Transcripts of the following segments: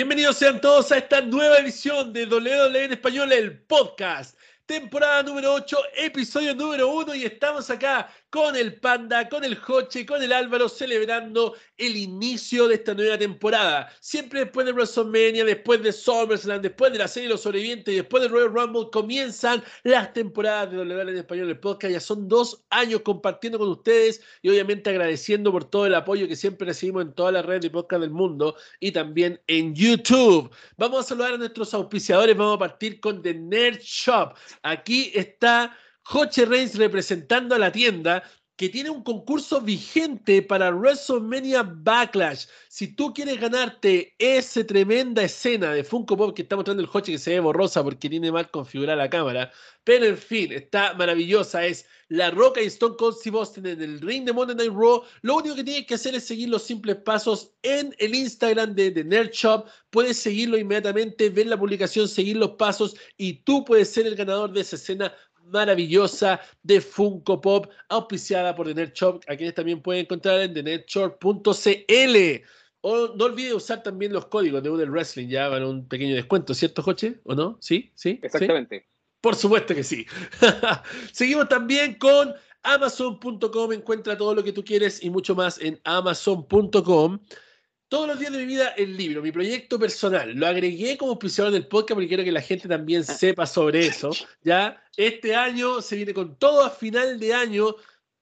Bienvenidos sean todos a esta nueva edición de WWE en Español, el podcast. Temporada número 8, episodio número 1 y estamos acá con el Panda, con el Joche, con el Álvaro, celebrando el inicio de esta nueva temporada. Siempre después de WrestleMania, después de SummerSlam, después de la serie Los Sobrevivientes y después de Royal Rumble, comienzan las temporadas de WWE en español, el podcast. Ya son dos años compartiendo con ustedes y obviamente agradeciendo por todo el apoyo que siempre recibimos en todas las redes de podcast del mundo y también en YouTube. Vamos a saludar a nuestros auspiciadores. Vamos a partir con The Nerd Shop. Aquí está Joche Reigns representando a la tienda que tiene un concurso vigente para WrestleMania Backlash. Si tú quieres ganarte esa tremenda escena de Funko Pop que está mostrando el Joche que se ve borrosa porque tiene mal configurada la cámara, pero en fin, está maravillosa, es La Roca y Stone Cold Steve Austin en el ring de Monday Night Raw. Lo único que tienes que hacer es seguir los simples pasos en el Instagram de The Nerd Shop. Puedes seguirlo inmediatamente, ver la publicación, seguir los pasos y tú puedes ser el ganador de esa escena maravillosa de Funko Pop, auspiciada por The Nerd Shop, a quienes también pueden encontrar en thenerdshop.cl. O no olvide usar también los códigos de Udel Wrestling, ya van un pequeño descuento, ¿cierto, Joche? ¿O no? ¿Sí? ¿Sí? Exactamente. Por supuesto que sí. Seguimos también con Amazon.com. Encuentra todo lo que tú quieres y mucho más en Amazon.com. Todos los días de mi vida, el libro, mi proyecto personal. Lo agregué como auspiciador del podcast porque quiero que la gente también sepa sobre eso. ¿ya? Este año se viene con todo a final de año.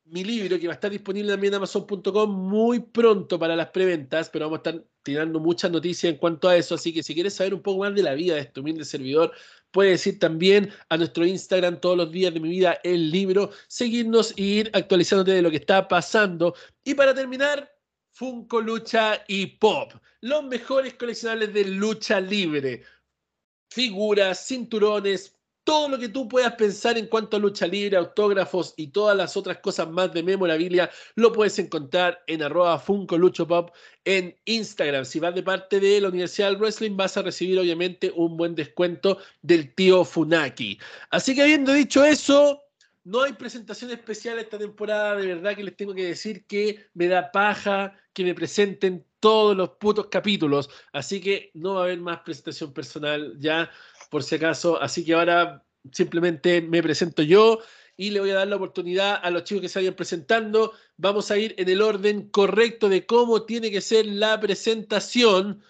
Mi libro, que va a estar disponible también en Amazon.com muy pronto para las preventas, pero vamos a estar tirando muchas noticias en cuanto a eso. Así que si quieres saber un poco más de la vida de este humilde servidor, puedes ir también a nuestro Instagram todos los días de mi vida, el libro, seguirnos e ir actualizándote de lo que está pasando. Y para terminar, Funko Lucha y Pop, los mejores coleccionables de lucha libre. Figuras, cinturones, todo lo que tú puedas pensar en cuanto a lucha libre, autógrafos y todas las otras cosas más de memorabilia, lo puedes encontrar en arroba Funko Lucho Pop en Instagram. Si vas de parte de la Universidad del Wrestling, vas a recibir obviamente un buen descuento del tío Funaki. Así que habiendo dicho eso, no hay presentación especial esta temporada, de verdad que les tengo que decir que me da paja que me presenten todos los putos capítulos, así que no va a haber más presentación personal ya, por si acaso, así que ahora simplemente me presento yo y le voy a dar la oportunidad a los chicos que se vayan presentando. Vamos a ir en el orden correcto de cómo tiene que ser la presentación.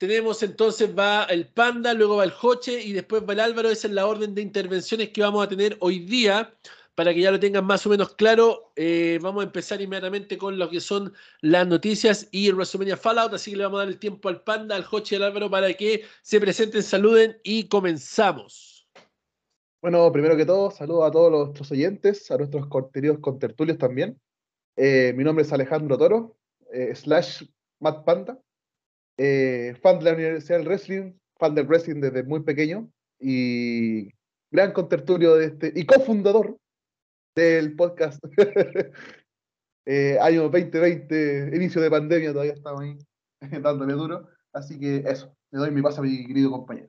Tenemos entonces va el Panda, luego va el Joche y después va el Álvaro. Esa es la orden de intervenciones que vamos a tener hoy día. Para que ya lo tengan más o menos claro, eh, vamos a empezar inmediatamente con lo que son las noticias y el WrestleMania Fallout. Así que le vamos a dar el tiempo al Panda, al Joche y al Álvaro para que se presenten, saluden y comenzamos. Bueno, primero que todo, saludo a todos nuestros oyentes, a nuestros contenidos contertulios también. Eh, mi nombre es Alejandro Toro, eh, slash Matt Panda. Eh, fan de la Universidad del Wrestling, fan del wrestling desde muy pequeño y gran contertulio de este y cofundador del podcast. eh, año 2020, inicio de pandemia, todavía estamos ahí dándole duro. Así que eso, le doy mi paso a mi querido compañero.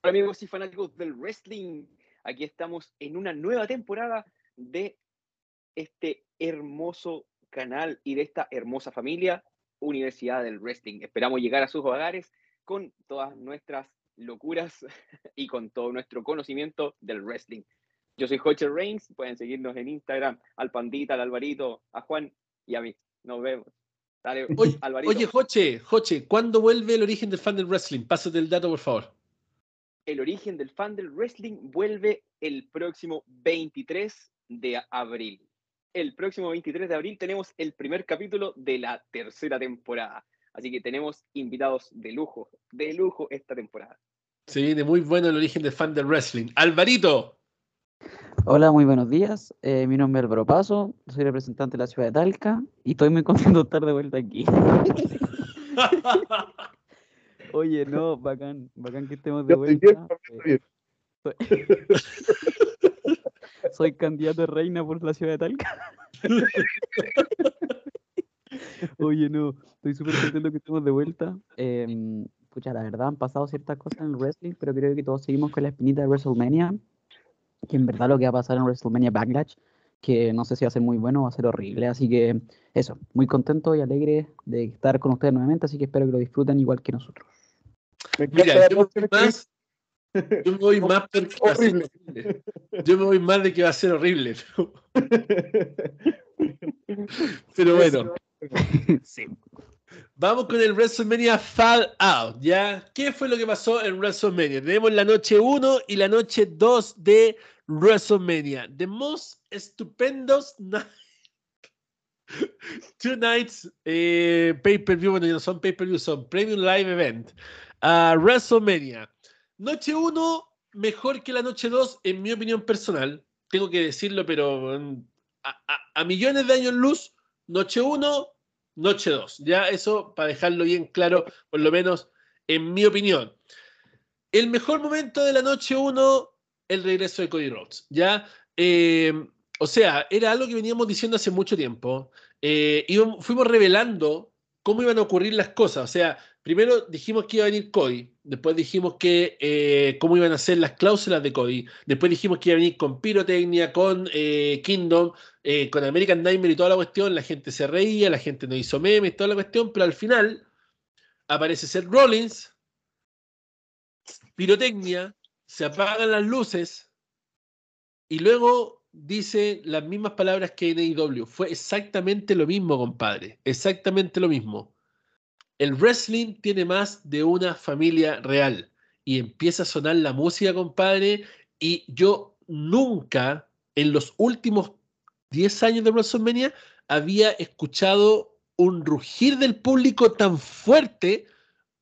Hola amigos y fanáticos del wrestling. Aquí estamos en una nueva temporada de este hermoso canal y de esta hermosa familia Universidad del Wrestling. Esperamos llegar a sus hogares con todas nuestras locuras y con todo nuestro conocimiento del wrestling. Yo soy Joche Reigns, pueden seguirnos en Instagram, al Pandita, al Alvarito, a Juan y a mí. Nos vemos. Dale, Oye, Alvarito. oye, Joche, Joche, ¿cuándo vuelve el origen del fan del wrestling? Pásate el dato, por favor. El origen del fan del wrestling vuelve el próximo 23 de abril. El próximo 23 de abril tenemos el primer capítulo de la tercera temporada. Así que tenemos invitados de lujo, de lujo esta temporada. Se viene muy bueno el origen del fan del wrestling. Alvarito. Hola, muy buenos días. Eh, mi nombre es Álvaro Paso, soy representante de la ciudad de Talca y estoy muy contento de estar de vuelta aquí. Oye, no, bacán, bacán que estemos de vuelta. bien, Eh, estoy bien. Soy, candidato a reina por la ciudad de Talca. Oye, no, estoy súper contento que estemos de vuelta. Em, pucha, la verdad han pasado ciertas cosas en el wrestling, pero creo que todos seguimos con la espinita de WrestleMania, que en verdad lo que va a pasar en WrestleMania Backlash que no sé si va a ser muy bueno o va a ser horrible. Así que eso, muy contento y alegre de estar con ustedes nuevamente, así que espero que lo disfruten igual que nosotros. Me Mira, yo más, yo me voy más porque va a ser horrible. horrible. Yo me voy más de que va a ser horrible. Pero bueno, sí. vamos con el WrestleMania Fallout, ¿ya? ¿Qué fue lo que pasó en WrestleMania? Tenemos la noche 1 y la noche 2 de WrestleMania. The most estupendos night. Two nights eh, pay-per-view, bueno, ya no son pay-per-view, son Premium Live Event. a WrestleMania. Noche 1, mejor que la noche 2, en mi opinión personal. Tengo que decirlo, pero mm, a, millones de años luz, noche 1, noche 2. Ya eso para dejarlo bien claro, por lo menos en mi opinión. El mejor momento de la noche 1, el regreso de Cody Rhodes. Ya, Eh, o sea, era algo que veníamos diciendo hace mucho tiempo. Eh, íbamos- fuimos revelando cómo iban a ocurrir las cosas. O sea, primero dijimos que iba a venir Cody, después dijimos que eh, cómo iban a ser las cláusulas de Cody, después dijimos que iba a venir con pirotecnia, con eh, Kingdom, eh, con American Nightmare y toda la cuestión. La gente se reía, la gente no hizo memes, toda la cuestión, pero al final aparece Seth Rollins, pirotecnia, se apagan las luces y luego dice las mismas palabras que en AEW. Fue exactamente lo mismo, compadre. Exactamente lo mismo. El wrestling tiene más de una familia real. Y empieza a sonar la música, compadre. Y yo nunca, en los últimos 10 años de WrestleMania, había escuchado un rugir del público tan fuerte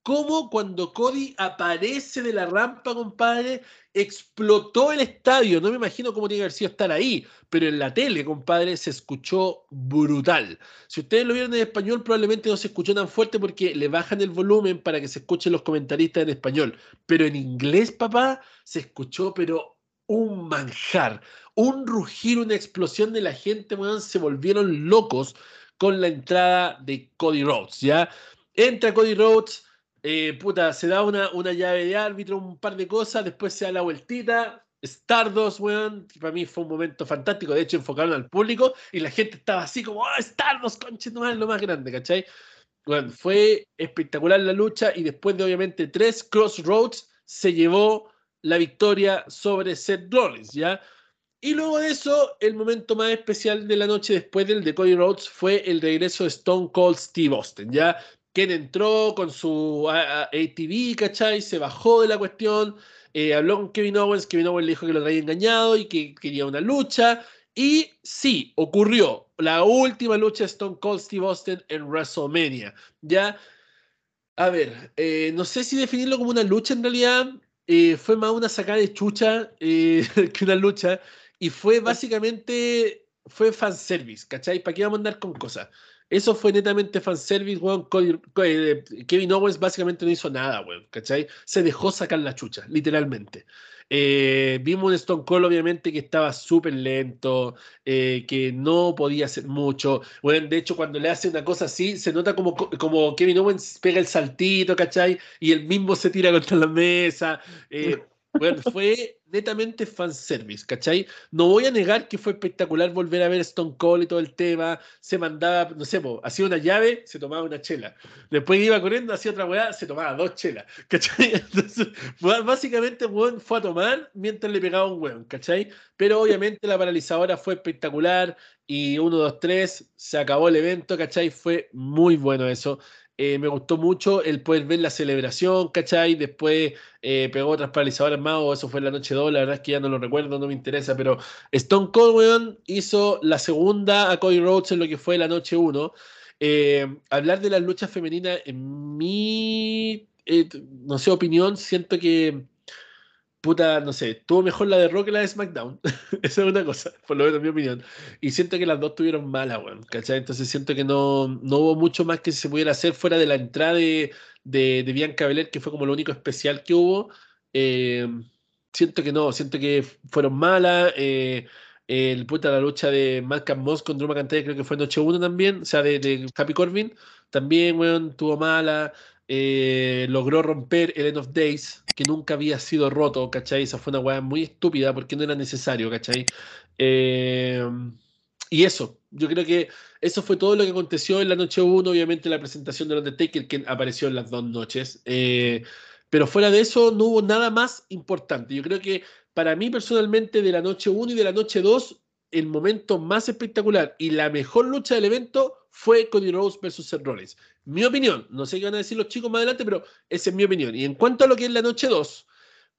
como cuando Cody aparece de la rampa, compadre, explotó el estadio. No me imagino cómo tiene que haber sido estar ahí, pero en la tele, compadre, se escuchó brutal. Si ustedes lo vieron en español, probablemente no se escuchó tan fuerte porque le bajan el volumen para que se escuchen los comentaristas en español. Pero en inglés, papá, se escuchó, pero un manjar, un rugir, una explosión de la gente, weón, se volvieron locos con la entrada de Cody Rhodes, ¿ya? Entra Cody Rhodes, eh, puta, se da una, una llave de árbitro, un par de cosas, después se da la vueltita. Stardust, weón, para mí fue un momento fantástico. De hecho, enfocaron al público y la gente estaba así como, ¡ah, Stardust, conche, no es lo más grande, ¿cachai? Fue espectacular la lucha y después de obviamente tres Crossroads se llevó la victoria sobre Seth Rollins, ¿ya? Y luego de eso, el momento más especial de la noche después del de Cody Rhodes fue el regreso de Stone Cold Steve Austin, ¿ya? Quien entró con su ATV, ¿cachai? Se bajó de la cuestión, eh, habló con Kevin Owens, Kevin Owens le dijo que lo traía engañado y que quería una lucha. Y sí, ocurrió la última lucha de Stone Cold Steve Austin en WrestleMania, ¿ya? A ver, eh, no sé si definirlo como una lucha en realidad. eh, fue más una sacada de chucha eh, que una lucha. Y fue básicamente, fue fanservice, ¿cachai? ¿Para qué vamos a andar con cosas? Eso fue netamente fanservice, weón. Eh, Kevin Owens básicamente no hizo nada, weón, ¿cachai? Se dejó sacar la chucha, literalmente. Eh, vimos un Stone Cold, obviamente, que estaba súper lento, eh, que no podía hacer mucho. Bueno, de hecho, cuando le hace una cosa así, se nota como, como Kevin Owens pega el saltito, ¿cachai? Y él mismo se tira contra la mesa. Bueno, fue netamente fanservice, ¿cachai? No voy a negar que fue espectacular volver a ver Stone Cold y todo el tema. Se mandaba, no sé, po, hacía una llave, se tomaba una chela. Después iba corriendo, hacía otra weá, se tomaba dos chelas, ¿cachai? Entonces, básicamente, weón fue a tomar mientras le pegaba un weón, ¿cachai? Pero obviamente la paralizadora fue espectacular y 1, 2, 3, se acabó el evento, ¿cachai? Fue muy bueno eso. Eh, me gustó mucho el poder ver la celebración, ¿cachai? Después eh, pegó otras paralizadoras más, o eso fue la noche 2, la verdad es que ya no lo recuerdo, no me interesa, pero Stone Cold, hizo la segunda a Cody Rhodes en lo que fue la noche 1. Eh, hablar de las luchas femeninas, en mi, no sé, opinión, siento que, puta, no sé, tuvo mejor la de Rock que la de SmackDown. Esa es una cosa, por lo menos en mi opinión. Y siento que las dos tuvieron mala, weón, ¿cachai? Entonces siento que no, no hubo mucho más que se pudiera hacer fuera de la entrada de, de, de Bianca Belair, que fue como lo único especial que hubo. Eh, siento que no, siento que fueron malas. eh, el puta la lucha de Malcolm Moss con Drew McIntyre creo que fue noche 1 también, o sea, de, de Happy Corbin, también, weón, tuvo mala. eh, logró romper el End of Days, que nunca había sido roto, ¿cachai? Esa fue una weá muy estúpida porque no era necesario, ¿cachai? Eh, Y eso, yo creo que eso fue todo lo que aconteció en la noche 1, obviamente la presentación de Undertaker, que apareció en las dos noches. Eh, pero fuera de eso, no hubo nada más importante. Yo creo que para mí personalmente, de la noche 1 y de la noche 2, el momento más espectacular y la mejor lucha del evento fue Cody Rose versus Seth Rollins. Mi opinión, no sé qué van a decir los chicos más adelante, pero esa es mi opinión. Y en cuanto a lo que es la noche 2,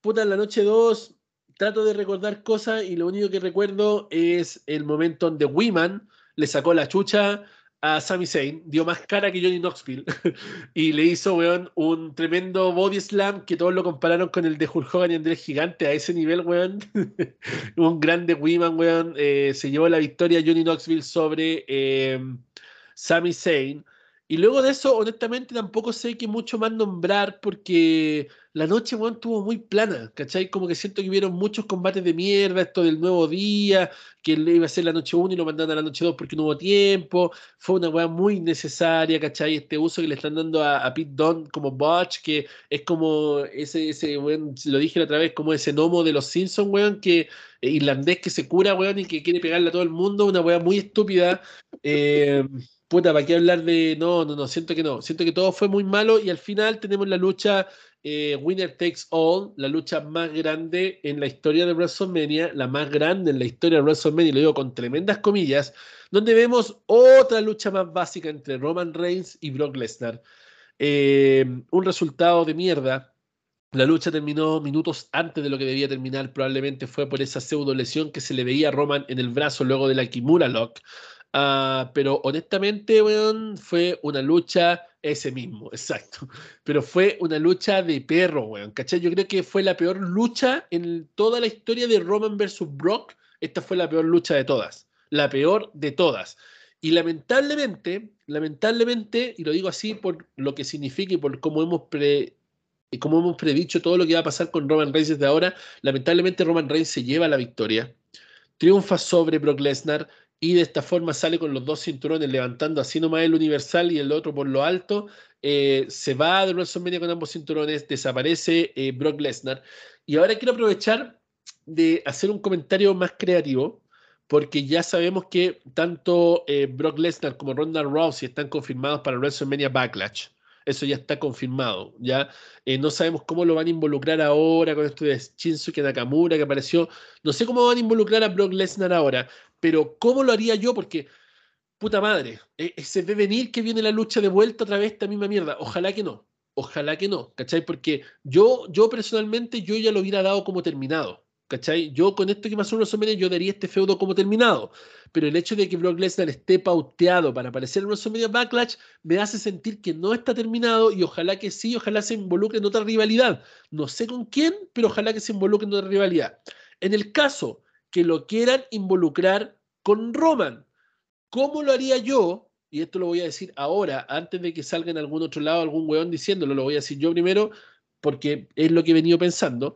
puta, en la noche 2 trato de recordar cosas y lo único que recuerdo es el momento donde Wiman le sacó la chucha a Sami Zayn, dio más cara que Johnny Knoxville y le hizo, weón, un tremendo body slam que todos lo compararon con el de Hulk Hogan y Andrés Gigante a ese nivel, weón. un grande Wiman, weón. Eh, se llevó la victoria Johnny Knoxville sobre eh, Sami Zayn. Y luego de eso, honestamente, tampoco sé qué mucho más nombrar porque la noche, weón, estuvo muy plana, ¿cachai? Como que siento que hubieron muchos combates de mierda, esto del nuevo día, que iba a ser la noche 1 y lo mandaron a la noche 2 porque no hubo tiempo. Fue una weá muy necesaria, ¿cachai? Este uso que le están dando a, a Pete Dunne como Botch, que es como ese, ese weón, lo dije la otra vez, como ese gnomo de los Simpsons, weón, que eh, irlandés que se cura, weón, y que quiere pegarle a todo el mundo, una weá muy estúpida. Eh, puta, ¿para qué hablar de.? No, no, no, siento que no. Siento que todo fue muy malo y al final tenemos la lucha eh, Winner Takes All, la lucha más grande en la historia de WrestleMania, la más grande en la historia de WrestleMania, lo digo con tremendas comillas, donde vemos otra lucha más básica entre Roman Reigns y Brock Lesnar. Eh, un resultado de mierda. La lucha terminó minutos antes de lo que debía terminar, probablemente fue por esa pseudo lesión que se le veía a Roman en el brazo luego de la Kimura Lock. Ah, pero honestamente, fue una lucha, ese mismo, exacto. Pero fue una lucha de perro, weón, ¿cachai? Yo creo que fue la peor lucha en toda la historia de Roman versus Brock. Esta fue la peor lucha de todas. La peor de todas. Y lamentablemente, lamentablemente, y lo digo así por lo que significa y por cómo hemos pre, como hemos predicho todo lo que va a pasar con Roman Reigns desde ahora, lamentablemente Roman Reigns se lleva la victoria, triunfa sobre Brock Lesnar, y de esta forma sale con los dos cinturones levantando así nomás el universal y el otro por lo alto. Eh, se va de WrestleMania con ambos cinturones, desaparece eh, Brock Lesnar. Y ahora quiero aprovechar de hacer un comentario más creativo, porque ya sabemos que tanto eh, Brock Lesnar como Ronda Rousey están confirmados para WrestleMania Backlash. Eso ya está confirmado. Ya no sabemos cómo lo van a involucrar ahora con esto de Shinsuke Nakamura que apareció. No sé cómo van a involucrar a Brock Lesnar ahora, pero ¿cómo lo haría yo? Porque, puta madre, e, e, se ve venir que viene la lucha de vuelta otra vez esta misma mierda. Ojalá que no, ojalá que no, ¿cachai? Porque yo, yo personalmente, yo ya lo hubiera dado como terminado. ¿Cachai? Yo con esto que pasó en WrestleMania, yo daría este feudo como terminado. Pero el hecho de que Brock Lesnar esté pauteado para aparecer en WrestleMania Backlash me hace sentir que no está terminado y ojalá que sí, ojalá se involucre en otra rivalidad. No sé con quién, pero ojalá que se involucre en otra rivalidad. En el caso que lo quieran involucrar con Roman. ¿Cómo lo haría yo? Y esto lo voy a decir ahora, antes de que salga en algún otro lado algún weón diciéndolo, lo voy a decir yo primero, porque es lo que he venido pensando.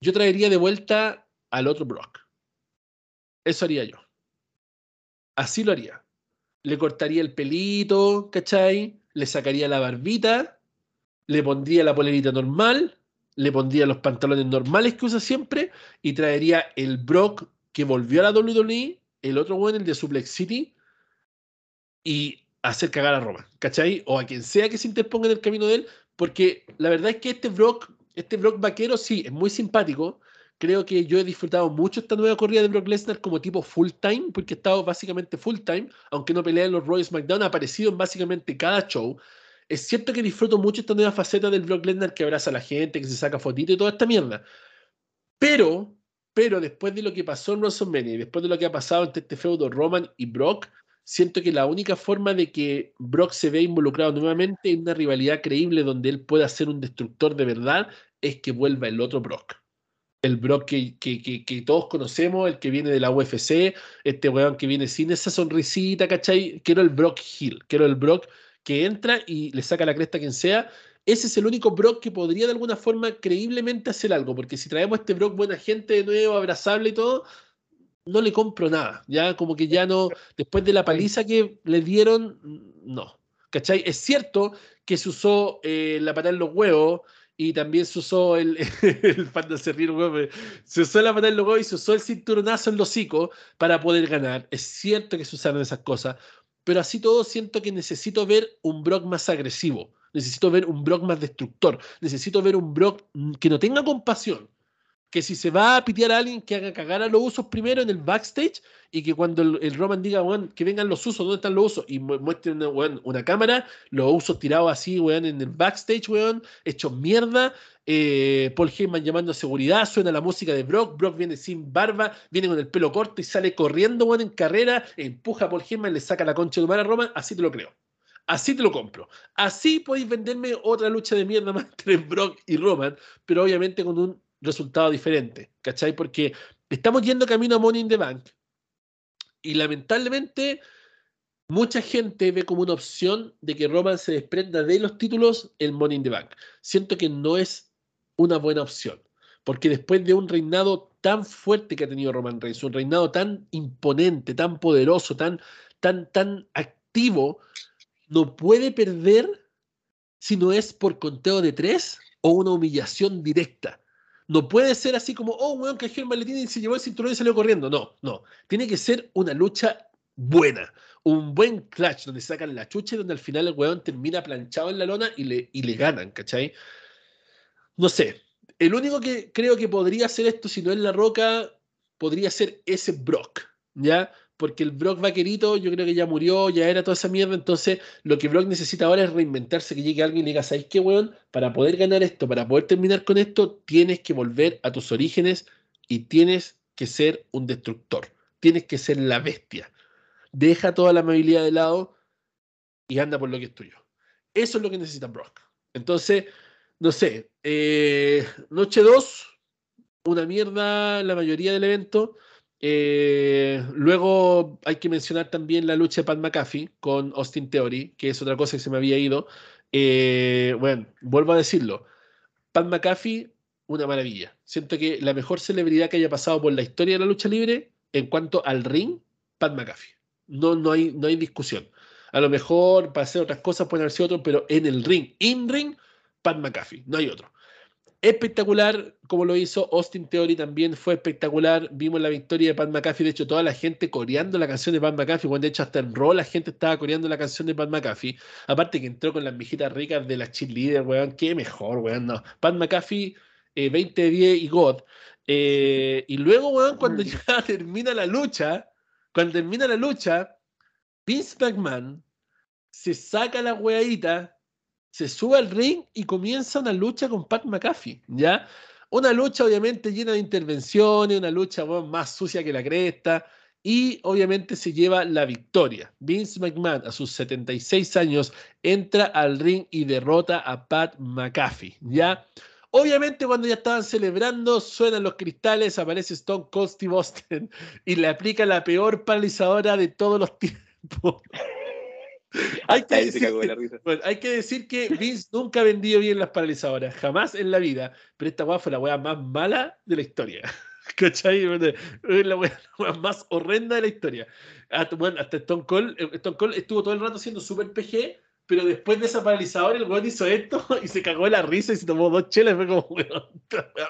Yo traería de vuelta al otro Brock. Eso haría yo. Así lo haría. Le cortaría el pelito, ¿cachai? Le sacaría la barbita, le pondría la polerita normal le pondría los pantalones normales que usa siempre y traería el Brock que volvió a la WWE, el otro bueno, el de Suplex City, y hacer cagar a Roma, ¿cachai? O a quien sea que se interponga en el camino de él, porque la verdad es que este Brock, este Brock vaquero, sí, es muy simpático. Creo que yo he disfrutado mucho esta nueva corrida de Brock Lesnar como tipo full time, porque ha estado básicamente full time, aunque no pelea en los Royals SmackDown, ha aparecido en básicamente cada show. Es cierto que disfruto mucho esta nueva faceta del Brock Lesnar que abraza a la gente, que se saca fotito y toda esta mierda. Pero, pero después de lo que pasó en WrestleMania y después de lo que ha pasado entre este feudo Roman y Brock, siento que la única forma de que Brock se vea involucrado nuevamente en una rivalidad creíble donde él pueda ser un destructor de verdad es que vuelva el otro Brock. El Brock que, que, que, todos conocemos, el que viene de la UFC, este weón que viene sin esa sonrisita, ¿cachai? Quiero el Brock Hill, quiero el Brock que entra y le saca la cresta a quien sea, ese es el único Brock que podría de alguna forma creíblemente hacer algo, porque si traemos a este Brock buena gente de nuevo, abrazable y todo, no le compro nada, ya como que ya no, después de la paliza que le dieron, no, ¿cachai? Es cierto que se usó eh, la patada en los huevos y también se usó el, el fan de Serrino, weón, se usó la patada en los y se usó el cinturonazo en los hocico para poder ganar. Es cierto que se usaron esas cosas, pero así todo siento que necesito ver un Brock más agresivo, necesito ver un Brock más destructor, necesito ver un Brock que no tenga compasión, que si se va a pitear a alguien que haga cagar a los usos primero en el backstage y que cuando el, Roman diga, weón, que vengan los usos, ¿dónde están los usos? Y muestren una, una cámara, los usos tirados así, weón, en el backstage, weón, hechos mierda. Eh, Paul Heyman llamando a seguridad, suena la música de Brock, Brock viene sin barba, viene con el pelo corto y sale corriendo, weón, en carrera, empuja a Paul Heyman, le saca la concha de humana a Roman, así te lo creo. Así te lo compro. Así podéis venderme otra lucha de mierda más entre Brock y Roman, pero obviamente con un resultado diferente, ¿cachai? Porque estamos yendo camino a Money in the Bank y lamentablemente mucha gente ve como una opción de que Roman se desprenda de los títulos el Money in the Bank. Siento que no es una buena opción, porque después de un reinado tan fuerte que ha tenido Roman Reigns, un reinado tan imponente, tan poderoso, tan, tan, tan activo, no puede perder si no es por conteo de tres o una humillación directa. No puede ser así como, oh, weón, que el maletín y se llevó el cinturón y salió corriendo. No, no. Tiene que ser una lucha buena. Un buen clutch donde sacan la chucha y donde al final el weón termina planchado en la lona y le, y le ganan, ¿cachai? No sé. El único que creo que podría hacer esto, si no es La Roca, podría ser ese Brock, ¿ya? Porque el Brock vaquerito yo creo que ya murió, ya era toda esa mierda, entonces lo que Brock necesita ahora es reinventarse, que llegue alguien y le diga, ¿sabes qué, weón? Para poder ganar esto, para poder terminar con esto, tienes que volver a tus orígenes y tienes que ser un destructor, tienes que ser la bestia. Deja toda la amabilidad de lado y anda por lo que es tuyo. Eso es lo que necesita Brock. Entonces, no sé, eh, noche 2, una mierda la mayoría del evento. Eh, luego hay que mencionar también la lucha de Pat McAfee con Austin Theory, que es otra cosa que se me había ido. Eh, bueno, vuelvo a decirlo. Pat McAfee, una maravilla. Siento que la mejor celebridad que haya pasado por la historia de la lucha libre en cuanto al ring, Pat McAfee. No, no, hay, no hay discusión. A lo mejor para hacer otras cosas pueden haber sido otro, pero en el ring, in ring, Pat McAfee, no hay otro espectacular como lo hizo Austin Theory también fue espectacular. Vimos la victoria de Pat McAfee de hecho toda la gente coreando la canción de Pat McAfee cuando de hecho hasta en Raw la gente estaba coreando la canción de Pat McAfee. Aparte que entró con las mijitas ricas de las cheerleaders weón qué mejor weón no. Pat McAfee 20 de 10 y God. Eh, y luego weón cuando ya termina la lucha cuando termina la lucha Vince McMahon se saca la weadita se sube al ring y comienza una lucha con Pat McAfee, ¿ya? Una lucha obviamente llena de intervenciones, una lucha más sucia que la cresta, y obviamente se lleva la victoria. Vince McMahon, a sus 76 años, entra al ring y derrota a Pat McAfee, ¿ya? Obviamente cuando ya estaban celebrando, suenan los cristales, aparece Stone Cold Steve Austin y le aplica la peor paralizadora de todos los tiempos. Hay, que decir, hay que decir que Vince nunca ha vendido bien las paralizadoras, jamás en la vida, pero esta weá fue la weá más mala de la historia. ¿Cachai? La weá, más horrenda de la historia. Hasta, bueno, hasta Stone Cold, eh, Stone Cold estuvo todo el rato siendo super PG pero después de esa paralizadora, el weón hizo esto y se cagó de la risa y se tomó dos chelas. Fue como, weón,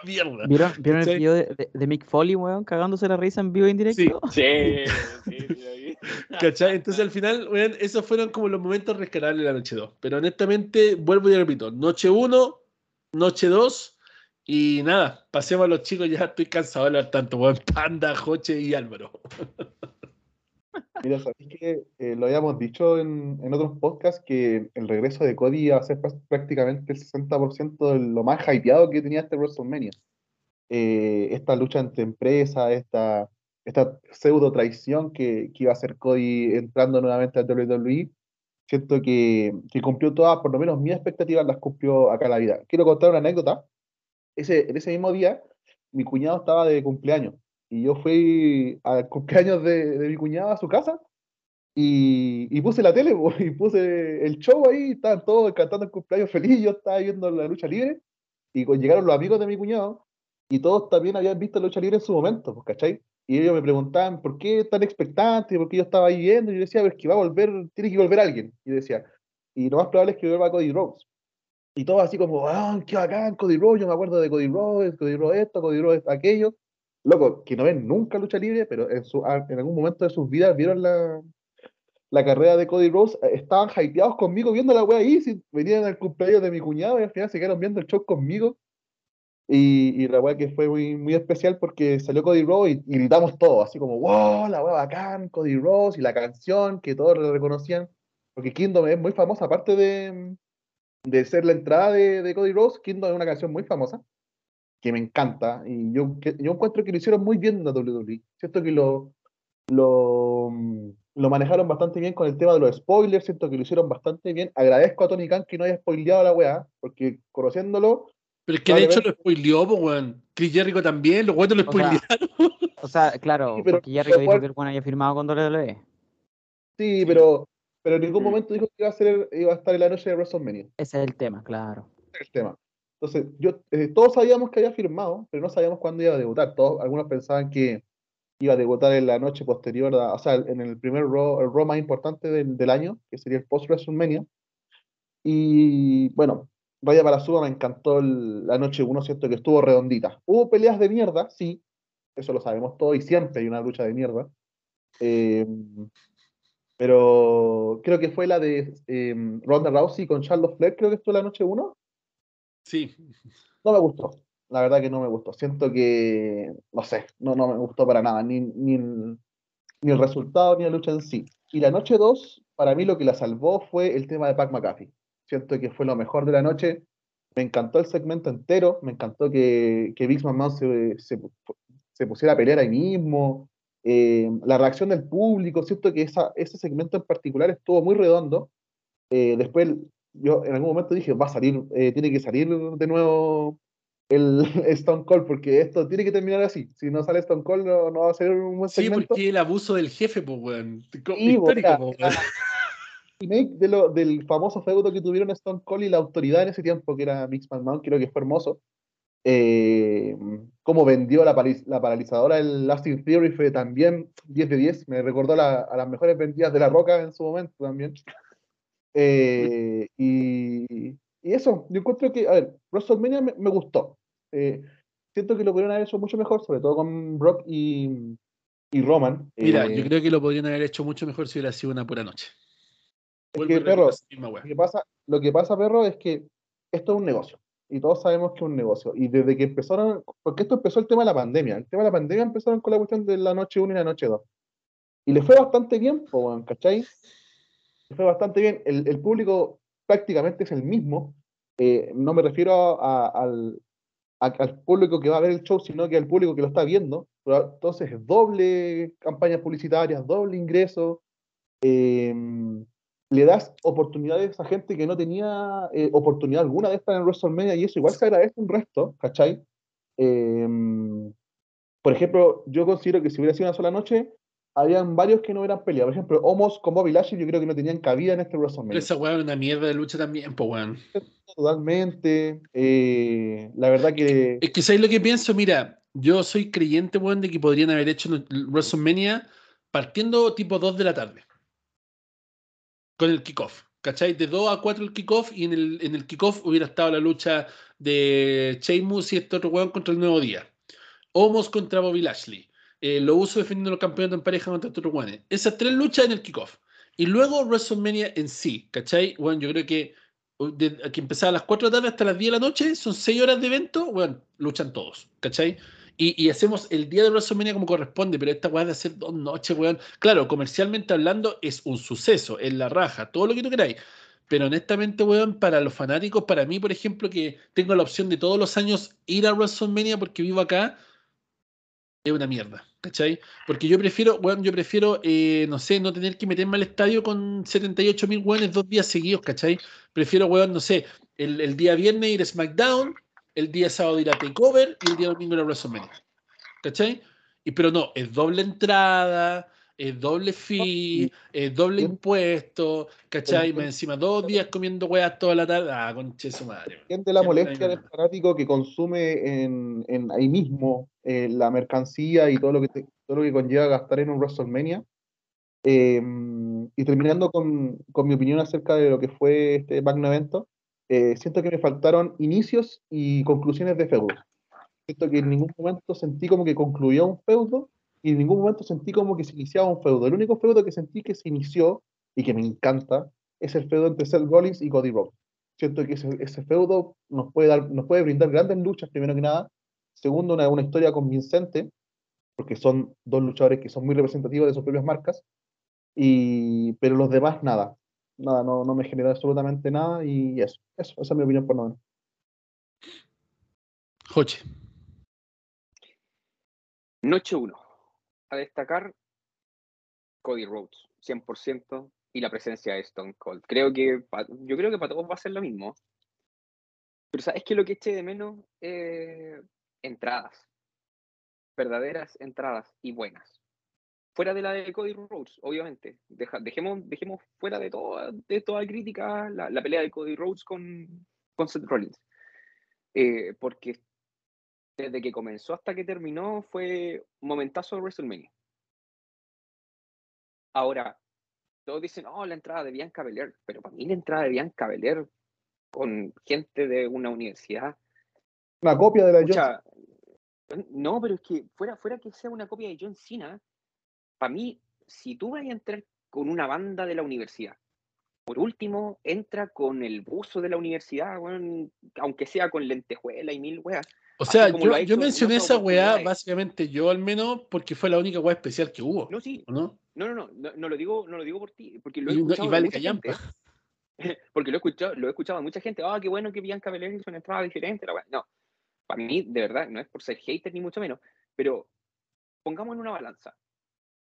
mierda. ¿Vieron, ¿vieron el video de, de, Mick Foley, weón, cagándose la risa en vivo e en directo? Sí, sí, sí, ¿Cachai? Entonces al final, weón, esos fueron como los momentos rescatables de la noche 2. Pero honestamente, vuelvo y repito, noche 1, noche 2. Y nada, pasemos a los chicos, ya estoy cansado de hablar tanto, weón. Panda, Joche y Álvaro. Mira, sabéis que eh, lo habíamos dicho en, en, otros podcasts que el regreso de Cody iba a ser prácticamente el 60% de lo más hypeado que tenía este WrestleMania. Eh, esta lucha entre empresas, esta, esta pseudo traición que, que, iba a ser Cody entrando nuevamente al WWE, siento que, que, cumplió todas, por lo menos mis expectativas las cumplió acá la vida. Quiero contar una anécdota. Ese, en ese mismo día, mi cuñado estaba de cumpleaños y yo fui al cumpleaños de, de mi cuñada a su casa y, y, puse la tele y puse el show ahí, estaban todos cantando el cumpleaños feliz, yo estaba viendo la lucha libre y llegaron los amigos de mi cuñado y todos también habían visto la lucha libre en su momento, pues, ¿cachai? Y ellos me preguntaban por qué tan expectante, por qué yo estaba ahí viendo, y yo decía, es que va a volver, tiene que volver alguien. Y decía, y lo más probable es que vuelva Cody Rhodes. y todo así como, ah, qué bacán, Cody Rhodes, yo me acuerdo de Cody Rhodes, Cody Rhodes esto, Cody Rhodes aquello. Loco, que no ven nunca lucha libre, pero en, su, en algún momento de sus vidas vieron la, la carrera de Cody Rhodes, eh, estaban hypeados conmigo viendo la wea ahí, venían al cumpleaños de mi cuñado y al final se quedaron viendo el show conmigo. Y, y la wea que fue muy, muy especial porque salió Cody Rhodes y, gritamos todo, así como, wow, la wea bacán, Cody Rhodes y la canción que todos le reconocían, porque Kingdom es muy famosa, aparte de, de ser la entrada de, de Cody Rhodes, Kingdom es una canción muy famosa, que me encanta, y yo, que, yo encuentro que lo hicieron muy bien en la WWE. Siento que lo, lo, lo manejaron bastante bien con el tema de los spoilers, siento que lo hicieron bastante bien. Agradezco a Tony Khan que no haya spoileado la weá, porque conociéndolo. Pero es que de hecho lo spoileó, pues, weón. Chris Jericho también, los weones lo spoilearon. O sea, claro, sí, pero, porque Jericho dijo que el weón había firmado con WWE. Sí, pero pero en ningún momento dijo que iba a, ser, iba a estar en la noche de WrestleMania. Ese es el tema, claro. Ese es el tema. Entonces, yo, eh, todos sabíamos que había firmado, pero no sabíamos cuándo iba a debutar. Todos, algunos pensaban que iba a debutar en la noche posterior, o sea, en el primer Raw, el Raw más importante del, del año, que sería el post-WrestleMania. Y bueno, vaya para suba, me encantó la noche 1, ¿cierto? Que estuvo redondita. Hubo peleas de mierda, sí, eso lo sabemos todos, y siempre hay una lucha de mierda. Eh, pero creo que fue la de eh, Ronda Rousey con Charlotte Flair, creo que estuvo la noche 1. Sí. No me gustó. La verdad que no me gustó. Siento que, no sé, no, no me gustó para nada. Ni, ni, el, ni el resultado ni la lucha en sí. Y la noche 2, para mí lo que la salvó fue el tema de Pac McAfee. Siento que fue lo mejor de la noche. Me encantó el segmento entero. Me encantó que, que Big Man se, se, se pusiera a pelear ahí mismo. Eh, la reacción del público, siento que esa, ese segmento en particular estuvo muy redondo. Eh, después yo en algún momento dije, va a salir, eh, tiene que salir de nuevo el Stone Cold, porque esto tiene que terminar así. Si no sale Stone Cold, no, no va a ser un buen segmento. Sí, porque el abuso del jefe, pues, weón. Histórico, remake de lo, del famoso feudo que tuvieron Stone Cold y la autoridad en ese tiempo, que era Mix McMahon, creo que fue hermoso. Eh, cómo vendió la, la paralizadora el Lasting Theory fue también 10 de 10. Me recordó la, a las mejores vendidas de la Roca en su momento también. Eh, y, y, eso, yo encuentro que, a ver, WrestleMania me, me gustó. Eh, siento que lo pudieron haber hecho mucho mejor, sobre todo con Brock y, y Roman. Mira, yo creo que lo podrían haber hecho mucho mejor si hubiera sido una pura noche. Es que, perro, lo que, pasa, lo que pasa, perro, es que esto es un negocio y todos sabemos que es un negocio. Y desde que empezaron, porque esto empezó el tema de la pandemia, el tema de la pandemia empezaron con la cuestión de la noche 1 y la noche 2. Y le fue bastante bien, ¿cachai? Fue bastante bien. El, el público prácticamente es el mismo. Eh, no me refiero al, al público que va a ver el show, sino que al público que lo está viendo. Entonces, doble campañas publicitarias, doble ingreso. Eh, le das oportunidades a gente que no tenía eh, oportunidad alguna de estar en WrestleMania y eso igual se agradece un resto, ¿cachai? Eh, por ejemplo, yo considero que si hubiera sido una sola noche, habían varios que no hubieran peleado. Por ejemplo, Homos con Bobby Lashley yo creo que no tenían cabida en este WrestleMania. Pero esa weá es una mierda de lucha también, pues weón. Totalmente. Eh, la verdad que... Es que ¿sabes lo que pienso? Mira, yo soy creyente, weón, de que podrían haber hecho WrestleMania partiendo tipo 2 de la tarde con el kickoff. ¿Cachai? De 2 a 4 el kickoff y en el, en el kickoff hubiera estado la lucha de Sheamus y este otro weón contra el Nuevo Día. Homos contra Bobby Lashley. Eh, lo uso defendiendo los campeonatos en pareja contra otros weones. Esas tres luchas en el kickoff. Y luego WrestleMania en sí, ¿cachai? Bueno, yo creo que de, que empezaba a las 4 de la tarde hasta las 10 de la noche, son 6 horas de evento, bueno, luchan todos, ¿cachai? Y, y, hacemos el día de WrestleMania como corresponde, pero esta weá de hacer dos noches, weón. Claro, comercialmente hablando, es un suceso, es la raja, todo lo que tú queráis. Pero honestamente, weón, para los fanáticos, para mí, por ejemplo, que tengo la opción de todos los años ir a WrestleMania porque vivo acá, es una mierda, ¿cachai? Porque yo prefiero, weón, yo prefiero, eh, no sé, no tener que meterme al estadio con 78 mil weones dos días seguidos, ¿cachai? Prefiero, weón, no sé, el, el día viernes ir a SmackDown, el día sábado ir a Takeover y el día domingo ir a WrestleMania. ¿Cachai? Y, pero no, es doble entrada, es doble fee, es doble impuesto, ¿cachai? Me encima dos días comiendo weas toda la tarde. Ah, conche su madre. Siente la molestia del fanático que consume en, en ahí mismo eh, la mercancía y todo lo que te, todo lo que conlleva gastar en un WrestleMania. Eh, y terminando con, con, mi opinión acerca de lo que fue este magno evento, eh, siento que me faltaron inicios y conclusiones de feudo. Siento que en ningún momento sentí como que concluyó un feudo y en ningún momento sentí como que se iniciaba un feudo. El único feudo que sentí que se inició y que me encanta es el feudo entre Seth Rollins y Cody Rhodes. Siento que ese, ese feudo nos puede, dar, nos puede brindar grandes luchas, primero que nada. Segundo, una, una historia convincente, porque son dos luchadores que son muy representativos de sus propias marcas. Y, pero los demás, nada. Nada, no, no me generó absolutamente nada y eso, eso, esa es mi opinión por lo menos. Joche. Noche 1. A destacar Cody Rhodes, 100%, y la presencia de Stone Cold. Creo que, yo creo que para todos va a ser lo mismo. Pero sabes que lo que eché de menos, eh, entradas. Verdaderas entradas y buenas. Fuera de la de Cody Rhodes, obviamente. Deja- dejemos, dejemos fuera de toda, de toda crítica la, la pelea de Cody Rhodes con, con Seth Rollins. Eh, porque desde que comenzó hasta que terminó fue un momentazo de WrestleMania. Ahora, todos dicen, oh, la entrada de Bianca Belair, pero para mí la entrada de Bianca Belair con gente de una universidad, Una copia de la Johnson. pucha, no, pero es que fuera, fuera que sea una copia de John Cena, para mí, si tú vas a entrar con una banda de la universidad, por último, entra con el buzo de la universidad, aunque sea con lentejuela y mil weas. O sea, yo, mencioné esa weá, básicamente yo al menos, porque fue la única weá especial que hubo. No, sí, ¿o ¿No? no, no, no, lo digo, no lo digo por ti, porque lo he escuchado vale porque lo he escuchado, lo he escuchado de mucha gente, ah, qué bueno que Bianca Belair hizo una entrada diferente, la wea". No, para mí, de verdad, no es por ser hater ni mucho menos, pero pongamos en una balanza.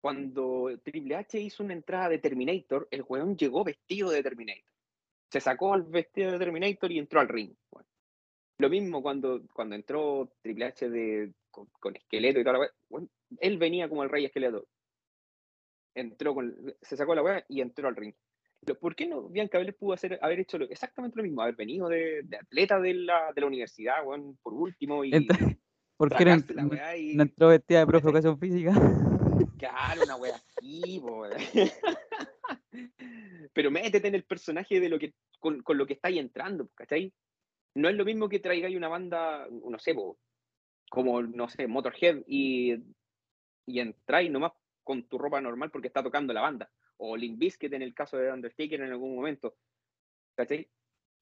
Cuando Triple H hizo una entrada de Terminator, el weón llegó vestido de Terminator. Se sacó el vestido de Terminator y entró al ring. Bueno, lo mismo cuando, cuando entró Triple H de, con, con esqueleto y toda la bueno, él venía como el rey esqueleto. Entró con, se sacó la weá y entró al ring. ¿Por qué no Bianca Belair pudo hacer, haber hecho lo- exactamente lo mismo? Haber venido de, de atleta de la, de la universidad, weón, por último, y Entra- ¿Por qué no, weá y no entró vestida de educación física? Claro, una wea así. Pero métete en el personaje de lo que, con, con lo que estáis entrando, ¿cachai? No es lo mismo que traigáis una banda, no sé, como, no sé, Motorhead y, y entráis nomás con tu ropa normal porque está tocando la banda. O Limp Bizkit en el caso de Undertaker en algún momento, ¿cachai?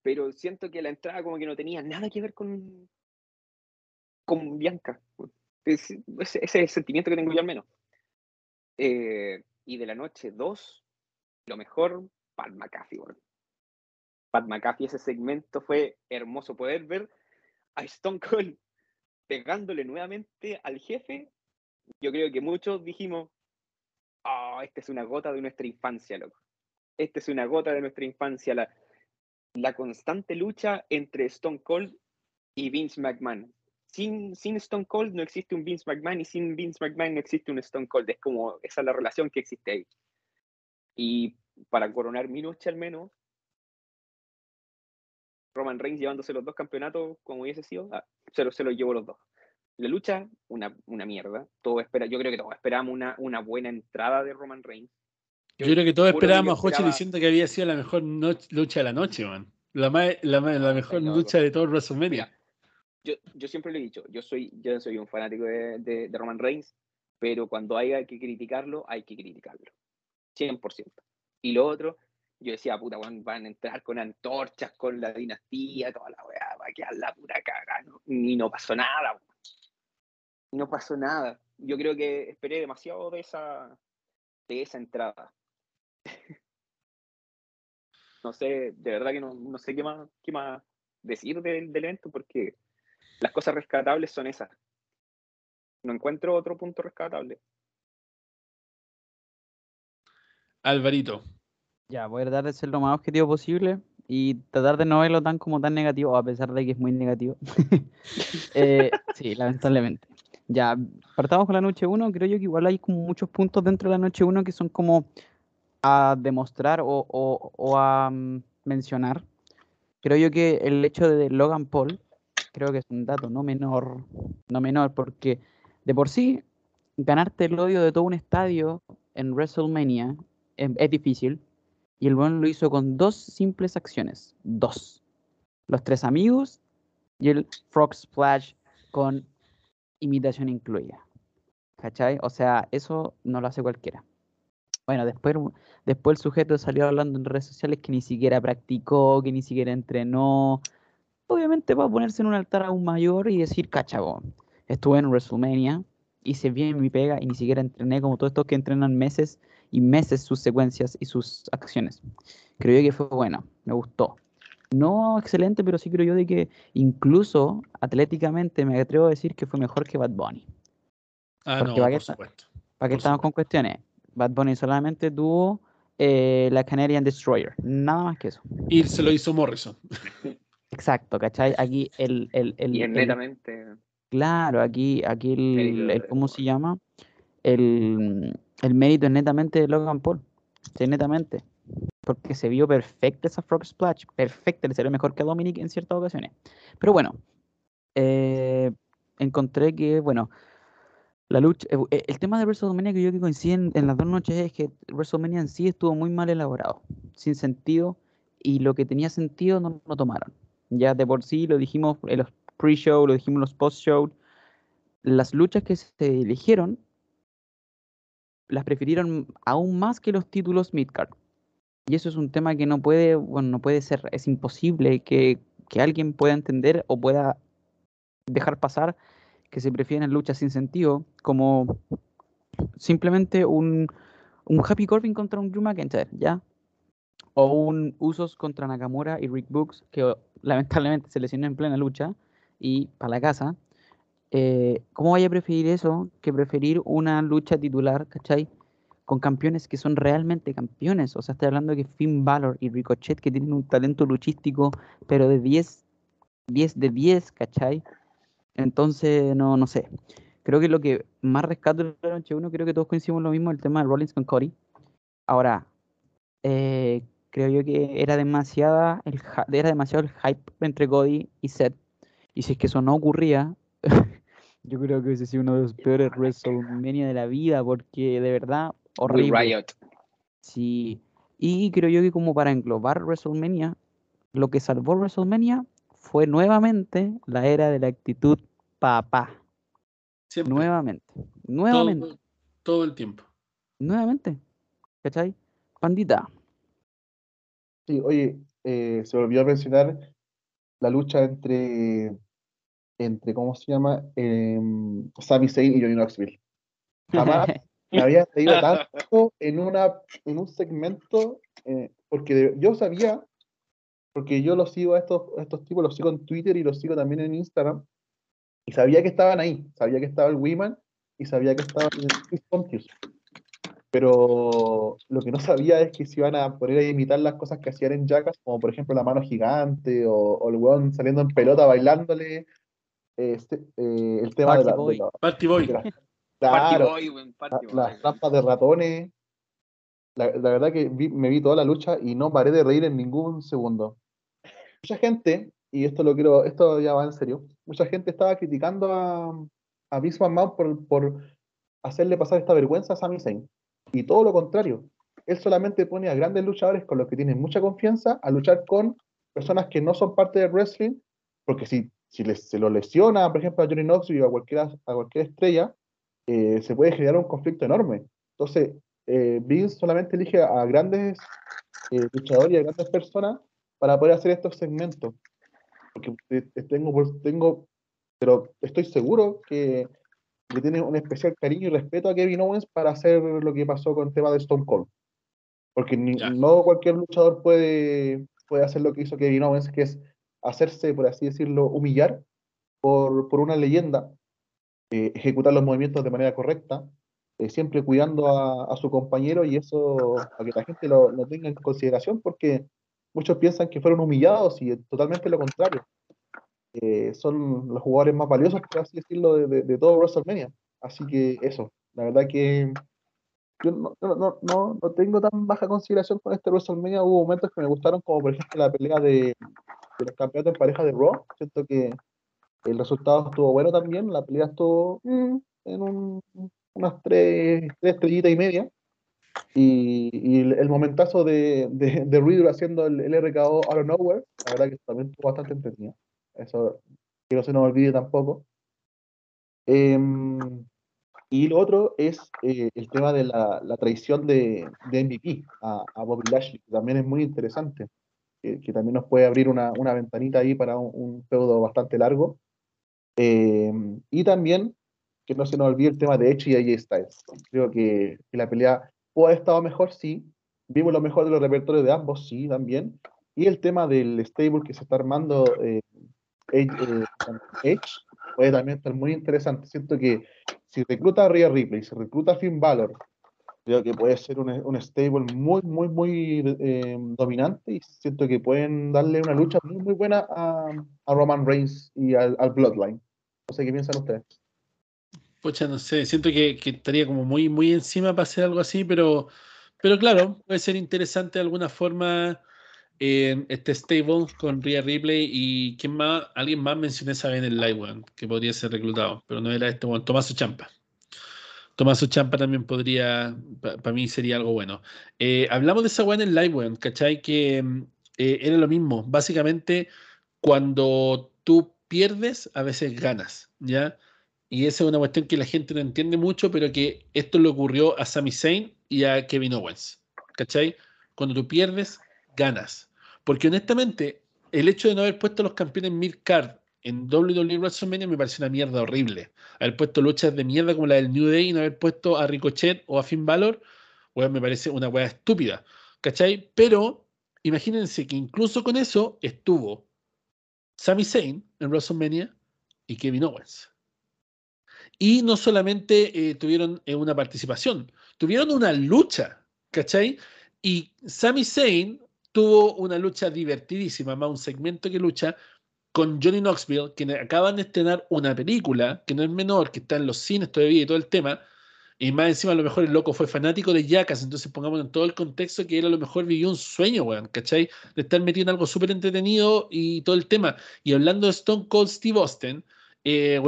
Pero siento que la entrada como que no tenía nada que ver con, con Bianca. Es- ese, es el sentimiento que tengo yo al menos. Eh, y de la noche 2, lo mejor, Pat McAfee. weón. Pat McAfee, ese segmento fue hermoso poder ver a Stone Cold pegándole nuevamente al jefe. Yo creo que muchos dijimos, oh, esta es una gota de nuestra infancia, loco. Esta es una gota de nuestra infancia. La, la constante lucha entre Stone Cold y Vince McMahon. Sin, sin Stone Cold no existe un Vince McMahon y sin Vince McMahon no existe un Stone Cold. Es como esa es la relación que existe ahí. Y para coronar mi noche al menos, Roman Reigns llevándose los dos campeonatos como hubiese sido, ah, se los los llevó los dos. La lucha, una, una mierda. Todo espera, yo creo que todos esperamos una, una buena entrada de Roman Reigns. Yo creo que todos esperábamos a Hochi esperaba- diciendo que había sido la mejor noche- lucha de la noche, man. La, ma- la, ma- la mejor lucha de todo el WrestleMania. Yo, yo siempre lo he dicho, yo soy, yo soy un fanático de, de- de Roman Reigns, pero cuando haya que criticarlo, hay que criticarlo. 100%. Y lo otro, yo decía, puta, weón, van a entrar con antorchas, con la dinastía, toda la weá, va a quedar la pura caga, ¿no? Y no pasó nada, weón. No pasó nada. Yo creo que esperé demasiado de esa, de esa entrada. no sé, de verdad que no, no sé qué más, qué más decir del, del evento porque las cosas rescatables son esas. No encuentro otro punto rescatable. Alvarito. Ya, voy a tratar de ser lo más objetivo posible y tratar de no verlo tan como tan negativo, a pesar de que es muy negativo. Eh, sí, lamentablemente. Ya, partamos con la noche 1. Creo yo que igual hay como muchos puntos dentro de la noche 1 que son como a demostrar o, o- o a mm, mencionar. Creo yo que el hecho de Logan Paul, creo que es un dato no menor, no menor, porque de por sí ganarte el odio de todo un estadio en WrestleMania em, es difícil. Y el buen lo hizo con dos simples acciones. Dos. los tres amigos y el Frog Splash con imitación incluida. ¿Cachai? O sea, eso no lo hace cualquiera. Bueno, después, después el sujeto salió hablando en redes sociales que ni siquiera practicó, que ni siquiera entrenó. Obviamente va a ponerse en un altar aún mayor y decir, cachabón, estuve en WrestleMania, hice bien mi pega y ni siquiera entrené como todos estos que entrenan meses y meses sus secuencias y sus acciones. Creo yo que fue bueno, me gustó. No excelente, pero sí creo yo de que incluso atléticamente me atrevo a decir que fue mejor que Bad Bunny. Ah, Porque no, que por está- supuesto. ¿Para qué Por estamos con cuestiones? Bad Bunny solamente tuvo eh, la Canadian Destroyer, nada más que eso. Y se lo hizo Morrison. Exacto, ¿cachai? Aquí el, el, el, Y el- netamente. claro, aquí, aquí el, ¿cómo se llama? El, el mérito es netamente de Logan Paul, sí, netamente. Porque se vio perfecta esa Frog Splash, perfecta, le salió mejor que a Dominic en ciertas ocasiones. Pero bueno, eh, encontré que, bueno, la lucha, eh, eh, el tema de WrestleMania que yo que coinciden en las dos noches es que WrestleMania en sí estuvo muy mal elaborado, sin sentido, y lo que tenía sentido no lo tomaron. Ya de por sí lo dijimos en los pre-show, lo dijimos en los post-show, las luchas que se eligieron las prefirieron aún más que los títulos midcard. Y eso es un tema que no puede, bueno, no puede ser, es imposible que, que alguien pueda entender o pueda dejar pasar que se prefieren luchas sin sentido, como simplemente un, un Happy Corbin contra un Drew McIntyre, ¿ya? O un Usos contra Nakamura y Rick Books, que lamentablemente se lesionó en plena lucha y para la casa. Eh, ¿Cómo vaya a preferir eso que preferir una lucha titular, ¿cachai? Con campeones que son realmente campeones. O sea, estoy hablando de que Finn Balor y Ricochet, que tienen un talento luchístico, pero de 10, 10 de 10, ¿cachai? Entonces, no, no sé. Creo que lo que más rescato de la noche uno, creo que todos coincidimos lo mismo, el tema de Rollins con Cody. Ahora, eh, creo yo que era demasiada el, era demasiado el hype entre Cody y Seth. Y si es que eso no ocurría, yo creo que hubiese sido uno de los peores WrestleMania de la vida, porque de verdad, Will horrible. Riot. Sí. Y creo yo que como para englobar WrestleMania, lo que salvó WrestleMania fue nuevamente la era de la actitud papá. Siempre. Nuevamente. Nuevamente. Todo, todo el tiempo. Nuevamente. ¿Cachai? Pandita. Sí, oye, eh, se olvidó mencionar la lucha entre, entre ¿cómo se llama? Em, Sami Zayn y Johnny Knoxville. Jamás me había reído tanto en, una, en un segmento, eh, porque de- yo sabía, porque yo los sigo a estos, a estos tipos, los sigo en Twitter y los sigo también en Instagram, y sabía que estaban ahí, sabía que estaba el Wiman y sabía que estaba el Chris Pontius. Pero lo que no sabía es que se iban a poner a imitar las cosas que hacían en Jackass, como por ejemplo la mano gigante o, o el weón saliendo en pelota bailándole. Este, eh, el tema de, Party la, Boy. de la- Party Boy. de las- Party Boy, la- Party Boy. las trampas de ratones. La, la verdad que vi- me vi toda la lucha y no paré de reír en ningún segundo. Mucha gente, y esto lo quiero, esto ya va en serio, mucha gente estaba criticando a, a Vince McMahon por, por hacerle pasar esta vergüenza a Sami Zayn. Y todo lo contrario. Él solamente pone a grandes luchadores con los que tienen mucha confianza a luchar con personas que no son parte del wrestling, porque si, si les- se lo lesiona, por ejemplo, a Johnny Knoxville o a cualquier, a cualquier estrella, eh, se puede generar un conflicto enorme. Entonces, eh, Vince solamente elige a, grandes eh, luchadores y a grandes personas para poder hacer estos segmentos. Porque eh, tengo, tengo, pero estoy seguro que le tiene un especial cariño y respeto a Kevin Owens para hacer lo que pasó con el tema de Stone Cold. Porque ni- no cualquier luchador puede, puede hacer lo que hizo Kevin Owens, que es hacerse, por así decirlo, humillar por, por una leyenda, eh, ejecutar los movimientos de manera correcta, eh, siempre cuidando a, su compañero y eso a que la gente lo, tenga en consideración porque muchos piensan que fueron humillados y totalmente lo contrario. Eh, son los jugadores más valiosos, por así decirlo, de, de- de todo WrestleMania. Así que eso, la verdad que yo no, no, no, no tengo tan baja consideración con este WrestleMania. Hubo momentos que me gustaron, como por ejemplo la pelea de, de los campeonatos en pareja de Raw. Siento que el resultado estuvo bueno también. La pelea estuvo mm, en un- unas tres, tres estrellitas y media. Y, y el, el momentazo de, de, de Riddle haciendo el, el RKO out of nowhere, la verdad que también estuvo bastante entretenido. Eso que no se nos olvide tampoco. Em, y lo otro es eh, el tema de la, la traición de, de MVP a, a Bobby Lashley, que también es muy interesante, que, que también nos puede abrir una, una ventanita ahí para un, un feudo bastante largo. Em, y también que no se nos olvide el tema de Edge y AJ Styles. Creo que, que la pelea puede haber estado mejor, sí. Vimos lo mejor de los repertorios de ambos, sí, también. Y el tema del stable que se está armando eh, Edge, eh, puede también estar muy interesante. Siento que si recluta a Rhea Ripley, si recluta a Finn Balor, creo que puede ser un, un stable muy, muy, muy eh, dominante y siento que pueden darle una lucha muy, muy buena a, a Roman Reigns y al, Bloodline. No sé qué piensan ustedes. Pucha, no sé, siento que, que estaría como muy, muy encima para hacer algo así, pero, pero claro, puede ser interesante de alguna forma eh, este stable con Rhea Ripley y ¿quién más? Alguien más mencioné esa vez en el live, weón, que podría ser reclutado, pero no era este, bueno, Tomaso Champa. Tomaso Champa también podría, para mí sería algo bueno. Eh, hablamos de esa weá en el live, weón, ¿cachai? Que eh, era lo mismo. Básicamente, cuando tú pierdes, a veces ganas, ¿ya? Y esa es una cuestión que la gente no entiende mucho, pero que esto le ocurrió a Sami Zayn y a Kevin Owens. ¿Cachai? Cuando tú pierdes, ganas. Porque honestamente, el hecho de no haber puesto los campeones mid-card en WWE WrestleMania me parece una mierda horrible. Haber puesto luchas de mierda como la del New Day y no haber puesto a Ricochet o a Finn Balor, bueno, me parece una weá estúpida. ¿Cachai? Pero imagínense que incluso con eso estuvo Sami Zayn en WrestleMania y Kevin Owens. Y no solamente eh, tuvieron eh, una participación, tuvieron una lucha, ¿cachai? Y Sami Zayn tuvo una lucha divertidísima, más un segmento que lucha con Johnny Knoxville, que acaban de estrenar una película, que no es menor, que está en los cines todavía y todo el tema, y más encima a lo mejor el loco fue fanático de Jackass, entonces pongamos en todo el contexto que él a lo mejor vivió un sueño, weón, ¿cachai? De estar metido en algo súper entretenido y todo el tema. Y hablando de Stone Cold Steve Austin, eh,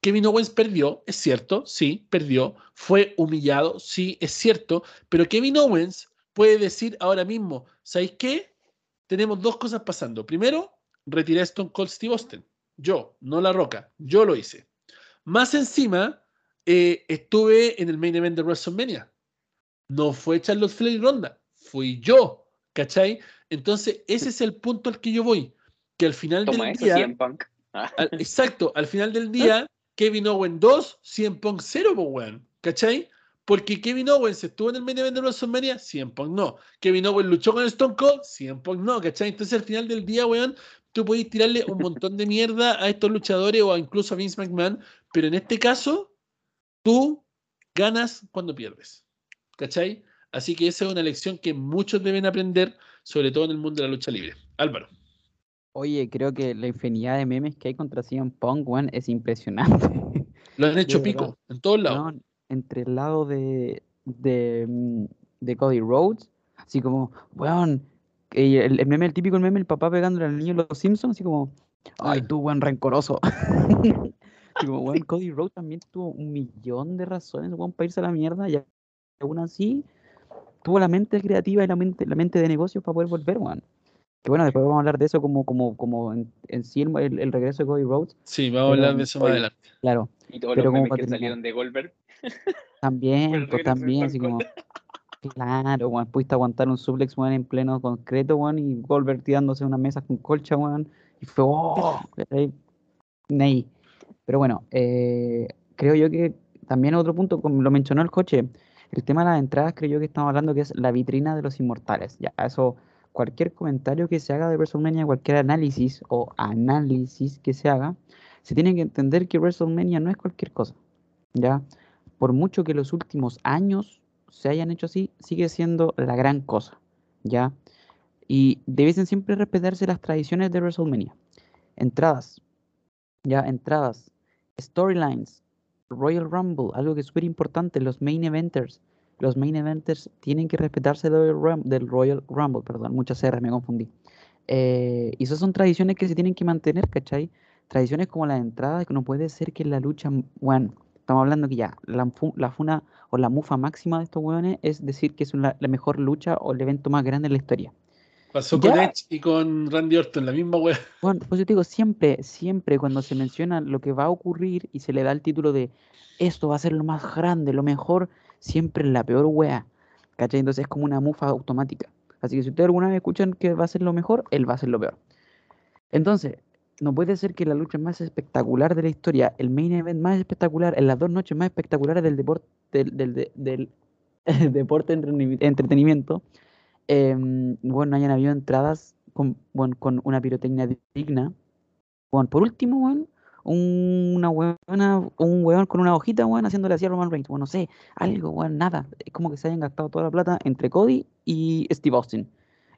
Kevin Owens perdió, es cierto, sí, perdió, fue humillado, sí, es cierto, pero Kevin Owens puede decir ahora mismo, ¿sabéis qué? Tenemos dos cosas pasando. Primero, retiré a Stone Cold Steve Austin. Yo, no La Roca, yo lo hice. Más encima, eh, estuve en el main event de WrestleMania. No fue Charlotte Flair y Ronda, fui yo, ¿cachai? Entonces, ese es el punto al que yo voy. Que al final Toma del eso, día. CM Punk. Ah. Al- exacto, al final del día, Kevin Owens 2, 100 Punk 0, po, weón. ¿Cachai? Porque Kevin Owens estuvo en el main event de WrestleMania, 100 Punk no. Kevin Owens luchó con Stone Cold, 100 Punk no, ¿cachai? Entonces al final del día, weón, tú tirarle un montón de mierda a estos luchadores o a incluso a Vince McMahon, pero en este caso, tú ganas cuando pierdes. ¿Cachai? Así que esa es una lección que muchos deben aprender, sobre todo en el mundo de la lucha libre. Álvaro. Oye, creo que la infinidad de memes que hay contra CM Punk, es impresionante. Lo han hecho pico en todos lados. No, entre el lado de, de, mm, de Cody Rhodes, así como, weón, que el, el meme, el típico meme, el papá pegándole al niño en los Simpsons, así como, ay, Ah. tú, weón, rencoroso. Como, weón, Cody Rhodes también tuvo un millón de razones, weón, para irse a la mierda, y aún así tuvo la mente creativa y la mente, la mente de negocios para poder volver, weón. Que bueno, después vamos a hablar de eso como, como, como en, en sí el, el- el regreso de Cody Rhodes, Sí, vamos a hablar de eso más adelante. claro. Y todos Pero los como memes que terminar. salieron de Goldberg. También, pues también, así como. Claro, weón, pudiste aguantar un suplex, weón, en pleno concreto, weón, y Goldberg tirándose una mesa con colcha, weón, y fue, oh. Pero bueno, eh, creo yo que también otro punto, como lo mencionó el coche, el tema de las entradas, creo yo que estamos hablando que es la vitrina de los inmortales, ya, eso, cualquier comentario que se haga de WrestleMania, cualquier análisis o análisis que se haga, se tiene que entender que WrestleMania no es cualquier cosa, ¿ya? por mucho que los últimos años se hayan hecho así, sigue siendo la gran cosa, ¿ya? Y debiesen siempre respetarse las tradiciones de WrestleMania. Entradas, ya, entradas, storylines, Royal Rumble, algo que es súper importante, los main eventers. Los main eventers tienen que respetarse del, Royal Rumble, perdón, muchas R, me confundí. Eh, y esas son tradiciones que se tienen que mantener, ¿cachai? Tradiciones como la entrada, que no puede ser que la lucha, Estamos hablando que ya, la, la funa o la mufa máxima de estos hueones es decir que es una- la mejor lucha o el evento más grande de la historia. Pasó con Edge y con Randy Orton, la misma wea. Bueno, pues yo te digo, siempre, siempre cuando se menciona lo que va a ocurrir y se le da el título de esto va a ser lo más grande, lo mejor, siempre es la peor wea. ¿Cachai? Entonces es como una mufa automática. Así que si ustedes alguna vez escuchan que va a ser lo mejor, él va a ser lo peor. Entonces, no puede ser que la lucha más espectacular de la historia, el main event más espectacular, en las dos noches más espectaculares del deporte, del, del, de- del deporte entretenimi- entretenimiento, em, bueno, hayan habido entradas con, bueno, una pirotecnia digna. Bueno, por último, un- una weona, un weón con una hojita, weón, haciéndole así a Roman Reigns. Bueno, no sé, algo, nada. Es como que se hayan gastado toda la plata entre Cody y Steve Austin.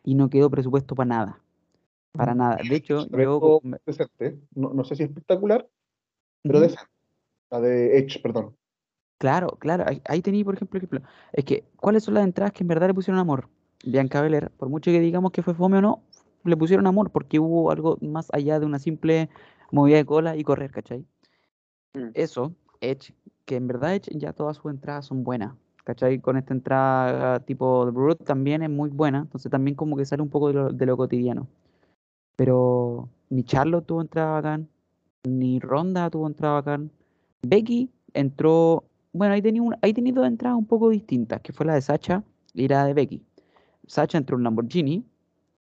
Y no quedó presupuesto para nada. Para nada. De hecho, yo... Decente. No, no sé si espectacular, pero Ujú. decente. La de Edge, perdón. Claro, claro. Ahí, tenía, por ejemplo, ejemplo. Es que, ¿cuáles son las entradas que en verdad le pusieron amor? Bianca Belair, por mucho que digamos que fue fome o no, le pusieron amor porque hubo algo más allá de una simple movida de cola y correr, ¿cachai? Mm. Eso, Edge, que en verdad Edge ya todas sus entradas son buenas, ¿cachai? Con esta entrada tipo The Brute también es muy buena, entonces también como que sale un poco de lo, de lo cotidiano. Pero ni Charlotte tuvo entrada bacán, ni Ronda tuvo entrada bacán. Becky entró, bueno, ahí tenía, un- ahí tenía dos entradas un poco distintas, que fue la de Sacha y la de Becky. Sacha entró en un Lamborghini,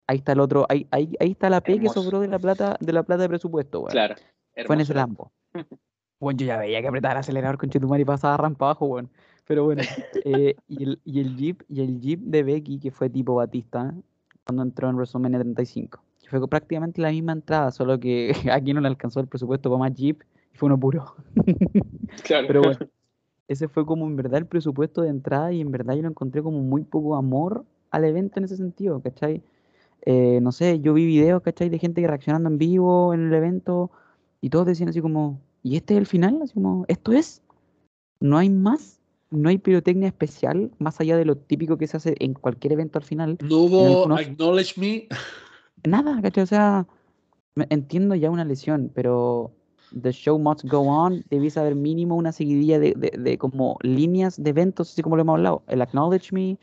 ahí está el otro, ahí, ahí, ahí está la P que sobró de la plata, de la plata de presupuesto, weón. Claro. Fue en ese. Lambo. Bueno, yo ya veía que apretaba el acelerador con Chetumar y pasaba rampa abajo, weón. Pero bueno, eh, y, el, y el Jeep, y el Jeep de Becky, que fue tipo Batista, cuando entró en WrestleMania 35. Que fue prácticamente la misma entrada, solo que aquí no le alcanzó el presupuesto para más Jeep y fue uno puro. Claro. Pero bueno, ese fue como en verdad el presupuesto de entrada y en verdad yo lo encontré como muy poco amor al evento en ese sentido, ¿cachai? Eh, no sé, yo vi videos, ¿cachai? De gente reaccionando en vivo en el evento y todos decían así como, ¿y este es el final? Así como, ¿esto es? ¿No hay más? ¿No hay pirotecnia especial más allá de lo típico que se hace en cualquier evento al final? No hubo Acknowledge Me. Nada, ¿cachai? O sea, entiendo ya una lesión, pero the show must go on. Debís haber mínimo una seguidilla de, de, de como líneas de eventos, así como lo hemos hablado. El Acknowledge Me,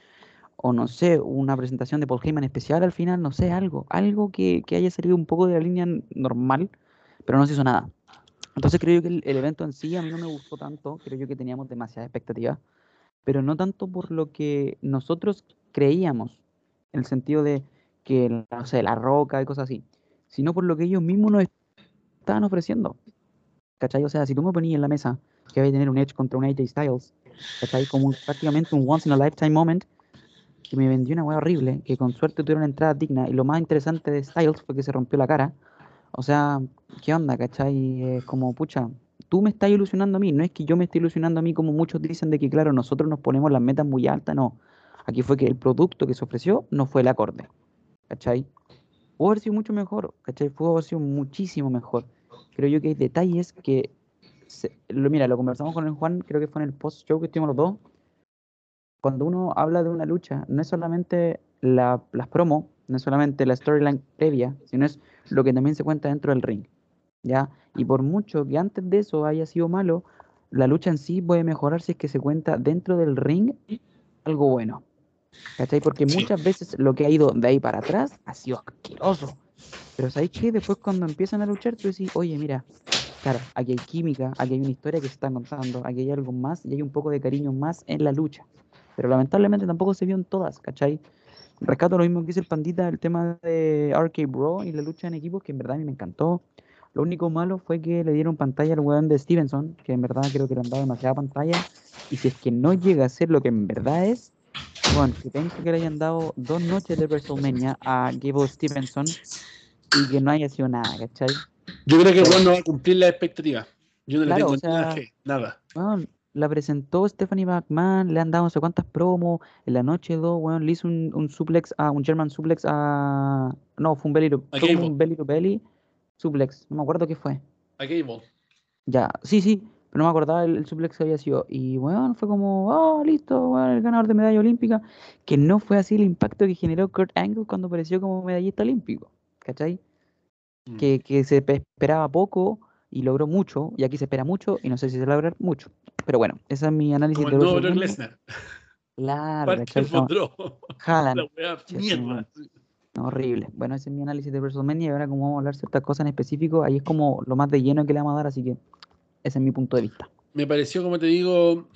o no sé, una presentación de Paul Heyman especial al final, no sé, algo. Algo que, que haya salido un poco de la línea normal, pero no se hizo nada. Entonces creo yo que el, el evento en sí a mí no me gustó tanto, creo yo que teníamos demasiadas expectativas, pero no tanto por lo que nosotros creíamos, en el sentido de que, no sé, la roca y cosas así, sino por lo que ellos mismos nos estaban ofreciendo. ¿Cachai? O sea, si tú me ponías en la mesa que iba a tener un Edge contra un AJ Styles, ¿cachai? Como prácticamente un once in a lifetime moment, que me vendió una hueá horrible, que con suerte tuvieron entrada digna, y lo más interesante de Styles fue que se rompió la cara. O sea, ¿qué onda, cachai? Es como, pucha, tú me estás ilusionando a mí, no es que yo me esté ilusionando a mí como muchos dicen de que, claro, nosotros nos ponemos las metas muy altas, no. Aquí fue que el producto que se ofreció no fue el acorde, ¿cachai? Pudo haber sido mucho mejor, ¿cachai? Pudo haber sido muchísimo mejor. Creo yo que hay detalles que, mira, lo conversamos con el Juan, creo que fue en el post-show que estuvimos los dos. Cuando uno habla de una lucha, no es solamente la, las promos, no es solamente la storyline previa, sino es lo que también se cuenta dentro del ring. ¿ya? Y por mucho que antes de eso haya sido malo, la lucha en sí puede mejorar si es que se cuenta dentro del ring algo bueno. ¿Cachai? Porque Sí. muchas veces lo que ha ido de ahí para atrás ha sido asqueroso. Pero ¿sabéis qué? Después cuando empiezan a luchar, tú decís, oye, mira, claro, aquí hay química, aquí hay una historia que se está contando, aquí hay algo más y hay un poco de cariño más en la lucha. Pero lamentablemente tampoco se vio en todas, ¿cachai? Rescato lo mismo que dice el Pandita, el tema de RK Bro y la lucha en equipos, que en verdad a mí me encantó. Lo único malo fue que le dieron pantalla al weón de Stevenson, que en verdad creo que le han dado demasiada pantalla. Y si es que no llega a ser lo que en verdad es, bueno, que penso que le hayan dado dos noches de WrestleMania a Gable Stevenson y que no haya sido nada, ¿cachai? Yo creo que weón no va a cumplir las expectativas. Yo no Claro, le o tengo nada sea, fe, nada. Weón, la presentó Stephanie McMahon, le han dado no sé cuántas promos, en la noche dos, weón, le hizo un, un suplex a un German suplex a no, fue un belly to, un belly to belly suplex, no me acuerdo qué fue. A Gable. Ya, sí, sí, pero no me acordaba el, el suplex que había sido. Y weón, fue como, oh, listo, weón, el ganador de medalla olímpica, que no fue así el impacto que generó Kurt Angle cuando apareció como medallista olímpico, ¿cachai? Mm. que, que se pe- esperaba poco, y logró mucho, y aquí se espera mucho, y no sé si se va a lograr mucho. Pero bueno, ese es mi análisis Como de el. Brock Lesnar. Claro, ¿cachai? No, horrible. Bueno, ese es mi análisis de WrestleMania y ahora como vamos a hablar ciertas cosas en específico, ahí es como lo más de lleno que le vamos a dar, así que ese es mi punto de vista. Me pareció, como te digo,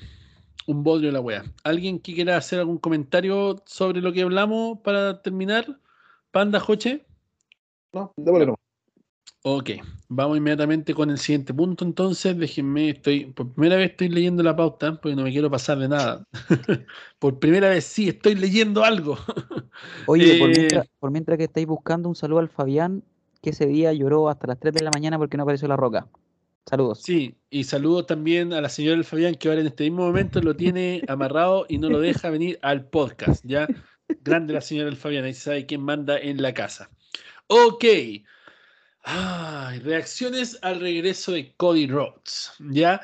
un bodrio la wea. ¿Alguien que quiera hacer algún comentario sobre lo que hablamos para terminar? Panda Joche. No, démosle nomás. Ok, vamos inmediatamente con el siguiente punto. Entonces, déjenme, estoy por primera vez estoy leyendo la pauta porque no me quiero pasar de nada. por primera vez sí estoy leyendo algo. Oye, por Eh, mientras, por mientras que estáis buscando, un saludo al Fabián, que ese día lloró hasta las 3 de la mañana porque no apareció la roca. Saludos. Sí, y saludo también a la señora del Fabián que ahora en este mismo momento lo tiene amarrado y no lo deja venir al podcast. Ya, grande la señora del Fabián, ahí se sabe quién manda en la casa. Ok. Ay, reacciones al regreso de Cody Rhodes. Ya,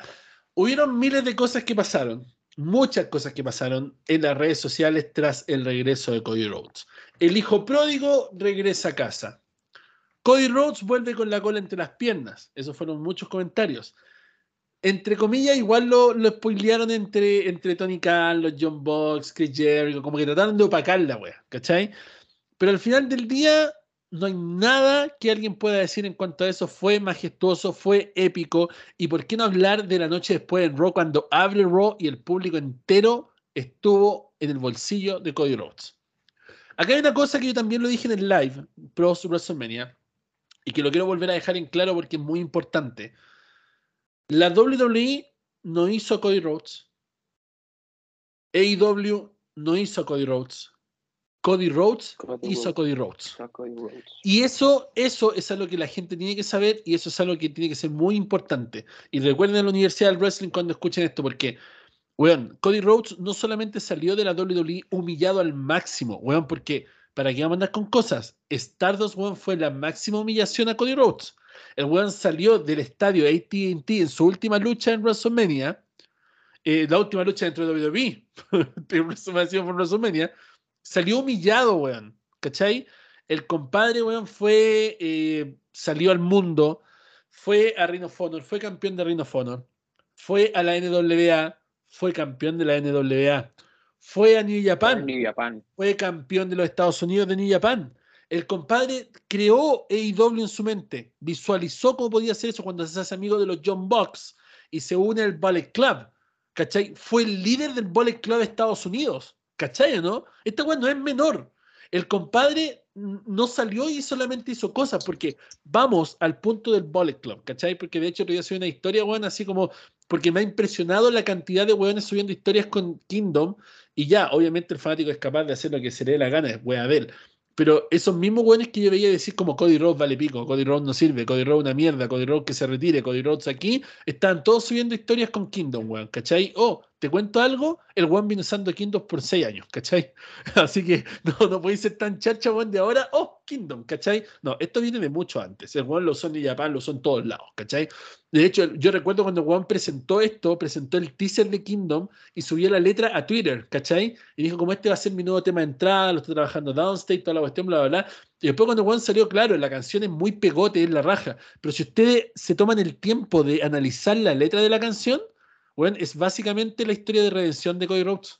hubieron miles de cosas que pasaron, muchas cosas que pasaron en las redes sociales tras el regreso de Cody Rhodes. El hijo pródigo regresa a casa. Cody Rhodes vuelve con la cola entre las piernas. Esos fueron muchos comentarios. Entre comillas, igual lo, lo spoilearon entre, entre Tony Khan, los John Box, Chris Jericho, como que trataron de opacar la wea, ¿cachai? Pero al final del día, no hay nada que alguien pueda decir en cuanto a eso. Fue majestuoso, fue épico. ¿Y por qué no hablar de la noche después en Raw cuando abre Raw y el público entero estuvo en el bolsillo de Cody Rhodes? Acá hay una cosa que yo también lo dije en el live, Pro WrestleMania, y que lo quiero volver a dejar en claro porque es muy importante. La WWE no hizo a Cody Rhodes. AEW no hizo a Cody Rhodes. Cody Rhodes Cody hizo a Rhodes. Cody Rhodes. Cody Rhodes. Y eso, eso es algo que la gente tiene que saber y eso es algo que tiene que ser muy importante. Y recuerden la Universidad del Wrestling cuando escuchen esto, porque, weón, Cody Rhodes no solamente salió de la WWE humillado al máximo, weón, porque, para que vamos a andar con cosas, Stardust, weón, fue la máxima humillación a Cody Rhodes. El weón salió del estadio ATT en su última lucha en WrestleMania, eh, la última lucha dentro de WWE, por WrestleMania, salió humillado, weón, ¿cachai? El compadre, weón, fue, eh, salió al mundo, fue a Ring of Honor, fue campeón de Ring of Honor, fue a la NWA, fue campeón de la NWA, fue a New Japan, New Japan. fue campeón de los Estados Unidos de New Japan. El compadre creó AEW en su mente, visualizó cómo podía hacer eso cuando se hace amigo de los John Box y se une al Ballet Club. ¿Cachai? Fue el líder del Ballet Club de Estados Unidos. ¿Cachai no? Este weón no es menor. El compadre no salió y solamente hizo cosas, porque vamos al punto del Bullet Club, ¿cachai? Porque de hecho, yo hacer una historia, weón, así como, porque me ha impresionado la cantidad de weones subiendo historias con Kingdom, y ya, obviamente el fanático es capaz de hacer lo que se le dé la gana, es wea. Pero esos mismos weones que yo veía decir como Cody Rhodes vale pico, Cody Rhodes no sirve, Cody Rhodes una mierda, Cody Rhodes que se retire, Cody Rhodes aquí, están todos subiendo historias con Kingdom, weón, ¿cachai? Oh, te cuento algo, el weón viene usando Kingdom por 6 años, ¿cachai? Así que no, no podéis ser tan chacha, weón, de ahora, oh, Kingdom, ¿cachai? No, esto viene de mucho antes, el weón lo son en Japón, lo son todos lados, ¿cachai? De hecho, yo recuerdo cuando Juan presentó esto, presentó el teaser de Kingdom y subió la letra a Twitter, ¿cachai? Y dijo, como este va a ser mi nuevo tema de entrada, lo estoy trabajando downstate, toda la cuestión, bla, bla, bla. Y después cuando Juan salió, claro, la canción es muy pegote, es la raja. Pero si ustedes se toman el tiempo de analizar la letra de la canción, bueno, es básicamente la historia de redención de Cody Rhodes.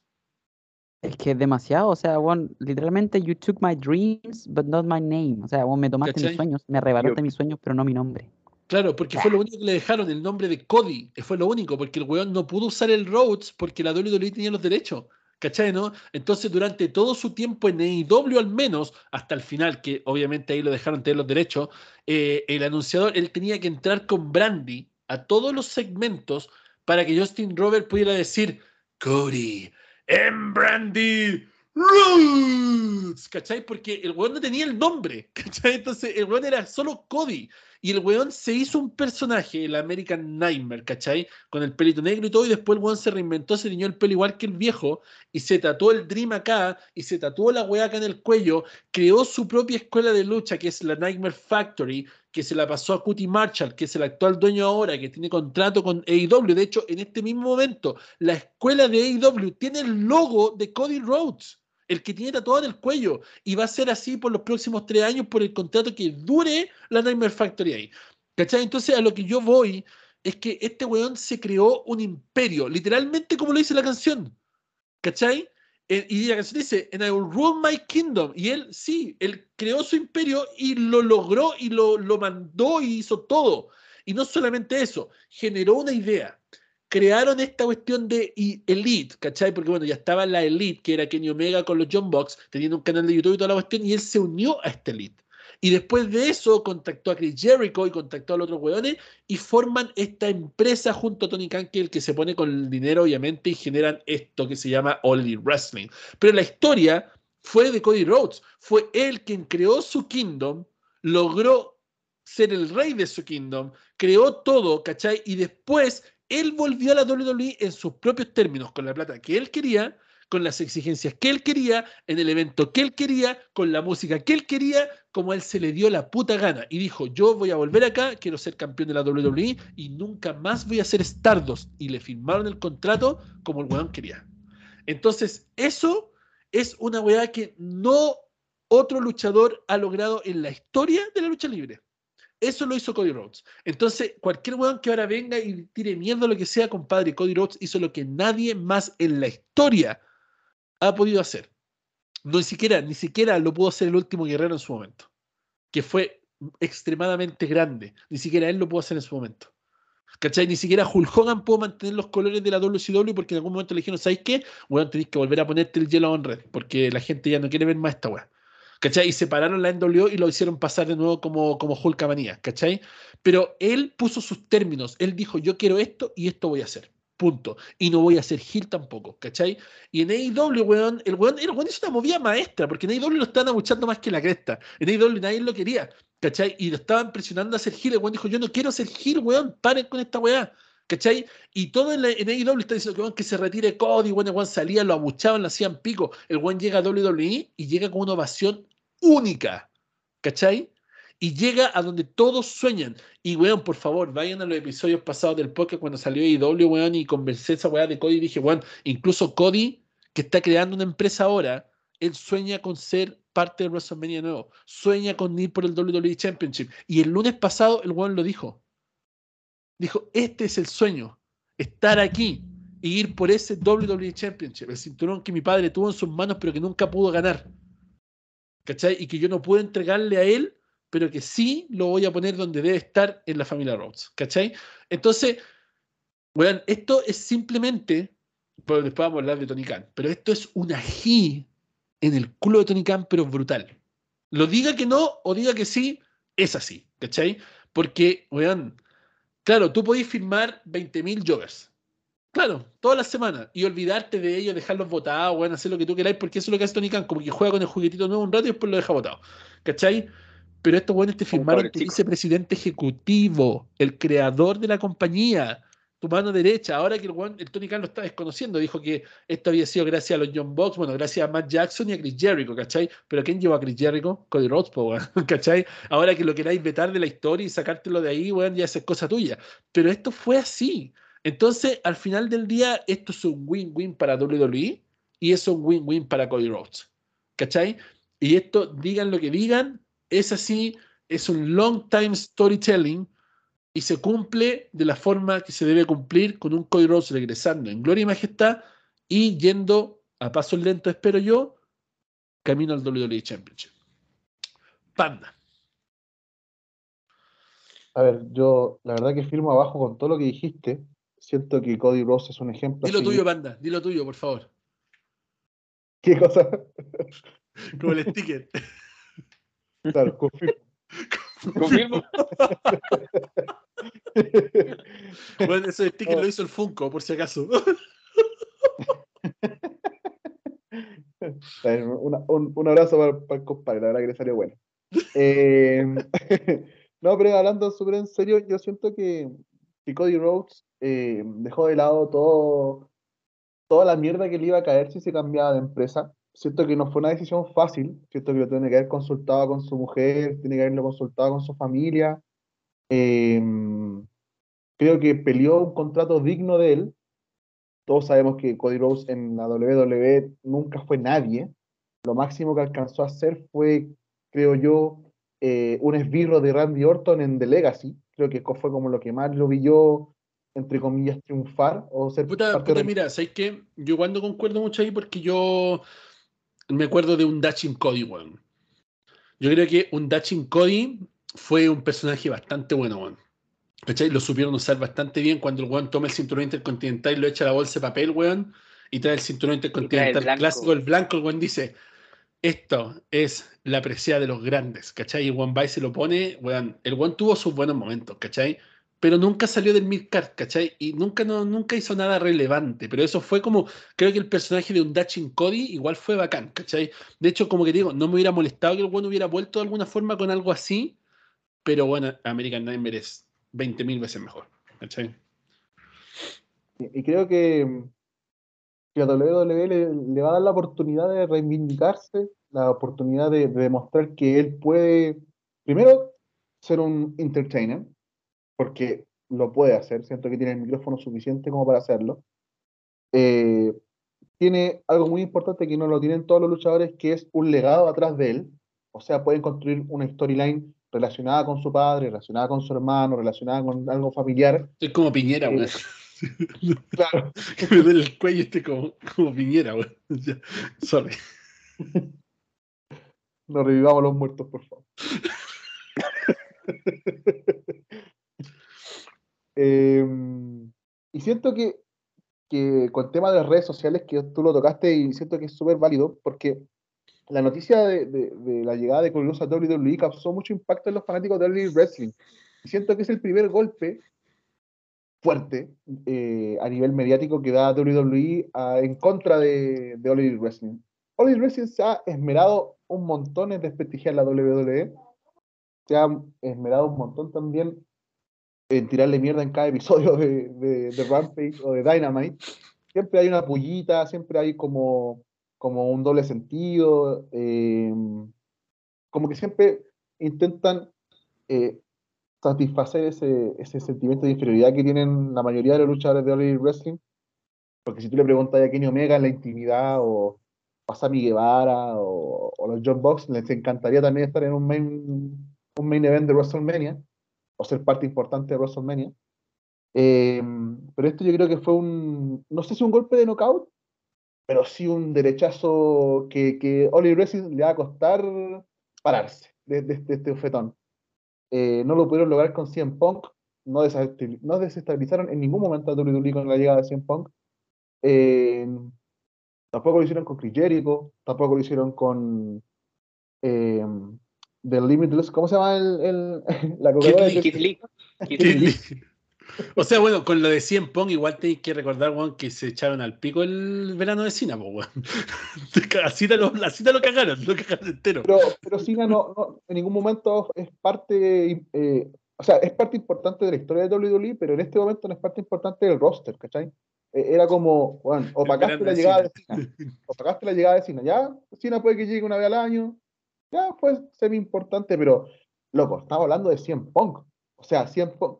Es que es demasiado, o sea, bueno, literalmente you took my dreams, but not my name. O sea, vos me tomaste ¿Cachai? mis sueños, me arrebataste Yo- mis sueños, pero no mi nombre. Claro, porque fue lo único que le dejaron el nombre de Cody. eh, Fue lo único, porque el weón no pudo usar el Rhodes porque la WWE tenía los derechos. ¿Cachai, no? Entonces, durante todo su tiempo en AEW, al menos, hasta el final, que obviamente ahí lo dejaron tener los derechos, eh, el anunciador, él tenía que entrar con Brandy a todos los segmentos para que Justin Robert pudiera decir, Cody, en Brandy Rhodes, ¿cachai? Porque el weón no tenía el nombre, ¿cachai? Entonces, el weón era solo Cody. Y el weón se hizo un personaje, el American Nightmare, ¿cachai? Con el pelito negro y todo, y después el weón se reinventó, se tiñó el pelo igual que el viejo, y se tatuó el Dream acá, y se tatuó la weá acá en el cuello, creó su propia escuela de lucha, que es la Nightmare Factory, que se la pasó a Cutie Marshall, que es el actual dueño ahora, que tiene contrato con AEW. De hecho, en este mismo momento, la escuela de AEW tiene el logo de Cody Rhodes, el que tiene tatuado en el cuello, y va a ser así por los próximos tres años por el contrato que dure la Nightmare Factory ahí. ¿Cachai? Entonces a lo que yo voy es que este weón se creó un imperio, literalmente como lo dice la canción. ¿Cachai? Eh, y la canción dice, And I will rule my kingdom. Y él, sí, él creó su imperio y lo logró y lo, lo mandó y hizo todo. Y no solamente eso, generó una idea. Crearon esta cuestión de Elite, ¿cachai? Porque bueno, ya estaba la Elite, que era Kenny Omega con los John Box, teniendo un canal de YouTube y toda la cuestión, y él se unió a esta Elite. Y después de eso contactó a Chris Jericho y contactó a los otros weones y forman esta empresa junto a Tony Khan, que el que se pone con el dinero, obviamente, y generan esto que se llama Only Wrestling. Pero la historia fue de Cody Rhodes. Fue él quien creó su kingdom, logró ser el rey de su kingdom, creó todo, ¿cachai? Y después él volvió a la WWE en sus propios términos, con la plata que él quería, con las exigencias que él quería, en el evento que él quería, con la música que él quería, como él se le dio la puta gana. Y dijo, yo voy a volver acá, quiero ser campeón de la WWE y nunca más voy a ser Stardust. Y le firmaron el contrato como el weón quería. Entonces, eso es una weá que no otro luchador ha logrado en la historia de la lucha libre. Eso lo hizo Cody Rhodes. Entonces, cualquier weón que ahora venga y tire mierda lo que sea, compadre, Cody Rhodes hizo lo que nadie más en la historia ha podido hacer. Ni siquiera, ni siquiera lo pudo hacer el último guerrero en su momento, que fue extremadamente grande. Ni siquiera él lo pudo hacer en su momento. ¿Cachai? Ni siquiera Hulk Hogan pudo mantener los colores de la WCW porque en algún momento le dijeron, ¿sabes qué? Bueno, tenéis que volver a ponerte el Yellow on Red porque la gente ya no quiere ver más esta weá. ¿Cachai? Y separaron la NWO y lo hicieron pasar de nuevo como, como Hulkamanía, ¿cachai? Pero él puso sus términos. Él dijo, yo quiero esto y esto voy a hacer. Punto. Y no voy a hacer Gil tampoco, ¿cachai? Y en AEW, weón, el weón, el weón hizo una movida maestra, porque en AEW lo estaban abuchando más que la cresta. En AEW nadie lo quería, ¿cachai? Y lo estaban presionando a hacer Gil. El weón dijo, yo no quiero hacer Gil, weón, paren con esta weá. ¿Cachai? Y todo en, AEW está diciendo que, que se retire Cody, weón, el weón salía, lo abuchaban, lo hacían pico. El weón llega a WWE y llega con una ovación única, ¿cachai? y llega a donde todos sueñan. Y, weón, por favor, vayan a los episodios pasados del podcast cuando salió IW, weón, y conversé esa weá de Cody y dije, weón, incluso Cody, que está creando una empresa ahora, él sueña con ser parte de WrestleMania nuevo, sueña con ir por el WWE Championship. Y el lunes pasado el weón lo dijo. Dijo, este es el sueño, estar aquí y ir por ese WWE Championship, el cinturón que mi padre tuvo en sus manos pero que nunca pudo ganar. Y que yo no puedo entregarle a él pero que sí lo voy a poner donde debe estar en la familia Rhodes, ¿cachai? Entonces, bueno, esto es simplemente, después vamos a hablar de Tony Khan, pero esto es un ají en el culo de Tony Khan, pero brutal. Lo diga que no o diga que sí, es así, ¿cachai? Porque, weón, claro, tú podés firmar 20.000 joggers. Claro, todas las semanas. Y olvidarte de ellos, dejarlos votados, weón, hacer lo que tú queráis, porque eso es lo que hace Tony Khan, como que juega con el juguetito nuevo un rato y después lo deja votado. ¿Cachai? Pero estos buenos te firmaron tu vicepresidente ejecutivo, el creador de la compañía, tu mano derecha. Ahora que el, el Tony Khan lo está desconociendo, dijo que esto había sido gracias a los John Box, bueno, gracias a Matt Jackson y a Chris Jericho, ¿cachai? Pero ¿quién llevó a Chris Jericho? Cody Rhodes, ¿cachai? Ahora que lo queráis vetar de la historia y sacártelo de ahí, bueno, ya es cosa tuya. Pero esto fue así. Entonces, al final del día, esto es un win-win para WWE y es un win-win para Cody Rhodes. ¿Cachai? Y esto, digan lo que digan, es así, es un long time storytelling y se cumple de la forma que se debe cumplir con un Cody Rhodes regresando en gloria y majestad y yendo a paso lento, espero yo, camino al WWE Championship. Panda. A ver, yo la verdad que firmo abajo con todo lo que dijiste. Siento que Cody Rhodes es un ejemplo. Dilo tuyo, Panda, dilo tuyo, por favor. ¿Qué cosa? Como el sticker. Claro, confirmo. Confirmo. bueno, ese sticker lo hizo el Funko, por si acaso. un, un, abrazo para, el compadre, la verdad que le salió bueno. Eh, no, pero hablando súper en serio, yo siento que, Cody Rhodes eh, dejó de lado todo, toda la mierda que le iba a caer si se cambiaba de empresa siento que no fue una decisión fácil, siento que tiene que haber consultado con su mujer, tiene que haberlo consultado con su familia. Em, creo que peleó un contrato digno de él. Todos sabemos que Cody Rose en la WWE nunca fue nadie. Lo máximo que alcanzó a hacer fue, creo yo, eh, un esbirro de Randy Orton en The Legacy. Creo que fue como lo que más lo vi yo, entre comillas, triunfar o ser Puta, parte puta, de- mira, ¿sabes qué? Yo cuando concuerdo mucho ahí porque yo me acuerdo de un Dachin Cody, weón. Yo creo que un Dachin Cody fue un personaje bastante bueno, weón. ¿Cachai? Lo supieron usar bastante bien cuando el weón toma el cinturón intercontinental y lo echa a la bolsa de papel, weón, y trae el cinturón intercontinental blanco. clásico, el blanco, el weón dice, esto es la preciada de los grandes, ¿cachai? Y el weón va y se lo pone, weón, el weón tuvo sus buenos momentos, ¿cachai? Pero nunca salió del midcard, ¿cachai? Y nunca, no, nunca hizo nada relevante, pero eso fue como, creo que el personaje de un Dachin Cody igual fue bacán, ¿cachai? De hecho, como que digo, no me hubiera molestado que el weón hubiera vuelto de alguna forma con algo así, pero bueno, American Nightmare es 20.000 veces mejor, ¿cachai? Y creo que, que a WWE le, le va a dar la oportunidad de reivindicarse, la oportunidad de, de demostrar que él puede, primero, ser un entertainer, porque lo puede hacer, siento que tiene el micrófono suficiente como para hacerlo. Eh, tiene algo muy importante que no lo tienen todos los luchadores, que es un legado atrás de él. O sea, pueden construir una storyline relacionada con su padre, relacionada con su hermano, relacionada con algo familiar. Estoy como Piñera, Eh. Claro. que me duele el cuello este como, como Piñera. Ya, Sorry. No revivamos los muertos, por favor. Em, y siento que, que con el tema de las redes sociales, que tú lo tocaste y siento que es súper válido, porque la noticia de, de- de la llegada de Coloso a WWE causó mucho impacto en los fanáticos de WWE Wrestling. Y siento que es el primer golpe fuerte eh, a nivel mediático que da WWE a- en contra de, de Wrestling. All Wrestling se ha esmerado un montón en desprestigiar la WWE, se ha esmerado un montón también en tirarle mierda en cada episodio de Rampage o de Dynamite. Siempre hay una pullita, siempre hay como, como un doble sentido, eh, como que siempre intentan eh, satisfacer ese, ese sentimiento de inferioridad que tienen la mayoría de los luchadores de All Wrestling. Porque si tú le preguntas a Kenny Omega en la intimidad o a Sammy Guevara o, o los John Box, les encantaría también estar en un main, un main event de WrestleMania o ser parte importante de WrestleMania. Eh, pero esto yo creo que fue un, no sé si un golpe de knockout, pero sí un derechazo que, que Elite Wrestling le va a costar pararse de, de- de este fetón. Eh, no lo pudieron lograr con CM Punk, no, desestabil- no desestabilizaron en ningún momento a WWE con la llegada de CM Punk. Eh, tampoco lo hicieron con Chris Jericho, tampoco lo hicieron con eh, The Limitless, ¿cómo se llama el, el- la? Lee. Keith Lee. Keith Keith Lee. O sea, bueno, con lo de Cien Pong, igual tenéis que recordar, weón, que se echaron al pico el verano de Cina, weón. Así te lo, así te lo cagaron, lo cagaron entero. Pero, pero Cena no, no- en ningún momento es parte, eh, o sea, es parte importante de la historia de WWE, pero en este momento no es parte importante del roster, ¿cachai? Eh, era como, opacaste verano la llegada de. Cena, opacaste la llegada de Cena, ya, Cena puede que llegue una vez al año, ya, pues, semi importante, pero, loco, estamos hablando de 100 Punk, o sea, 100 Punk,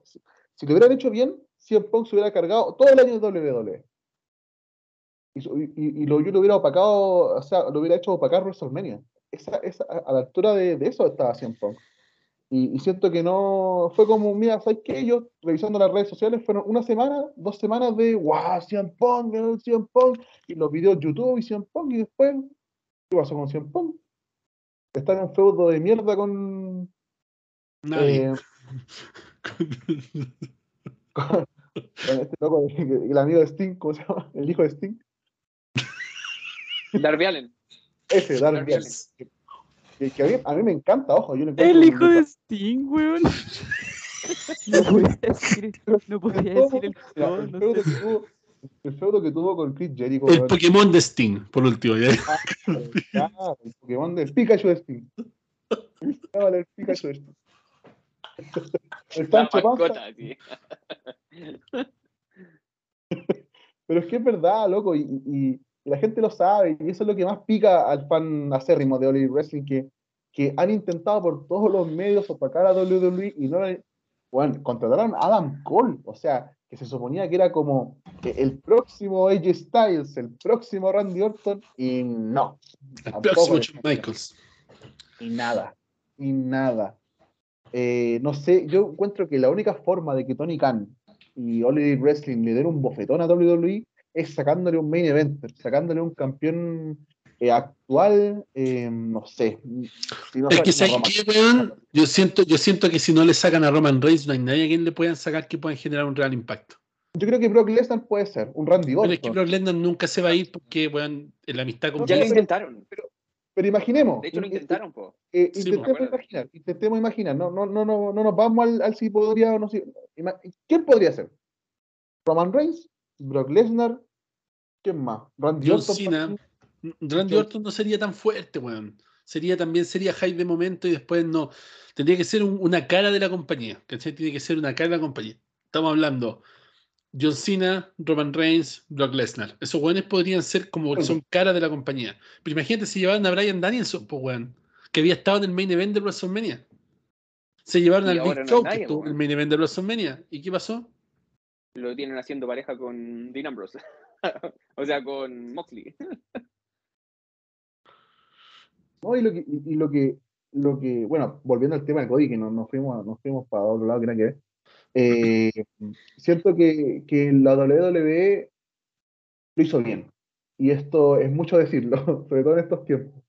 si, lo hubieran hecho bien, 100 Punk se hubiera cargado todo el año de WWE. Y, lo, yo lo hubiera opacado, o sea, lo hubiera hecho opacar WrestleMania. Esa, esa, a la altura de, de eso estaba CM Punk. Y, y siento que no, fue como, mira, ¿sabes qué? Yo, revisando las redes sociales, fueron una semana, dos semanas de, wow, CM Punk, CM Punk, y los videos YouTube y CM Punk, y después, ¿qué pasó con CM Punk? Está en un feudo de mierda con, Nadie. eh, con, con este loco, de- el amigo de Sting, ¿cómo se llama? El hijo de Sting. Darby Allen. Ese, Darby Darby Allin. Allin. Que, que a, mí, a mí me encanta, ojo, yo lo El hijo de Sting, weón. No podía decir, no podía decir el todo, el, no feudo sé. que tuvo, el feudo que tuvo con Chris Jericho. el weón. Pokémon de Sting, por último. ¿ya? Claro, el Pokémon del Pikachu de Steam. Llámale el Pikachu de Steam. El La Panza, mascota, sí. pero es que es verdad, loco, y, y- y la gente lo sabe, y eso es lo que más pica al fan acérrimo de All Elite Wrestling, que, que han intentado por todos los medios opacar a WWE y no le- Bueno, contrataron a Adam Cole, o sea, que se suponía que era como el próximo AJ Styles, el próximo Randy Orton, y no. El próximo Shawn Michaels. y nada. y nada. Eh, no sé, yo encuentro que la única forma de que Tony Khan y All Elite Wrestling le den un bofetón a WWE es sacándole un main event, sacándole un campeón eh, actual, eh, no sé. Si no Es que ¿sabes Roman- qué, weón? Yo siento, yo siento que si no le sacan a Roman Reigns, no hay nadie a quien le puedan sacar que puedan generar un real impacto. Yo creo que Brock Lesnar puede ser, un Randy Pero es que Orton. Brock Lesnar nunca se va a ir porque, weón, en la amistad con Ya lo intentaron. Pero imaginemos. De hecho, lo in- intentaron, po. eh, Sí, intentemos imaginar, intentemos imaginar, no, no, no, no, no nos vamos al, al si podría o no si. ¿Quién podría ser? ¿Roman Reigns? ¿Brock Lesnar? ¿Quién más? ¿Randy John Orton? Cena. Randy Orton no sería tan fuerte, weón. Sería también sería hype de momento y después no. Tendría que ser un- una cara de la compañía. ¿Cachai? Tiene que ser una cara de la compañía. Estamos hablando John Cena, Roman Reigns, Brock Lesnar. Esos weones podrían ser como Claro. son cara de la compañía. Pero imagínate si llevaran a Brian Danielson, pues weón, que había estado en el main event de WrestleMania. Se llevaron Y al Big no Show, nadie, que estuvo po, en el main event de WrestleMania. ¿Y qué pasó? Lo tienen haciendo pareja con Dean Ambrose. o sea, con Moxley. No, y lo que, y, y lo que, lo que, bueno, volviendo al tema del Cody, que nos, nos fuimos, nos fuimos para otro lado que nada que ver. Eh, siento que, que la WWE lo hizo bien. Y esto es mucho decirlo, sobre todo en estos tiempos.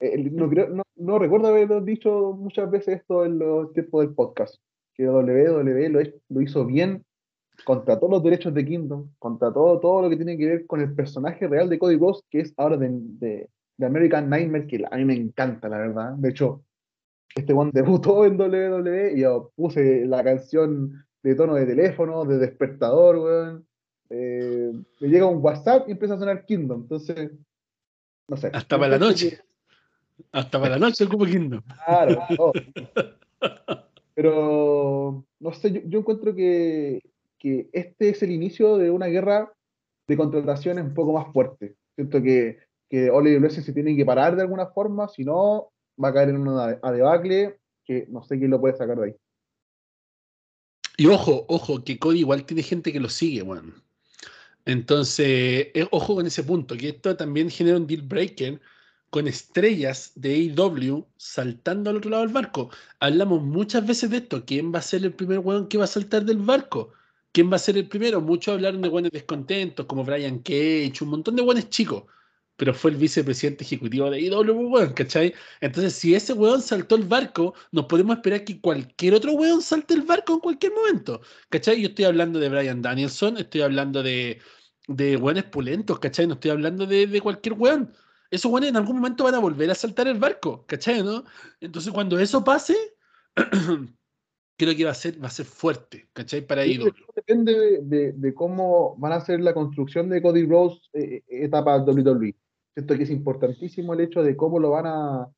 Eh, no, creo- no, no recuerdo haber dicho muchas veces esto en los tiempos del podcast, que WWE lo, lo hizo bien contra todos los derechos de Kingdom, contra todo, todo lo que tiene que ver con el personaje real de Cody Rhodes, que es ahora de, de, de American Nightmare, que a mí me encanta, la verdad. De hecho, este one debutó en WWE y yo puse la canción de tono de teléfono, de despertador, weón. Eh, me llega un WhatsApp y empieza a sonar Kingdom. Entonces, no sé. Hasta para la noche. Hasta para la noche el Cupo Kingdom. Claro. Pero, no sé, yo, yo encuentro que, que este es el inicio de una guerra de contrataciones un poco más fuerte. Siento que, que Ole Iglesias se tiene que parar de alguna forma, si no, va a caer en una a debacle que no sé quién lo puede sacar de ahí. Y ojo, ojo, que Cody igual tiene gente que lo sigue, weón. Entonces, eh, ojo con ese punto, que esto también genera un deal breaker con estrellas de AEW saltando al otro lado del barco. Hablamos muchas veces de esto. ¿Quién va a ser el primer weón que va a saltar del barco? ¿Quién va a ser el primero? Muchos hablaron de buenos descontentos, como Brian Cage, un montón de buenos chicos. Pero fue el vicepresidente ejecutivo de AEW, weón, ¿cachai? Entonces, si ese weón saltó el barco, nos podemos esperar que cualquier otro weón salte el barco en cualquier momento. ¿Cachai? Yo estoy hablando de Brian Danielson, estoy hablando de, de weones pulentos, ¿cachai? No estoy hablando de, de cualquier weón. Esos weones en algún momento van a volver a saltar el barco, ¿cachai? ¿no? Entonces, cuando eso pase, creo que va a ser, va a ser fuerte, ¿cachai? Para creo IW. Depende de, de- de cómo van a ser la construcción de Cody Rhodes eh, etapa WWE. Siento que es importantísimo el hecho de cómo lo van a,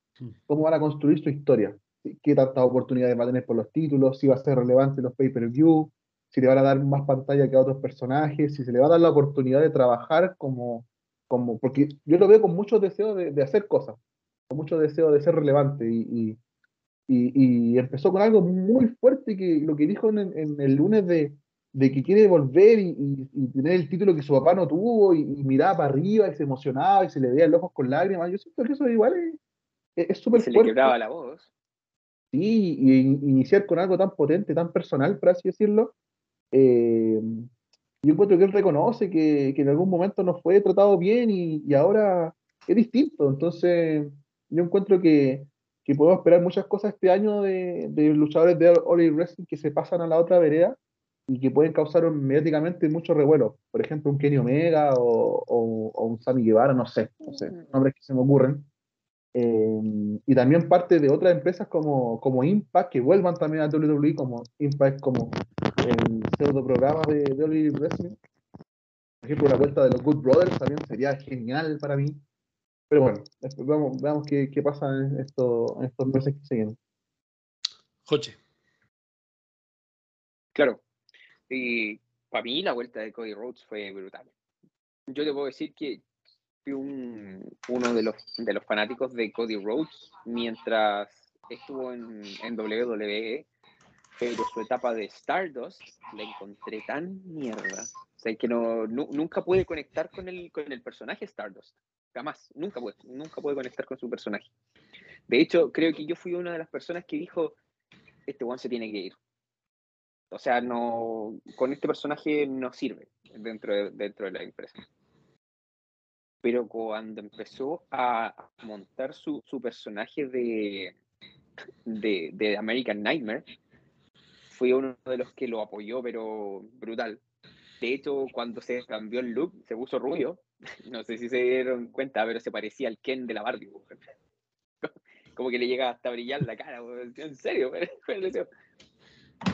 cómo van a construir su historia. Qué tantas oportunidades va a tener por los títulos, si va a ser relevante los pay-per-view, si le van a dar más pantalla que a otros personajes, si se le va a dar la oportunidad de trabajar como, como porque yo lo veo con mucho deseo de, de hacer cosas, con mucho deseo de ser relevante y, y, y- y empezó con algo muy fuerte que lo que dijo en, en el lunes de, de que quiere volver y, y- y tener el título que su papá no tuvo y, y miraba para arriba y se emocionaba y se le veía los ojos con lágrimas. Yo siento que eso igual es- es súper Se le fuerte. quebraba la voz. Sí, y in- iniciar con algo tan potente, tan personal, por así decirlo. eh, yo encuentro que él reconoce que, que en algún momento no fue tratado bien y, ahora es distinto. Entonces, yo encuentro que, que podemos esperar muchas cosas este año de, de luchadores de All Wrestling que se pasan a la otra vereda y que pueden causar mediáticamente mucho revuelo. Por ejemplo, un Kenny Omega o, o- o un Sammy Guevara, no sé, no sé, nombres que se me ocurren. Eh, y también parte de otras empresas como, como Impact, que vuelvan también a WWE, como Impact, como el pseudo programa de, de Elite Wrestling. Por ejemplo, la vuelta de los Good Brothers también sería genial para mí. Pero bueno, veamos, veamos qué, qué pasa en, esto, en estos meses que siguen. Joche. Claro. Y para mí la vuelta de Cody Rhodes fue brutal. Yo te puedo decir que fui un- uno de los, de los fanáticos de Cody Rhodes mientras estuvo en, en WWE, pero su etapa de Stardust la encontré tan mierda. O sea, que no, nu- nunca pude conectar con el, con el personaje Stardust. jamás, nunca puede, nunca puede conectar con su personaje. De hecho, creo que yo fui una de las personas que dijo, este one se tiene que ir. O sea, no, con este personaje no sirve dentro de, dentro de la empresa. Pero cuando empezó a montar su, su personaje de, de, de American Nightmare, fui uno de los que lo apoyó, pero brutal. De hecho, cuando se cambió el look, se puso rubio. No sé si se dieron cuenta, pero se parecía al Ken de la Barbie. Como que le llega hasta brillar la cara. En serio,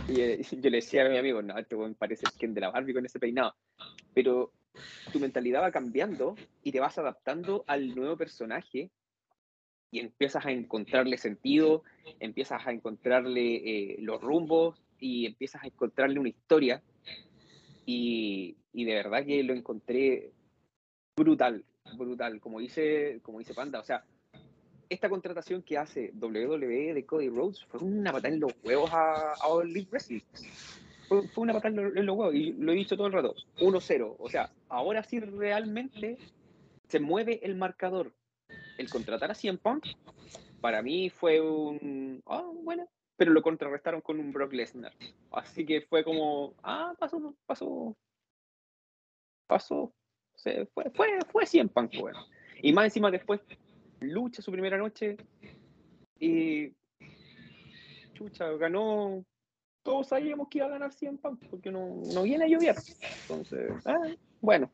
y eh, yo le decía a mi amigo, no, este parece el Ken de la Barbie con ese peinado. Pero tu mentalidad va cambiando y te vas adaptando al nuevo personaje y empiezas a encontrarle sentido, empiezas a encontrarle eh, los rumbos y empiezas a encontrarle una historia. Y, y, de verdad que lo encontré brutal, brutal, como dice, como dice Panda. O sea, esta contratación que hace WWE de Cody Rhodes fue una patada en los huevos a, a All Elite Wrestling. Fue, una patada en los huevos y lo he dicho todo el rato. 1-0. O sea, ahora sí realmente se mueve el marcador. El contratar a CM Punk, para mí fue un. Ah, bueno. Pero lo contrarrestaron con un Brock Lesnar. Así que fue como. Ah, pasó, pasó. Pasó. Se fue, fue, fue CM Punk, bueno. Y más encima después lucha su primera noche y chucha, ganó. Todos sabíamos que iba a ganar 100 Punk porque no, no viene a llover. Entonces, ah, bueno,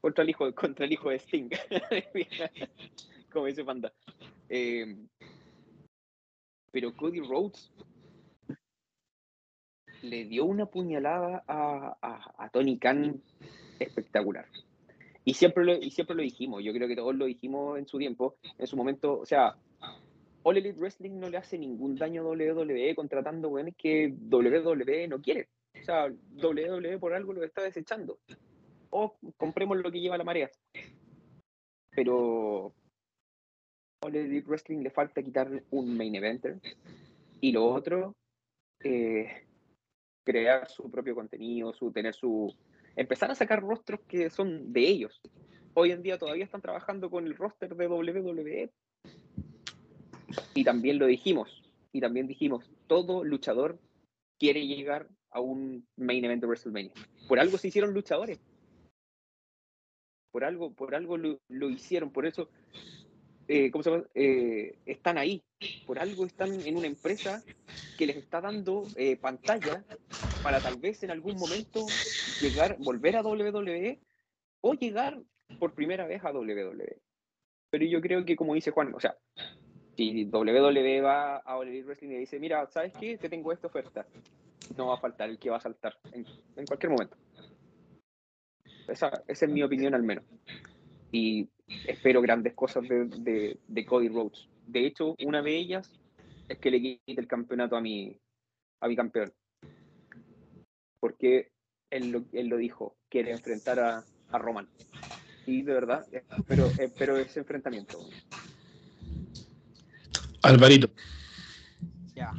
contra el hijo, contra el hijo de Sting, como dice Panda. Eh, pero Cody Rhodes le dio una puñalada a, a Tony Khan espectacular. Y siempre, lo, y siempre lo dijimos, yo creo que todos lo dijimos en su tiempo, en su momento, o sea, All Elite Wrestling no le hace ningún daño a WWE contratando weones que WWE no quiere. O sea, WWE por algo lo está desechando. O compremos lo que lleva la marea. Pero All Elite Wrestling le falta quitar un main eventer. Y lo otro, eh, crear su propio contenido, su, tener su, empezar a sacar rostros que son de ellos. Hoy en día todavía están trabajando con el roster de WWE. Y también lo dijimos, y también dijimos, todo luchador quiere llegar a un main event de WrestleMania. Por algo se hicieron luchadores. Por algo, por algo lo, lo hicieron, por eso eh, ¿cómo se llama? Eh, están ahí. Por algo están en una empresa que les está dando eh, pantalla para tal vez en algún momento llegar, volver a WWE o llegar por primera vez a WWE. Pero yo creo que, como dice Juan, o sea, si WWE va a All Wrestling y dice, mira, ¿sabes qué? Te tengo esta oferta. No va a faltar el que va a saltar en, en cualquier momento. Esa, esa es mi opinión al menos. Y espero grandes cosas de, de, Cody Rhodes. De hecho, una de ellas es que le quite el campeonato a mi, a mi campeón. Porque él lo, él lo dijo, quiere enfrentar a, a Roman. Y de verdad, espero, espero ese enfrentamiento. Alvarito. Ya.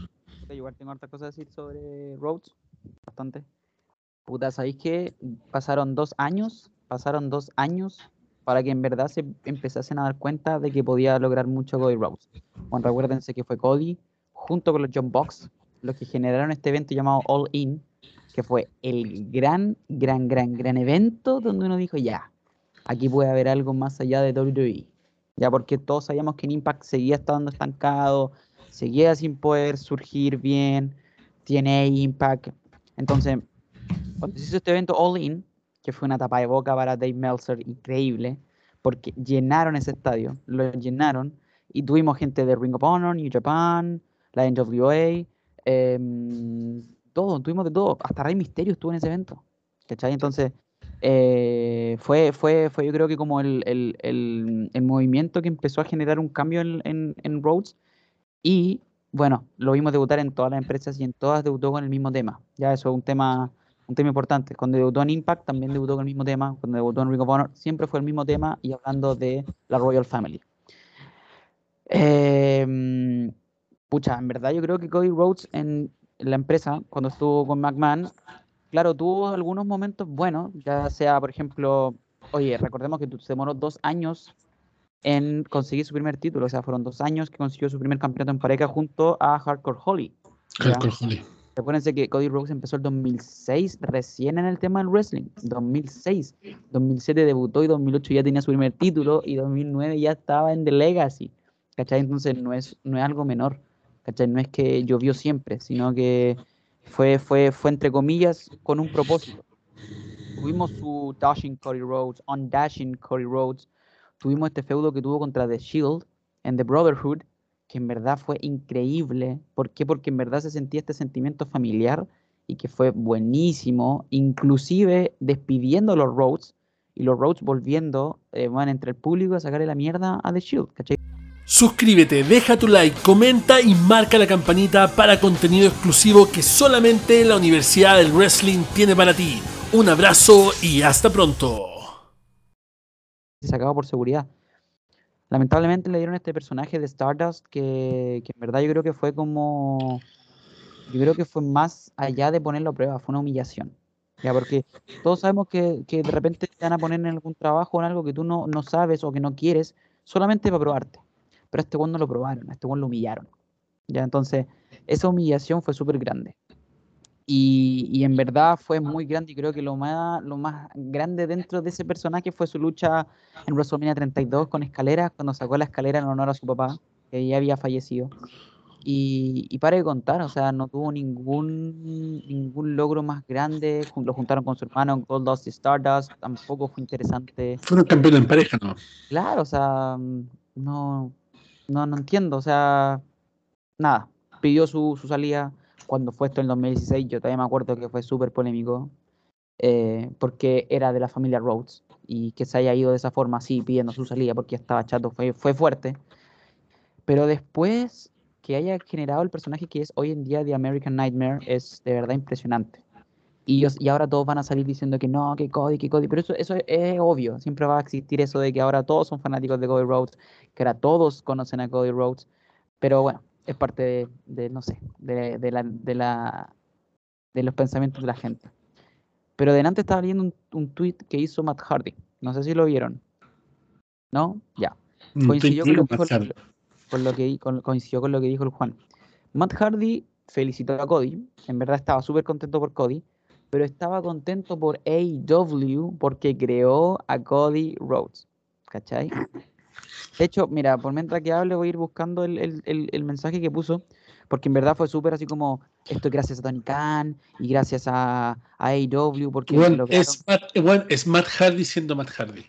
Igual tengo harta cosas a decir sobre Rhodes. Bastante. Puta, ¿sabéis que pasaron dos años? Pasaron dos años para que en verdad se empezasen a dar cuenta de que podía lograr mucho Cody Rhodes. Bueno, recuérdense que fue Cody junto con los John Box los que generaron este evento llamado All In, que fue el gran, gran, gran, gran evento donde uno dijo, ya, aquí puede haber algo más allá de WWE. Ya porque todos sabíamos que en Impact seguía estando estancado, seguía sin poder surgir bien, tiene Impact. Entonces, cuando se hizo este evento All In, que fue una tapa de boca para Dave Meltzer increíble, porque llenaron ese estadio, lo llenaron, y tuvimos gente de Ring of Honor, New Japan, la NWA, em, todo, tuvimos de todo, hasta Rey Mysterio estuvo en ese evento, ¿cachai? Entonces, eh, fue, fue, fue yo creo que como el, el, el, el, movimiento que empezó a generar un cambio en, en, en Rhodes, y bueno, lo vimos debutar en todas las empresas y en todas debutó con el mismo tema, ya eso es un tema un tema importante. Cuando debutó en Impact también debutó con el mismo tema. Cuando debutó en Ring of Honor siempre fue el mismo tema y hablando de la Royal Family. Eh, pucha, en verdad yo creo que Cody Rhodes en la empresa, cuando estuvo con McMahon, claro, tuvo algunos momentos buenos, ya sea, por ejemplo, oye, recordemos que se demoró dos años en conseguir su primer título, o sea, fueron dos años que consiguió su primer campeonato en pareja junto a Hardcore Holly. Hardcore Holly. Recuérdense que Cody Rhodes empezó el 2006 recién en el tema del wrestling. 2006. 2007 debutó y 2008 ya tenía su primer título y 2009 ya estaba en The Legacy. ¿Cachai? Entonces no es, no es algo menor. ¿Cachai? No es que llovió siempre, sino que fue, fue, fue entre comillas con un propósito. Tuvimos su Dashing Cody Rhodes, On Dashing Cody Rhodes. Tuvimos este feudo que tuvo contra The Shield en The Brotherhood, que en verdad fue increíble. ¿Por qué? Porque en verdad se sentía este sentimiento familiar y que fue buenísimo, inclusive despidiendo a los Rhodes y los Rhodes volviendo, eh, van entre el público a sacarle la mierda a The Shield, ¿cachai? Suscríbete, deja tu like, comenta y marca la campanita para contenido exclusivo que solamente la Universidad del Wrestling tiene para ti. Un abrazo y hasta pronto. se sacaba por seguridad. Lamentablemente le dieron este personaje de Stardust que, que en verdad yo creo que fue como. Yo creo que fue más allá de ponerlo a prueba, fue una humillación. Ya, porque todos sabemos que, que de repente te van a poner en algún trabajo o en algo que tú no, no sabes o que no quieres, solamente para probarte. Pero a este weón no lo probaron, a este weón lo humillaron. Ya, entonces, esa humillación fue súper grande. Y, y en verdad fue muy grande y creo que lo más, lo más grande dentro de ese personaje fue su lucha en WrestleMania 32 con escaleras, cuando sacó la escalera en honor a su papá, que ya había fallecido. Y, y para de contar, o sea, no tuvo ningún, ningún logro más grande. Lo juntaron con su hermano en Gold Dust y Stardust, tampoco fue interesante. Fueron campeones en pareja, ¿no? Claro, o sea, mm, no, no, no entiendo, o sea, nada, pidió su, su salida cuando fue esto en el 2016, yo todavía me acuerdo que fue súper polémico, eh, porque era de la familia Rhodes, y que se haya ido de esa forma así, pidiendo su salida, porque estaba chato, fue, fue fuerte, pero después que haya generado el personaje que es hoy en día The American Nightmare, es de verdad impresionante. Y, ellos- y ahora todos van a salir diciendo que no, que Cody, que Cody, pero eso, eso es, es obvio, siempre va a existir eso de que ahora todos son fanáticos de Cody Rhodes, que ahora todos conocen a Cody Rhodes, pero bueno, es parte de, de, no sé, de, de la, de, la, de los pensamientos de la gente. Pero delante estaba leyendo un, un tweet que hizo Matt Hardy, no sé si lo vieron, ¿no? Ya, coincidió con, lo que dijo el- con lo que con- coincidió con lo que dijo el Juan. Matt Hardy felicitó a Cody, en verdad estaba súper contento por Cody, pero estaba contento por AEW porque creó a Cody Rhodes, ¿cachai? De hecho, mira, por mientras que hable voy a ir buscando el, el- el- el mensaje que puso, porque en verdad fue súper así como, esto es gracias a Tony Khan y gracias a, a AEW porque Weón, lograron- es, Matt, weón, es Matt Hardy siendo Matt Hardy.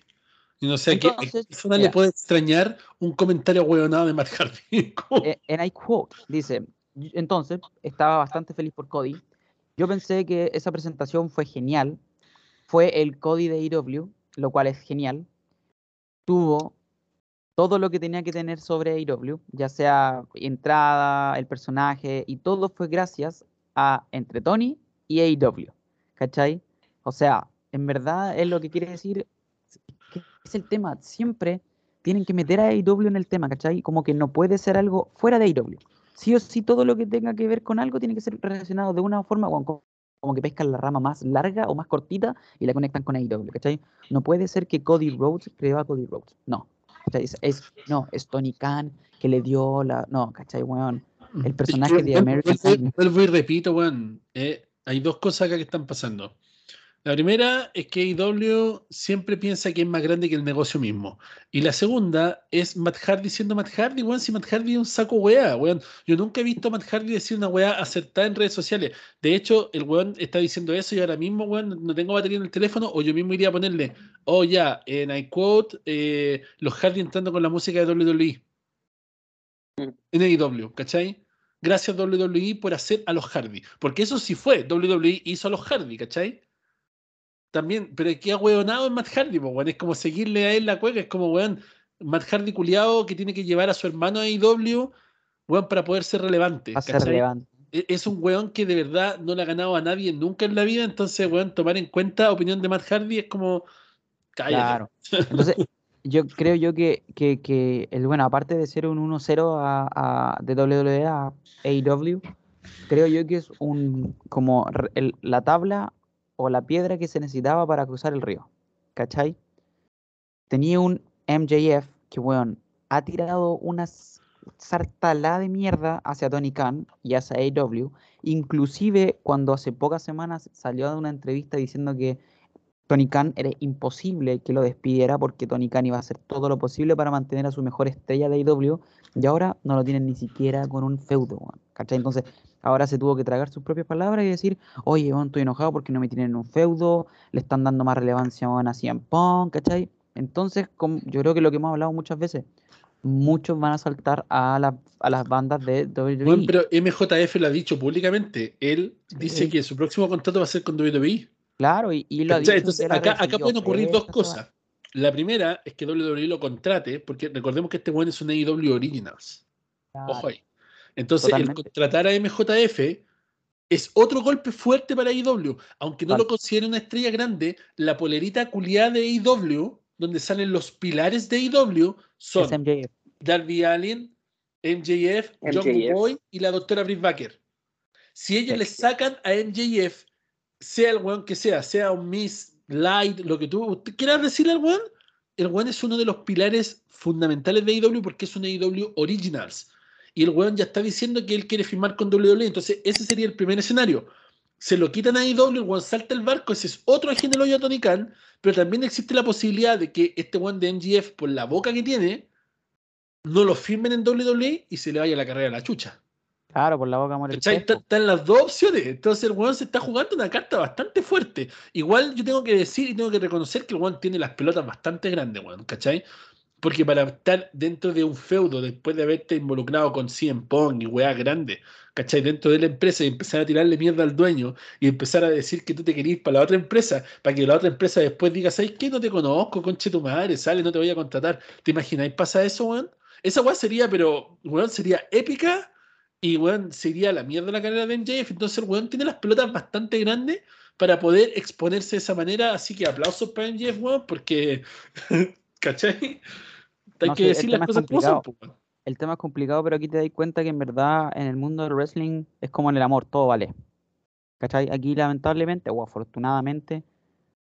Y no sé a qué, a qué Entonces, persona le puede extrañar un comentario hueonado de Matt Hardy. Como- Eh, I quote, dice, "Y- entonces estaba bastante feliz por Cody. Yo pensé que esa presentación fue genial. Fue el Cody de AEW, lo cual es genial. Tuvo todo lo que tenía que tener sobre AEW, ya sea entrada, el personaje, y todo fue gracias a entre Tony y AEW. ¿Cachai? O sea, en verdad es lo que quiere decir, que es el tema, siempre tienen que meter a AEW en el tema, ¿cachai? Como que no puede ser algo fuera de AEW. Sí o sí, todo lo que tenga que ver con algo tiene que ser relacionado de una forma, como- como que pescan la rama más larga o más cortita y la conectan con AEW, ¿cachai? No puede ser que Cody Rhodes creó a Cody Rhodes, no. Es, es- no, es Tony Khan que le dio la... No, ¿cachai, weón? el personaje de American. Vuelvo y repito, weón. eh, hay dos cosas acá que están pasando. La primera es que AEW siempre piensa que es más grande que el negocio mismo. Y la segunda es Matt Hardy siendo Matt Hardy, weón. Si Matt Hardy es un saco weá, weón. Yo nunca he visto a Matt Hardy decir una weá acertada en redes sociales. De hecho, el weón está diciendo eso y ahora mismo, weón, no tengo batería en el teléfono o yo mismo iría a ponerle, oh ya, en iQuote, eh, los Hardy entrando con la música de WWE. En AEW, ¿cachai? Gracias WWE por hacer a los Hardy. Porque eso sí fue, WWE hizo a los Hardy, ¿cachai? También, pero qué hueonado es Matt Hardy, pues, weón. Es como seguirle a él la cueca, es como, weón, Matt Hardy culiado que tiene que llevar a su hermano a AEW, weón, para poder ser relevante. Va a ser relevante. E- Es un weón que de verdad no le ha ganado a nadie nunca en la vida, entonces, weón, tomar en cuenta opinión de Matt Hardy es como. Cállate. Claro. Entonces, yo creo yo que, que, que el bueno, aparte de ser un 1-0 a, a- de WWE a AEW, creo yo que es un como el- la tabla o la piedra que se necesitaba para cruzar el río. ¿Cachai? tenía un MJF que, weón, ha tirado una s- sartalada de mierda hacia Tony Khan y hacia AEW. Inclusive cuando hace pocas semanas salió de una entrevista diciendo que Tony Khan era imposible que lo despidiera porque Tony Khan iba a hacer todo lo posible para mantener a su mejor estrella de AEW y ahora no lo tienen ni siquiera con un feudo, ¿cachai? Entonces ahora se tuvo que tragar sus propias palabras y decir, oye, weón, estoy enojado porque no me tienen en un feudo, le están dando más relevancia a CM Punk, ¿cachai? Entonces, como- yo creo que lo que hemos hablado muchas veces, muchos van a saltar a, la- a las bandas de WWE. Bueno, pero MJF lo ha dicho públicamente. Él dice Sí. que su próximo contrato va a ser con WWE. Claro, y, y lo ha dicho, Entonces, acá, acá pueden ocurrir dos cosas. La primera es que WWE lo contrate, porque recordemos que este bueno es un AEW Originals. Ojo ahí. Entonces, el contratar a MJF es otro golpe fuerte para AEW. Aunque no lo considere una estrella grande, la polerita culiada de AEW, donde salen los pilares de AEW, son. Darby Allin, MJF, MJF. Boy y la doctora Britt Baker. Si ellos Sí. le sacan a MJF, sea el weón que sea, sea un Miss Light, lo que tú quieras decirle al weón, el weón es uno de los pilares fundamentales de AEW porque es un AEW Originals. Y el weón ya está diciendo que él quiere firmar con WWE. Entonces, ese sería el primer escenario. Se lo quitan a AEW, el weón salta el barco, ese es otro agente del hoyo a Tony Khan, pero también existe la posibilidad de que este weón de MGF, por la boca que tiene, no lo firmen en WWE y se le vaya la carrera a la chucha. Claro, por la boca muere el. Están las dos opciones. Entonces el weón se está jugando una carta bastante fuerte. Igual yo tengo que decir y tengo que reconocer que el weón tiene las pelotas bastante grandes, weón, ¿cachai? Porque para estar dentro de un feudo, después de haberte involucrado con CM Pong y weá grande, ¿cachai? Dentro de la empresa y empezar a tirarle mierda al dueño y empezar a decir que tú te querías para la otra empresa, para que la otra empresa después diga, ¿sabes qué? No te conozco, conche tu madre, sale, no te voy a contratar. ¿Te imagináis pasa eso, weón? Esa weá sería, pero, weón, sería épica y, weón, sería la mierda la carrera de MJF. Entonces, el weón tiene las pelotas bastante grandes para poder exponerse de esa manera. Así que aplausos para MJF, weón, porque, ¿cachai? Hay que sí, decir las cosas como son, complicado. pues. El tema es complicado, pero aquí te das cuenta que en verdad en el mundo del wrestling es como en el amor, todo vale. ¿Cachai? Aquí lamentablemente, o afortunadamente,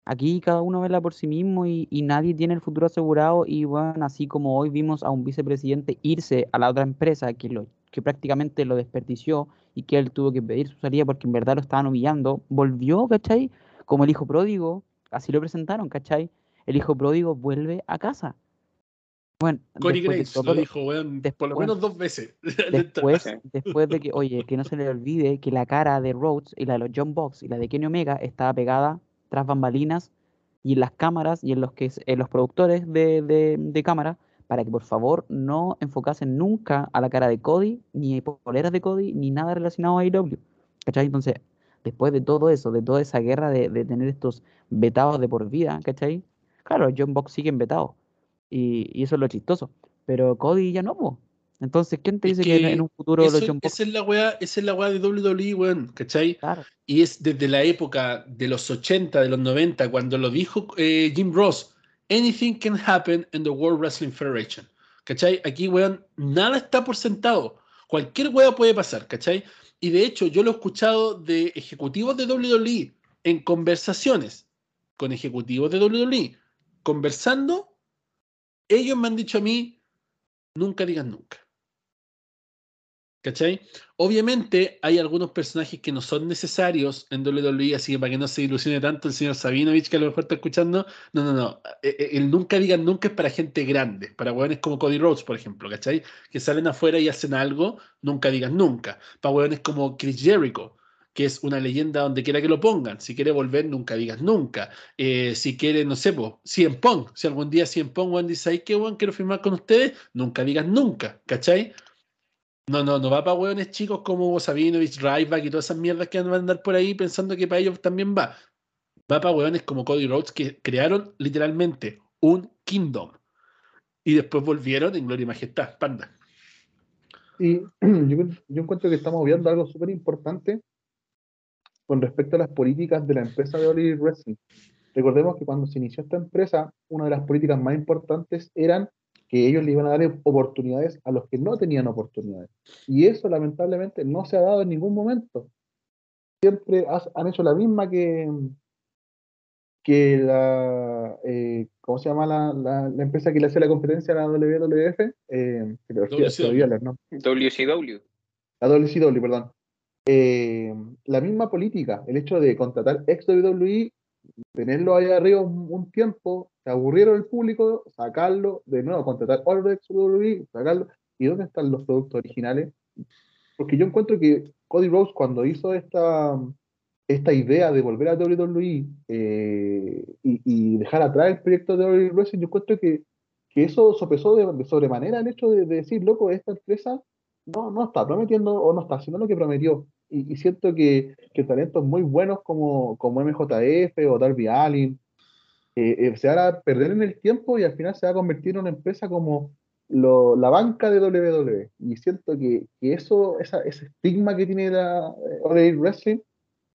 aquí cada uno vela por sí mismo y, y nadie tiene el futuro asegurado y bueno, así como hoy vimos a un vicepresidente irse a la otra empresa que, lo, que prácticamente lo desperdició y que él tuvo que pedir su salida porque en verdad lo estaban humillando, volvió, ¿cachai? Como el hijo pródigo, así lo presentaron, ¿cachai? El hijo pródigo vuelve a casa. Bueno, Corey después Graves todo lo dijo, weón, por lo después- menos dos veces. Después, después de que, oye, que no se le olvide que la cara de Rhodes y la de los John Box y la de Kenny Omega estaba pegada tras bambalinas y en las cámaras y en los que en los productores de, de, de cámara para que por favor no enfocasen nunca a la cara de Cody, ni poleras de Cody, ni nada relacionado a AEW. ¿Cachai? Entonces, después de todo eso, de toda esa guerra de, de tener estos vetados de por vida, ¿cachai? Claro, los John Box siguen vetados. Y, y eso es lo chistoso. Pero Cody ya no, po. Entonces, ¿quién te Es dice que, en- que en un futuro Eso- Box esa es la weá, esa es la weá de WWE, weón, ¿cachai? Claro, Y es desde la época de los 80, de los 90, cuando lo dijo eh, Jim Ross, anything can happen in the World Wrestling Federation. ¿Cachai? Aquí, weón, nada está por sentado. Cualquier weá puede pasar, ¿cachai? Y de hecho, yo lo he escuchado de ejecutivos de WWE en conversaciones con ejecutivos de WWE, conversando, ellos me han dicho a mí, nunca digan nunca. ¿Cachai? Obviamente hay algunos personajes que no son necesarios en WWE, así que para que no se ilusione tanto el señor Sabinovich, que a lo mejor está escuchando, no, no, no. Eh, eh, El nunca digan nunca es para gente grande, para hueones como Cody Rhodes, por ejemplo, ¿cachai? Que salen afuera y hacen algo, nunca digan nunca. Para hueones como Chris Jericho, que es una leyenda donde quiera que lo pongan. Si quiere volver, nunca digas nunca. Eh, si quiere, no sé, pues, Cien Pong. Si algún día Cien Pong, weón, dice, ay, qué quiero firmar con ustedes, nunca digas nunca, ¿cachai? No, no, no va para hueones chicos como Sabinovich, Ryback y todas esas mierdas que van a andar por ahí pensando que para ellos también va. Va para hueones como Cody Rhodes que crearon literalmente un kingdom. Y después volvieron en gloria y majestad. Panda. Y yo, yo encuentro que estamos viendo algo súper importante con respecto a las políticas de la empresa de Oli Wrestling. Recordemos que cuando se inició esta empresa, una de las políticas más importantes eran que ellos le iban a dar oportunidades a los que no tenían oportunidades. Y eso lamentablemente no se ha dado en ningún momento. Siempre has- han hecho la misma que, que la, eh, ¿cómo se llama la, la, la empresa que le hace la competencia a la WWF? Eh, WCW. olvidas, ¿no? WCW. La WCW, perdón. Eh, la misma política, el hecho de contratar ex WWE, tenerlo ahí arriba un, tiempo, se aburrieron el público, sacarlo, de nuevo, contratar otro ex WWE, sacarlo. ¿Y dónde están los productos originales? Porque yo encuentro que Cody Rhodes cuando hizo esta, esta idea de volver a WWE eh, y, dejar atrás el proyecto de WWE Wrestling, yo encuentro que, que eso sopesó de, de sobremanera el hecho de, de decir, loco, esta empresa no, no está prometiendo o no está haciendo lo que prometió. Y, y siento que, que talentos muy buenos como, como MJF o Darby Allin eh, eh, se van a perder en el tiempo y al final se va a convertir en una empresa como lo- la banca de WWE. Y siento que, que eso, esa, ese estigma que tiene la eh, All Elite Wrestling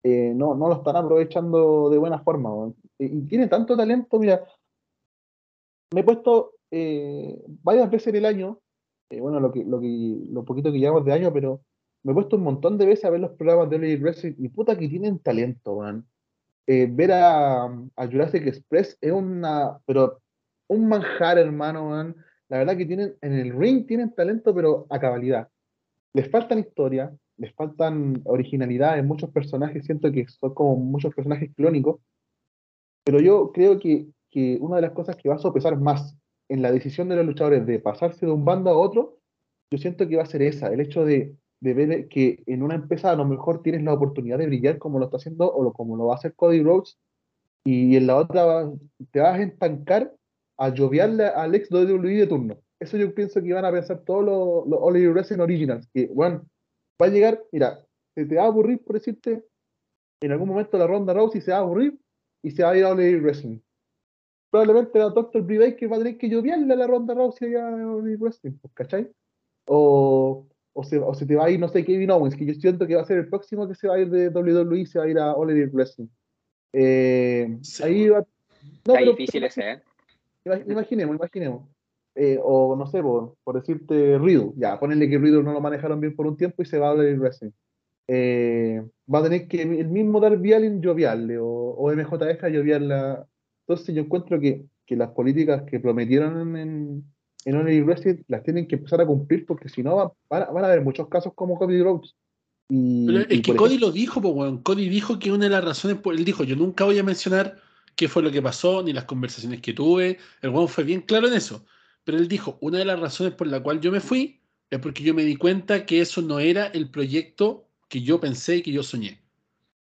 eh, no, no lo están aprovechando de buena forma. weón. Y, y tiene tanto talento, mira, me he puesto eh, varias veces en el año eh, bueno, lo que, lo que, lo poquito que llevamos de año, pero me he puesto un montón de veces a ver los programas de Elite Wrestling y puta que tienen talento, man. Eh, ver a, a Jurassic Express es una, pero un manjar, hermano, man. La verdad que tienen, en el ring tienen talento, pero a cabalidad. Les faltan historia, les faltan originalidad en muchos personajes, siento que son como muchos personajes clónicos, pero yo creo que, que una de las cosas que va a sopesar más en la decisión de los luchadores de pasarse de un bando a otro, yo siento que va a ser esa, el hecho de, de ver que en una empresa a lo mejor tienes la oportunidad de brillar como lo está haciendo o como lo va a hacer Cody Rhodes, y en la otra te vas a estancar a lloviarle al ex WWE de turno. Eso yo pienso que van a pensar todos los, los Wrestling Originals, que bueno, va a llegar, mira, se te va a aburrir por decirte, en algún momento la ronda Rousey se va a aburrir y se va a ir a All Elite Wrestling probablemente la Dr. Brie Baker va a tener que lloviarle a la ronda Rousey a All Elite Wrestling, ¿cachai? O, o, se, o se te va a ir, no sé, Kevin Owens, que yo siento que va a ser el próximo que se va a ir de WWE, se va a ir a All Elite Wrestling. Eh, Sí, ahí va. No, Está pero- difícil ese, ¿eh? Ima- Imaginemos, imaginemos. Eh, o no sé, por, por decirte Riddle, ya, ponerle que Riddle no lo manejaron bien por un tiempo y se va a All Wrestling. Eh, va a tener que el mismo Darby Allin lloviarle o, o MJF lloviarla. Entonces yo encuentro que, que las políticas que prometieron en, en Elite Wrestling las tienen que empezar a cumplir porque si no va- van, van a haber muchos casos como Cody Rhodes. Y, Pero y es que por Cody ejemplo- lo dijo, pues, weón. Cody dijo que una de las razones, por, él dijo, yo nunca voy a mencionar qué fue lo que pasó, ni las conversaciones que tuve. El weón fue bien claro en eso. Pero él dijo, una de las razones por la cual yo me fui es porque yo me di cuenta que eso no era el proyecto que yo pensé y que yo soñé.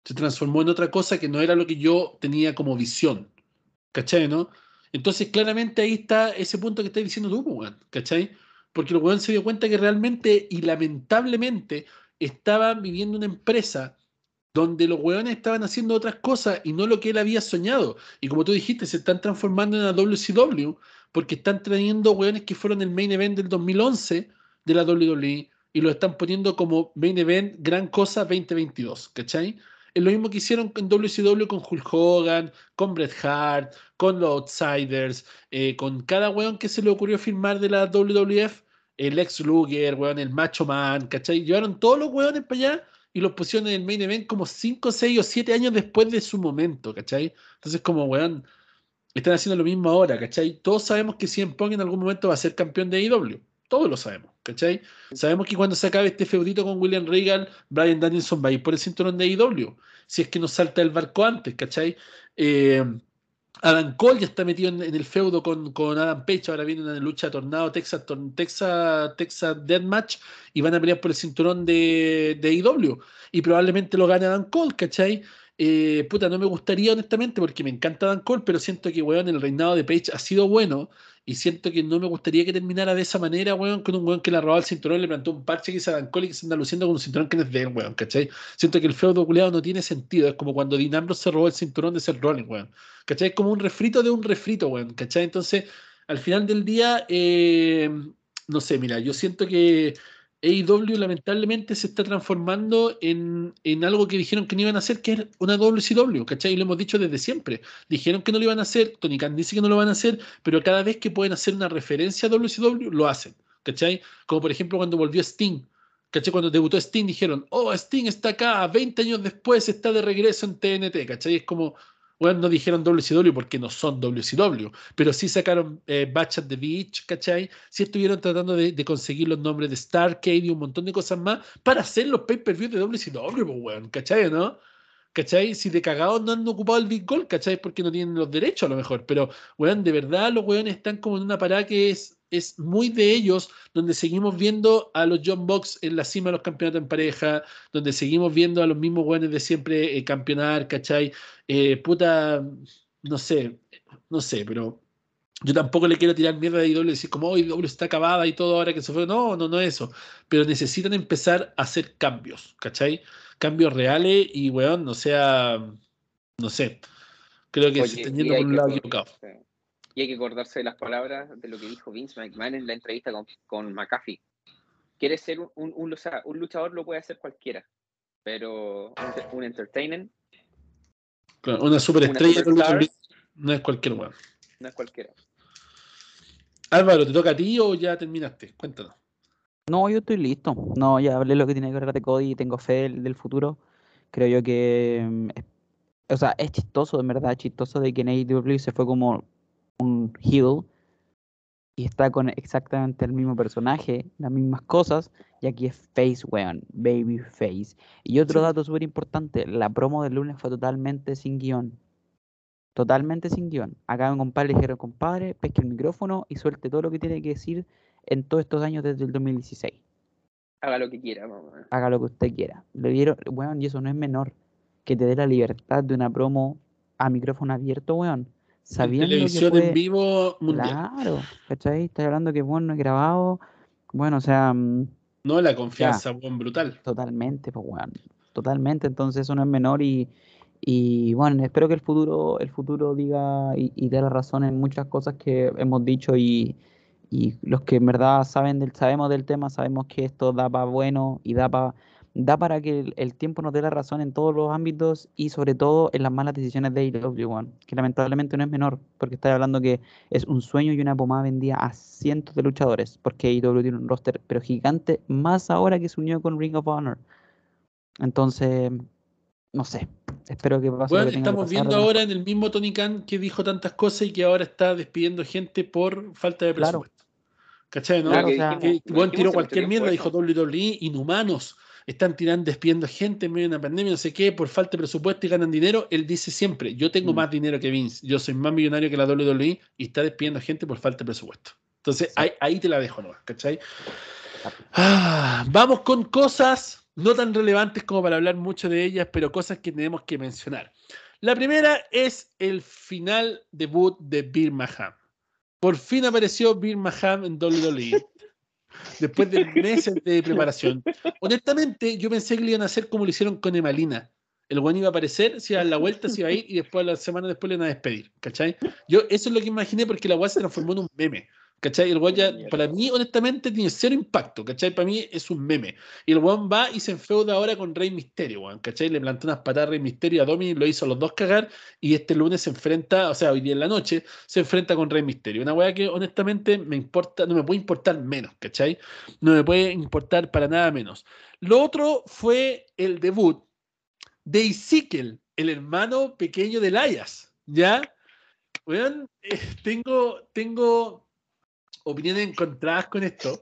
Se transformó en otra cosa que no era lo que yo tenía como visión. ¿Cachai, no? Entonces, claramente ahí está ese punto que estás diciendo tú, pues, weón. ¿Cachai? Porque el weón se dio cuenta que realmente y lamentablemente estaban viviendo una empresa donde los weones estaban haciendo otras cosas y no lo que él había soñado. Y como tú dijiste, se están transformando en la WCW porque están trayendo weones que fueron el main event del 2011 de la WWE y lo están poniendo como main event gran cosa 2022, ¿cachai? Es lo mismo que hicieron en WCW con Hulk Hogan, con Bret Hart, con los Outsiders, eh, con cada weón que se le ocurrió firmar de la WWF, el ex Luger, weón, el Macho Man, ¿cachai? Llevaron todos los weones para allá y los pusieron en el main event como 5, 6 o 7 años después de su momento, ¿cachai? Entonces, como, weón, están haciendo lo mismo ahora, ¿cachai? Todos sabemos que CM Punk en algún momento va a ser campeón de AEW. Todos lo sabemos, ¿cachai? Sabemos que cuando se acabe este feudito con William Regal, Brian Danielson va a ir por el cinturón de AEW. Si es que no salta el barco antes, ¿cachai? Eh, Adam Cole ya está metido en, el feudo con, con Adam Page. Ahora viene una lucha tornado Texas, tor- Texas, Texas Deathmatch y van a pelear por el cinturón de, de AEW. Y probablemente lo gane Adam Cole, ¿cachai? Eh, puta, no me gustaría honestamente porque me encanta Adam Cole, pero siento que, weón, el reinado de Page ha sido bueno y siento que no me gustaría que terminara de esa manera, weón, con un weón que le robado el cinturón, le plantó un parche que Adam Cole y que se anda luciendo con un cinturón que no es de él, weón, ¿cachai? Siento que el feudo culeado no tiene sentido, es como cuando Dean Ambrose se robó el cinturón de Seth Rollins, weón, ¿cachai? Es como un refrito de un refrito, weón, ¿cachai? Entonces, al final del día, eh, no sé, mira, yo siento que AEW lamentablemente se está transformando en, en algo que dijeron que no iban a hacer, que es una WCW, ¿cachai? Y lo hemos dicho desde siempre. Dijeron que no lo iban a hacer, Tony Khan dice que no lo van a hacer, pero cada vez que pueden hacer una referencia a WCW, lo hacen, ¿cachai? Como por ejemplo cuando volvió Sting, ¿cachai? Cuando debutó Sting dijeron, oh, Sting está acá, 20 años después está de regreso en TNT, ¿cachai? Es como, Bueno, no dijeron WCW porque no son WCW, pero sí sacaron eh, Batch at the Beach, ¿cachai? Sí estuvieron tratando de, conseguir los nombres de Starcade y un montón de cosas más para hacer los pay-per-views de WCW, pues, weón, ¿cachai? ¿No? ¿Cachai? Si de cagados no han ocupado el Big Gold, ¿cachai? Porque no tienen los derechos a lo mejor. Pero, weón, de verdad los weones están como en una parada que es, es muy de ellos, donde seguimos viendo a los John Box en la cima de los campeonatos en pareja, donde seguimos viendo a los mismos weones de siempre eh, campeonar, ¿cachai? Eh, puta, no sé, no sé, pero yo tampoco le quiero tirar mierda a IW y decir como, hoy IW está acabada y todo ahora que se fue. No, no, no eso. Pero necesitan empezar a hacer cambios, ¿cachai? cambios reales y, weón, no sea, no sé, creo que se están yendo por un lado equivocado. Y hay que acordarse de las palabras de lo que dijo Vince McMahon en la entrevista con, con McAfee. Quiere ser un, un, un, luchador, lo puede hacer cualquiera, pero un, entertainer. una superestrella no es cualquier weón. No es cualquiera. Álvaro, ¿te toca a ti o ya terminaste? Cuéntanos. No, yo estoy listo. No, ya hablé lo que tiene que ver de Cody y tengo fe del, futuro. Creo yo que. Mm, o sea, es chistoso, de verdad, chistoso de que en AEW se fue como un heel y está con exactamente el mismo personaje, las mismas cosas, y aquí es face, weón, baby face. Y otro dato súper importante, la promo del lunes fue totalmente sin guion. Totalmente sin guion. Acá un compadre le dijeron, compadre, pesque el micrófono y suelte todo lo que tiene que decir en todos estos años desde el 2016. Haga lo que quiera, Haga lo que usted quiera. Le dieron, weón, y eso no es menor. Que te dé la libertad de una promo a micrófono abierto, weón. Sabiendo televisión en vivo mundial. Claro, ¿cachai? Estás hablando que bueno, no es grabado. Bueno, o sea. Mm, no, la confianza, weón, brutal. Totalmente, pues, weón. Totalmente, entonces eso no es menor y, y bueno, espero que el futuro, el futuro diga y, y dé la razón en muchas cosas que hemos dicho y, y los que en verdad saben del, sabemos del tema, sabemos que esto da para bueno y da para da para que el, tiempo nos dé la razón en todos los ámbitos y sobre todo en las malas decisiones de AEW, que lamentablemente no es menor, porque está hablando que es un sueño y una pomada vendida a cientos de luchadores, porque AEW tiene un roster pero gigante, más ahora que se unió con Ring of Honor. Entonces, no sé, espero que pase. Bueno, estamos viendo ahora en el mismo Tony Khan que dijo tantas cosas y que ahora está despidiendo gente por falta de presupuesto. ¿Cachai? ¿no? que, tiró cualquier mierda, dijo WWE, inhumanos. Están tirando, despidiendo gente en medio de una pandemia, no sé qué, por falta de presupuesto y ganan dinero. Él dice siempre: Yo tengo mm. más dinero que Vince, yo soy más millonario que la WWE y está despidiendo gente por falta de presupuesto. Entonces ahí, te la dejo, ¿no? ¿cachai? Ah, vamos con cosas no tan relevantes como para hablar mucho de ellas, pero cosas que tenemos que mencionar. La primera es el final debut de Bill Maham. Por fin apareció Bill Maham en WWE. Después de meses de preparación. Honestamente, yo pensé que le iban a hacer como lo hicieron con Emalina. El buen iba a aparecer, se iba a dar la vuelta, se iba a ir y después, la semana después le iban a despedir. ¿Cachai? Yo eso es lo que imaginé porque la weá se transformó en un meme. ¿Cachai? El weón ya, para mí, honestamente, tiene cero impacto, ¿cachai? Para mí es un meme. Y el weón va y se enfeuda ahora con Rey Misterio, weón, ¿cachai? Le plantó unas patadas a Rey Misterio a Dominic, lo hizo a los dos cagar, y este lunes se enfrenta, o sea, hoy día en la noche, se enfrenta con Rey Misterio. Una weá que honestamente me importa, no me puede importar menos, ¿cachai? No me puede importar para nada menos. Lo otro fue el debut de Ezekiel, el hermano pequeño de Layas, ¿ya? Weón, eh, tengo, tengo opiniones encontradas con esto.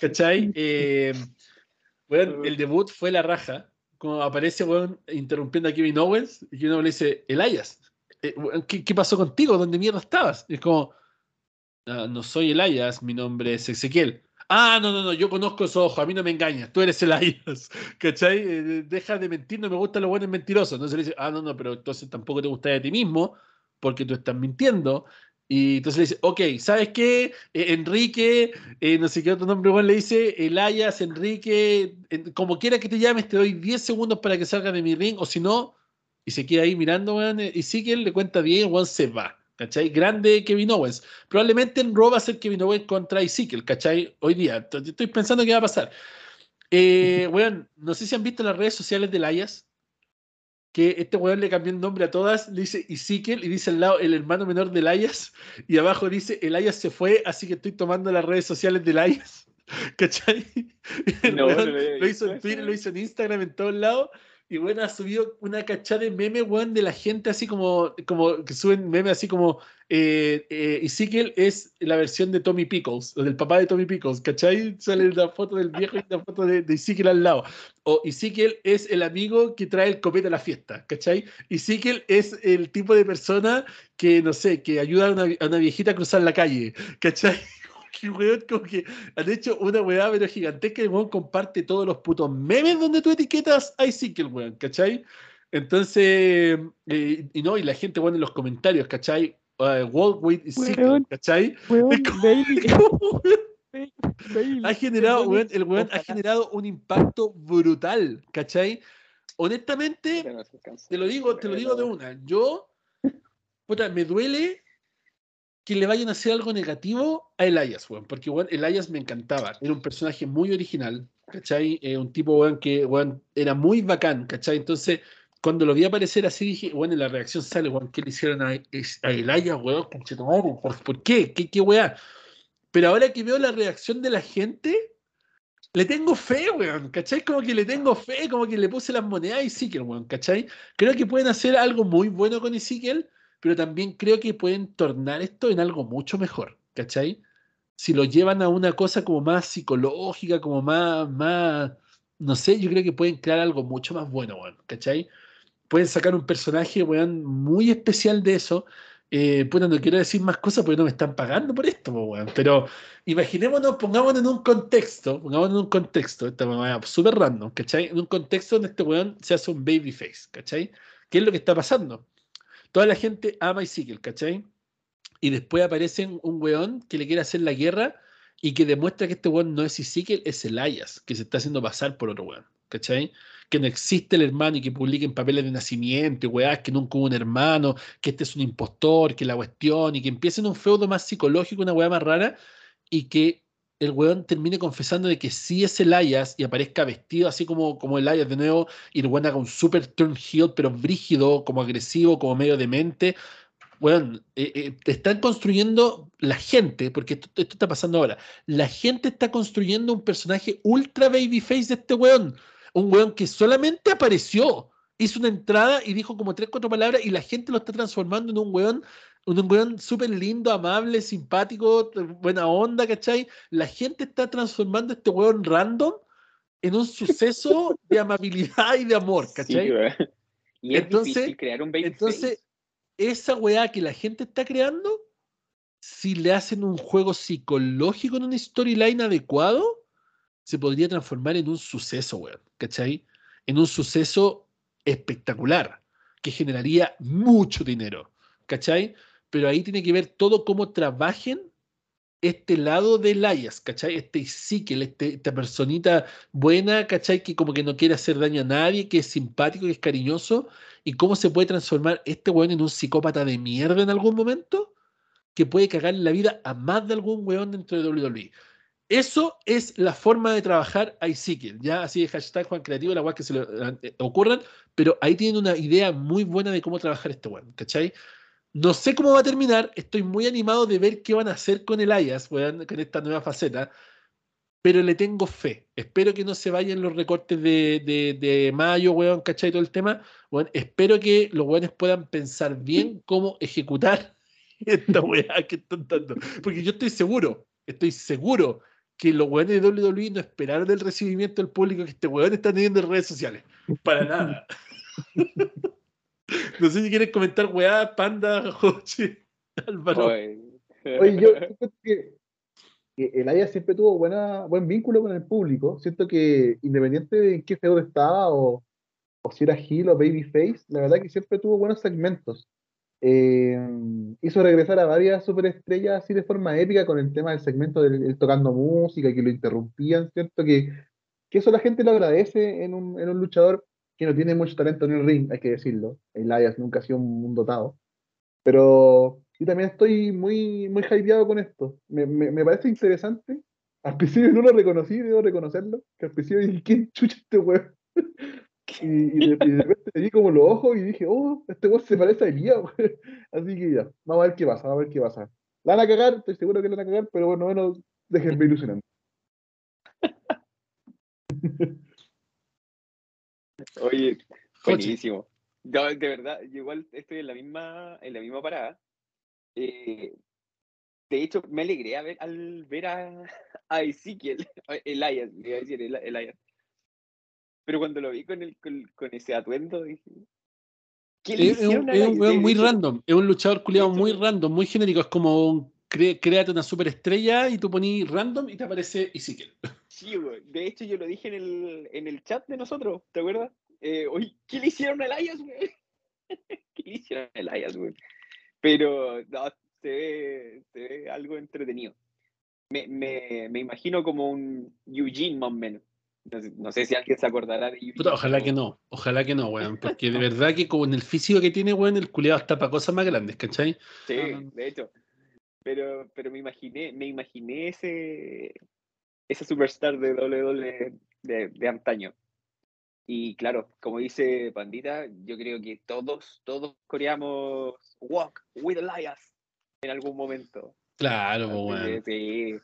¿Cachai? Eh, bueno, el debut fue la raja. Como aparece, bueno, interrumpiendo a Kevin Owens, y uno le dice, Elias, eh, ¿qué, pasó contigo? ¿Dónde mierda estabas? Y es como, no, soy Elias, mi nombre es Ezequiel. Ah, no, no, no, yo conozco esos ojos, a mí no me engañas, tú eres Elias, ¿cachai? Eh, deja de mentir, no me gustan los buenos mentirosos. Entonces le dice, ah, no, no, pero entonces tampoco te gusta de ti mismo, porque tú estás mintiendo. Y entonces le dice, ok, ¿sabes qué? Eh, Enrique, eh, no sé qué otro nombre igual le dice, Elias, Enrique, como quiera que te llames, te doy 10 segundos para que salga de mi ring, o si no, y se queda ahí mirando, weón, y sí que él le cuenta bien, Juan se va, ¿cachai? Grande Kevin Owens. Probablemente en Raw va a ser Kevin Owens contra Ezekiel, ¿cachai? Hoy día, estoy pensando qué va a pasar. Eh, weón, no sé si han visto las redes sociales de Elias, que este weón le cambió el nombre a todas, le dice Ezekiel y dice al lado el hermano menor de Elias y abajo dice Elias se fue, así que estoy tomando las redes sociales de Elias. ¿Cachai? lo hizo en Twitter, lo hizo en Instagram, en todos lados. Y bueno, ha subido una cachada de memes, weón, de la gente así como, como que suben memes así como eh, eh, Ezekiel es la versión de Tommy Pickles, o del papá de Tommy Pickles, ¿cachai? Sale la foto del viejo y la foto de, de Ezekiel al lado. O Ezekiel es el amigo que trae el copete a la fiesta, ¿cachai? Ezekiel es el tipo de persona que, no sé, que ayuda a una, a una viejita a cruzar la calle, ¿cachai? Que weón, como que han hecho una weá pero gigantesca el weón comparte todos los putos memes donde tú etiquetas Ezekiel, weón, ¿cachai? Entonces, eh, y no, y la gente, weón, en los comentarios, ¿cachai? Uh, Walt with Weón, ¿cachai? Weón, Es como- Bailey, como, weón, Bailey, ha generado, weón, el weón ha generado un impacto brutal, ¿cachai? Honestamente, te lo digo, te lo digo de una. Yo, puta, me duele que le vayan a hacer algo negativo a Elias, weón. Porque, weón, Elias me encantaba. Era un personaje muy original, ¿cachai? Eh, un tipo, weón, que, weón, era muy bacán, ¿cachai? Entonces, cuando lo vi aparecer así, dije, bueno, en la reacción sale, weón, ¿qué le hicieron a, a Elias, weón? ¿Por, ¿Por qué? ¿Qué, qué weá? Pero ahora que veo la reacción de la gente, le tengo fe, weón, ¿cachai? Como que le tengo fe, como que le puse las monedas a Ezekiel, weón, ¿cachai? Creo que pueden hacer algo muy bueno con Ezekiel, pero también creo que pueden tornar esto en algo mucho mejor, ¿cachai? Si lo llevan a una cosa como más psicológica, como más, más, no sé, yo creo que pueden crear algo mucho más bueno, weón, ¿cachai? Pueden sacar un personaje, weón, muy especial de eso. Eh, puta, no quiero decir más cosas porque no me están pagando por esto, weón, pero imaginémonos, pongámonos en un contexto, pongámonos en un contexto, esta weá súper random, ¿cachai? En un contexto donde este weón se hace un babyface, ¿cachai? ¿Qué es lo que está pasando? Toda la gente ama a Ezekiel, ¿cachai? Y después aparece un weón que le quiere hacer la guerra y que demuestra que este weón no es Ezekiel, es Elias, que se está haciendo pasar por otro weón, ¿cachai? Que no existe el hermano y que publiquen papeles de nacimiento y weás, que nunca hubo un hermano, que este es un impostor, que la cuestión, y que empiecen un feudo más psicológico, una weá más rara, y que el weón termine confesando de que sí es Elias y aparezca vestido así como, como Elias de nuevo, y el weón haga un super turn heel, pero brígido, como agresivo, como medio demente. Weón, eh, eh, están construyendo la gente, porque esto, esto está pasando ahora. La gente está construyendo un personaje ultra babyface de este weón. Un weón que solamente apareció, hizo una entrada y dijo como tres, cuatro palabras, y la gente lo está transformando en un weón, un weón súper lindo, amable, simpático, buena onda, ¿cachai? La gente está transformando a este weón random en un suceso de amabilidad y de amor, ¿cachai? Y es Entonces- difícil crear un baby entonces, esa weá que la gente está creando, si le hacen un juego psicológico en un storyline adecuado, se podría transformar en un suceso, weón, ¿cachai? En un suceso espectacular, que generaría mucho dinero, ¿cachai? Pero ahí tiene que ver todo cómo trabajen este lado de Elias, ¿cachai? Este Ezekiel, este, esta personita buena, ¿cachai? Que como que no quiere hacer daño a nadie, que es simpático, que es cariñoso, y cómo se puede transformar este weón en un psicópata de mierda en algún momento, que puede cagarle la vida a más de algún weón dentro de WWE. Eso es la forma de trabajar a Ezekiel, ya así de hashtag Juan Creativo, la weá que se le eh, ocurran, pero ahí tienen una idea muy buena de cómo trabajar este weón, ¿cachai? No sé cómo va a terminar, estoy muy animado de ver qué van a hacer con Elias, weón, con esta nueva faceta, pero le tengo fe. Espero que no se vayan los recortes de, de, de mayo, weón, ¿cachai? Todo el tema. Weón, espero que los weones puedan pensar bien cómo ejecutar esta weá que están dando. Porque yo estoy seguro, estoy seguro que los weones de WWE no esperaron el recibimiento del público que este weón está teniendo en redes sociales. Para nada. No sé si quieres comentar weá, Panda, Joche, Álvaro. Oye, Oye, yo siento que, que el Aya siempre tuvo buena, buen vínculo con el público. Siento que independiente de en qué feudo estaba o, o si era heel o babyface, la verdad que siempre tuvo buenos segmentos. Eh, hizo regresar a varias superestrellas así de forma épica con el tema del segmento del tocando música, que lo interrumpían, ¿cierto? Que, que eso la gente lo agradece en un, en un luchador que no tiene mucho talento en el ring, hay que decirlo. El Elias nunca ha sido un, dotado. Pero yo también estoy muy, muy hypeado con esto. Me, me, me parece interesante. Al principio no lo reconocí, debo reconocerlo. Que al principio dije, ¿quién chucha este weón? Y, y de, y de repente le di como los ojos y dije, oh, este weón se parece a Elías. Así que ya, vamos a ver qué pasa, vamos a ver qué pasa. La van a cagar, estoy seguro que la van a cagar, pero bueno, bueno, déjenme ilusionando. Oye, buenísimo. de verdad, yo igual estoy en la misma, en la misma parada. Eh, de hecho, me alegré ver, al ver a, a Ezequiel, Elias, iba a decir Elias. Pero cuando lo vi con, el, con, ese atuendo, dije, es, un, es muy random, es un luchador culiado muy random, muy genérico, es como un créate una superestrella y tú ponís random y te aparece Ezekiel. Sí, de hecho yo lo dije en el, en el chat de nosotros, ¿te acuerdas? Eh, oye, ¿qué le hicieron a Elias, güey? ¿Qué le hicieron a Elias, güey? Pero no, se ve, se ve algo entretenido. Me, me, me, imagino como un Eugene más o menos. No sé, si alguien se acordará de Eugene. ojalá que no, ojalá que no, weón. Porque de verdad que con el físico que tiene, weón, el culiado está para cosas más grandes, ¿cachai? Sí, de hecho. Pero, pero me imaginé, me imaginé ese, ese superstar de WWE de, de antaño. Y claro, como dice Pandita, yo creo que todos, todos coreamos Walk with Elias en algún momento. Claro, bueno. Sí.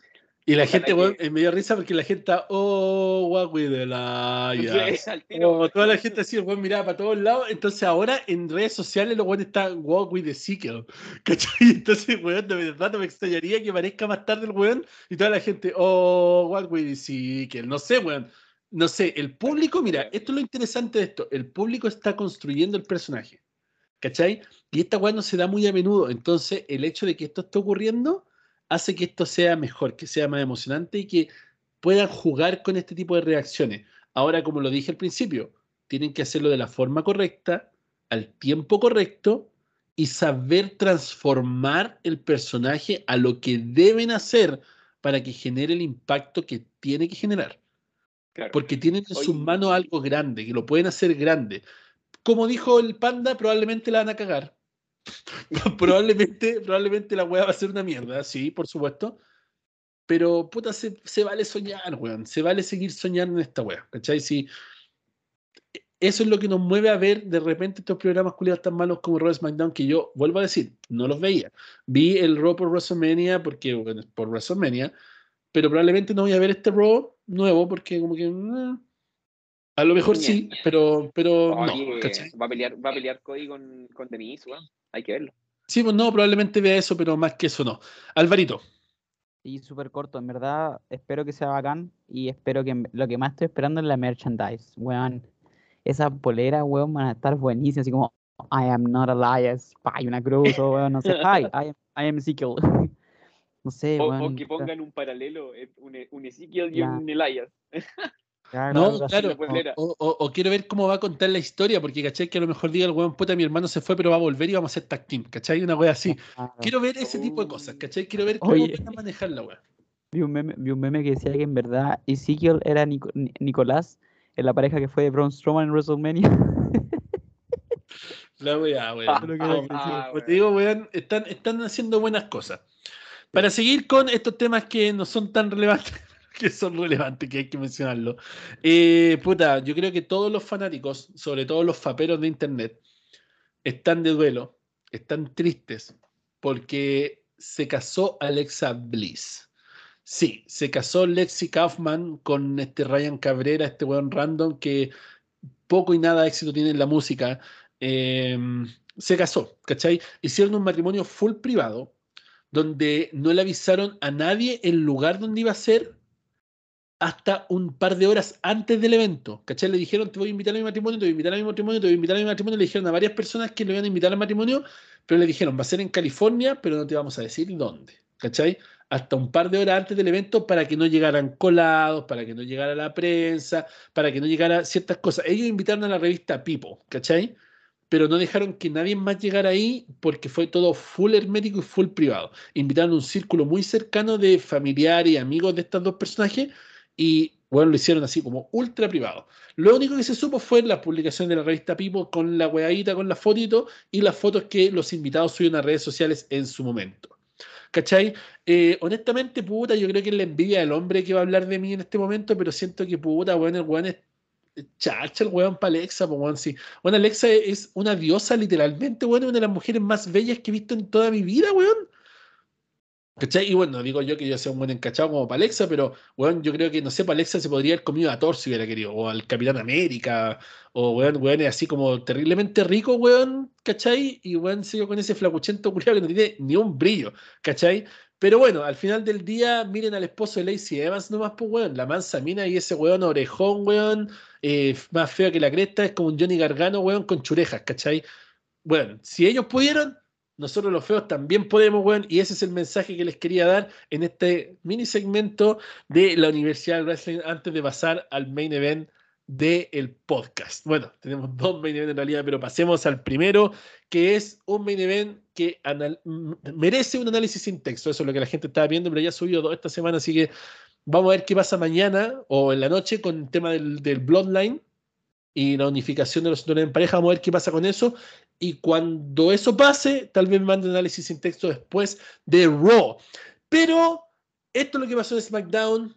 Y la gente, bueno, me dio risa porque la gente está, oh, walk with Elias. oh, toda la gente así, el weón miraba para todos lados. Entonces ahora en redes sociales los weones están walk with Ezekiel. ¿Cachai? Entonces, weón, de verdad no me extrañaría que parezca más tarde el weón y toda la gente, oh, walk with Ezekiel. No sé, weón. No sé, el público, mira, esto es lo interesante de esto. El público está construyendo el personaje. ¿Cachai? Y esta weá no se da muy a menudo. Entonces, el hecho de que esto esté ocurriendo hace que esto sea mejor, que sea más emocionante y que puedan jugar con este tipo de reacciones. Ahora, como lo dije al principio, tienen que hacerlo de la forma correcta, al tiempo correcto y saber transformar el personaje a lo que deben hacer para que genere el impacto que tiene que generar. Porque tienen en sus manos algo grande, que lo pueden hacer grande. Como dijo el panda, probablemente la van a cagar. probablemente, probablemente la weá va a ser una mierda, sí, por supuesto. Pero, puta, se, vale soñar, weón. Se vale seguir soñando en esta weá, ¿cachai? Si eso es lo que nos mueve a ver de repente estos programas culiados tan malos como Raw SmackDown, que yo, vuelvo a decir, no los veía. Vi el Raw por WrestleMania, porque, bueno, por WrestleMania, pero probablemente no voy a ver este Raw nuevo, porque como que... Mm, a lo mejor sí, pero, pero no. Va a pelear, va a pelear Cody con, con Denise, weón. Hay que verlo. Sí, pues no, probablemente vea eso, pero más que eso no. Alvarito. Y súper corto, en verdad, espero que sea bacán y espero que lo que más estoy esperando es la merchandise, weón. Esas poleras, weón, van a estar buenísimas, así como I am not Elias, hay una cruz, o weón, no sé, hi, I am, I am Ezekiel. no sé, o, o, que pongan un paralelo, eh, un, un Ezekiel y un Elias. no, claro. O, quiero ver cómo va a contar la historia, porque ¿cachai? Que a lo mejor diga el weón, puta, mi hermano se fue, pero va a volver y vamos a hacer tag team, ¿cachai? Una wea así. Quiero ver ese tipo de cosas, ¿cachai? Quiero ver cómo van a manejar la wea. Vi un, meme, vi un meme que decía que en verdad Ezekiel era Nicolás en la pareja que fue de Braun Strowman en WrestleMania. La wea, weón. Ah, te digo, weón, están, están haciendo buenas cosas. Para seguir con estos temas que no son tan relevantes que son relevantes, que hay que mencionarlo. Eh, puta, yo creo que todos los fanáticos, sobre todo los faperos de internet, están de duelo, están tristes, porque se casó Alexa Bliss. Sí, se casó Lexi Kaufman con este Ryan Cabrera, este weón random que poco y nada éxito tiene en la música. Em, se casó, ¿cachai? Hicieron un matrimonio full privado, donde no le avisaron a nadie el lugar donde iba a ser hasta un par de horas antes del evento. ¿Cachai? Le dijeron, te voy a invitar a mi matrimonio, te voy a invitar a mi matrimonio, te voy a invitar a mi matrimonio. Le dijeron a varias personas que le iban a invitar al matrimonio, pero le dijeron, va a ser en California, pero no te vamos a decir dónde. ¿Cachai? Hasta un par de horas antes del evento para que no llegaran colados, para que no llegara la prensa, para que no llegara ciertas cosas. Ellos invitaron a la revista People, ¿cachai? Pero no dejaron que nadie más llegara ahí porque fue todo full hermético y full privado. Invitaron un círculo muy cercano de familiares y amigos de estos dos personajes y bueno, lo hicieron así como ultra privado. Lo único que se supo fue la publicación de la revista Pipo con la weadita, con la fotito y las fotos que los invitados subieron a redes sociales en su momento. ¿Cachai? Eh, honestamente, puta, yo creo que es la envidia del hombre que va a hablar de mí en este momento, pero siento que puta, weón, el weón es chacha el weón para Alexa, pues weón, sí. Bueno, Alexa es una diosa, literalmente, weón, una de las mujeres más bellas que he visto en toda mi vida, weón. ¿Cachai? Y bueno, digo yo que yo sea un buen encachado como para Alexa, pero bueno, yo creo que, no sé, para Alexa se podría haber comido a Thor si hubiera querido, o al Capitán América, o weón, weón, es así como terriblemente rico, weón, ¿cachai? Y weón sigo con ese flacuchento culiado que no tiene ni un brillo, ¿cachai? Pero bueno, al final del día, miren al esposo de Lacey Evans nomás, pues weón, la mansa mina y ese weón orejón, weón, eh, más feo que la cresta, es como un Johnny Gargano, weón, con churejas, ¿cachai? Bueno, si ellos pudieron, nosotros los feos también podemos, weón, y ese es el mensaje que les quería dar en este mini segmento de la Universidad de Wrestling antes de pasar al main event del podcast. Bueno, tenemos dos main events en realidad, pero pasemos al primero, que es un main event que merece un análisis sin texto. Eso es lo que la gente estaba viendo, pero ya ha subido dos esta semana, así que vamos a ver qué pasa mañana o en la noche con el tema del, del Bloodline y la unificación de los cinturones en pareja. Vamos a ver qué pasa con eso. Y cuando eso pase, tal vez mande análisis sin texto después de Raw. Pero esto es lo que pasó en SmackDown.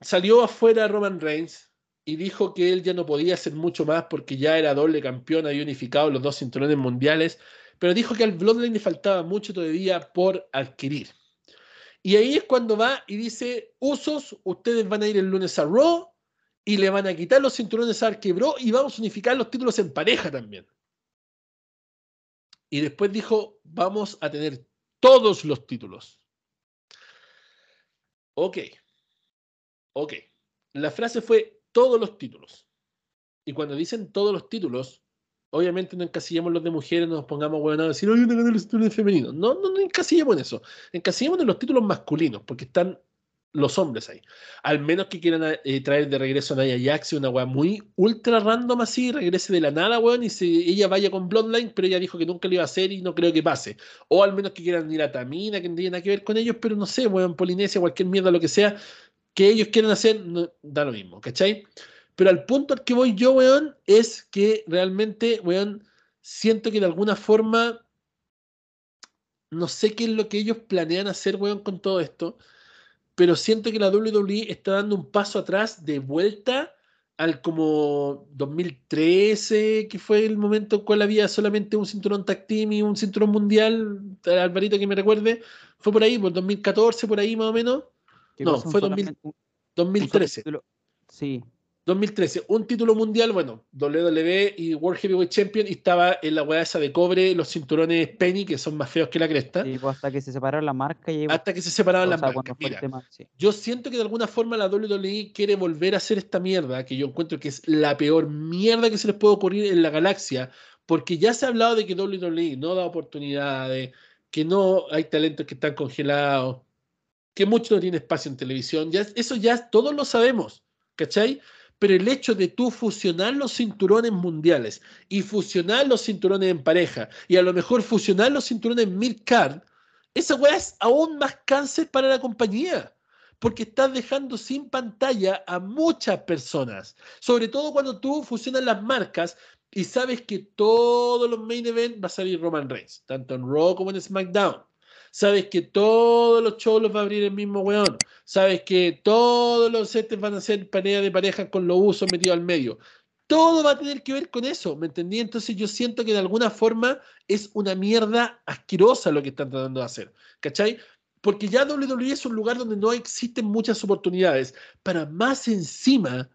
Salió afuera Roman Reigns y dijo que él ya no podía hacer mucho más porque ya era doble campeón, había unificado los dos cinturones mundiales. Pero dijo que al Bloodline le faltaba mucho todavía por adquirir. Y ahí es cuando va y dice, usos, ustedes van a ir el lunes a Raw y le van a quitar los cinturones a Arquebro y vamos a unificar los títulos en pareja también. Y después dijo, vamos a tener todos los títulos. Ok. Ok. La frase fue todos los títulos. Y cuando dicen todos los títulos, obviamente no encasillamos los de mujeres, no nos pongamos bueno a decir, oye, no ganar los títulos femeninos. No, no, no encasillamos en eso. Encasillamos en los títulos masculinos, porque están los hombres ahí. Al menos que quieran eh, traer de regreso a Nia Jax, una weá muy ultra random así, regrese de la nada, weón, y si ella vaya con Bloodline, pero ella dijo que nunca lo iba a hacer y no creo que pase. O al menos que quieran ir a Tamina, que no tiene nada que ver con ellos, pero no sé, weón, Polinesia, cualquier mierda, lo que sea, que ellos quieran hacer, da lo mismo, ¿cachai? Pero al punto al que voy yo, weón, es que realmente, weón, siento que de alguna forma, no sé qué es lo que ellos planean hacer, weón, con todo esto pero siento que la WWE está dando un paso atrás de vuelta al como 2013, que fue el momento en cual había solamente un cinturón tag team y un cinturón mundial, Alvarito que me recuerde, fue por ahí, por 2014, por ahí más o menos. No, fue 2013. Sí, 2013, un título mundial, bueno, WWE y World Heavyweight Champion, y estaba en la weá esa de cobre, los cinturones Penny, que son más feos que la cresta. Sí, pues, hasta que se separaron la marca. Y... Hasta que se separaron las marcas. Yo siento que de alguna forma la WWE quiere volver a hacer esta mierda, que yo encuentro que es la peor mierda que se les puede ocurrir en la galaxia, porque ya se ha hablado de que WWE no da oportunidades, que no hay talentos que están congelados, que mucho no tiene espacio en televisión, ya, eso ya todos lo sabemos, ¿cachai? Pero el hecho de tú fusionar los cinturones mundiales y fusionar los cinturones en pareja y a lo mejor fusionar los cinturones en mid-card, esa weá es aún más cáncer para la compañía. Porque estás dejando sin pantalla a muchas personas. Sobre todo cuando tú fusionas las marcas y sabes que todos los main events va a salir Roman Reigns, tanto en Raw como en SmackDown. Sabes que todos los shows los va a abrir el mismo weón. Sabes que todos los sets van a ser pareja de pareja con los usos metidos al medio. Todo va a tener que ver con eso, ¿me entendí? Entonces yo siento que de alguna forma es una mierda asquerosa lo que están tratando de hacer, ¿cachai? Porque ya WWE es un lugar donde no existen muchas oportunidades. Para más encima,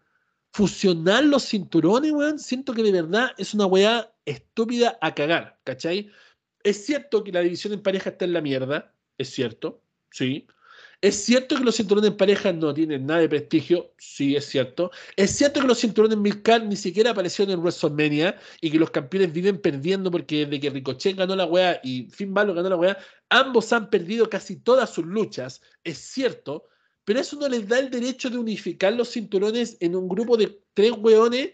fusionar los cinturones, weón, siento que de verdad es una weá estúpida a cagar, ¿cachai? Es cierto que la división en pareja está en la mierda, es cierto, sí. Es cierto que los cinturones en pareja no tienen nada de prestigio, sí, es cierto. Es cierto que los cinturones Milcar ni siquiera aparecieron en WrestleMania y que los campeones viven perdiendo porque desde que Ricochet ganó la weá y Finn Balor ganó la weá, ambos han perdido casi todas sus luchas, es cierto, pero eso no les da el derecho de unificar los cinturones en un grupo de tres weones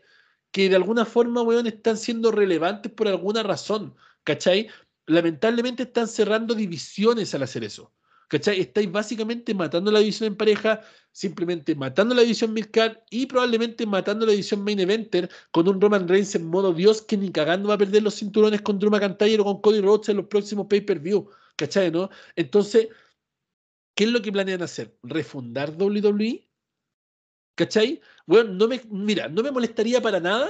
que de alguna forma, weón, están siendo relevantes por alguna razón, ¿cachai? Lamentablemente están cerrando divisiones al hacer eso. ¿Cachai? Estáis básicamente matando la división en pareja, simplemente matando la división Midcard y probablemente matando la división Main Eventer con un Roman Reigns en modo Dios que ni cagando va a perder los cinturones con Drew McIntyre o con Cody Rhodes en los próximos pay-per-view. ¿Cachai? ¿No? Entonces, ¿qué es lo que planean hacer? ¿Refundar WWE? ¿Cachai? Bueno, no me, mira, no me molestaría para nada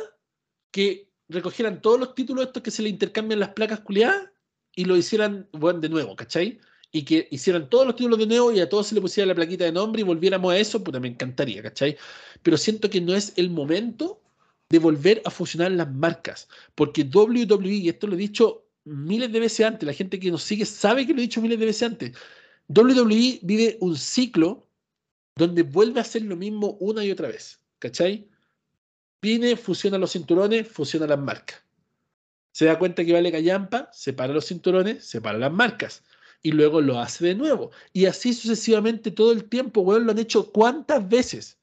que recogieran todos los títulos estos que se le intercambian las placas culiadas y lo hicieran, bueno, de nuevo, ¿cachai? Y que hicieran todos los títulos de nuevo y a todos se le pusiera la plaquita de nombre y volviéramos a eso, pues me encantaría, ¿cachai? Pero siento que no es el momento de volver a fusionar las marcas, porque WWE, y esto lo he dicho miles de veces antes, la gente que nos sigue sabe que lo he dicho miles de veces antes, WWE vive un ciclo donde vuelve a hacer lo mismo una y otra vez, ¿cachai? Viene, fusiona los cinturones, fusiona las marcas. Se da cuenta que vale callampa, separa los cinturones, separa las marcas. Y luego lo hace de nuevo. Y así sucesivamente todo el tiempo, weón, lo han hecho cuántas veces.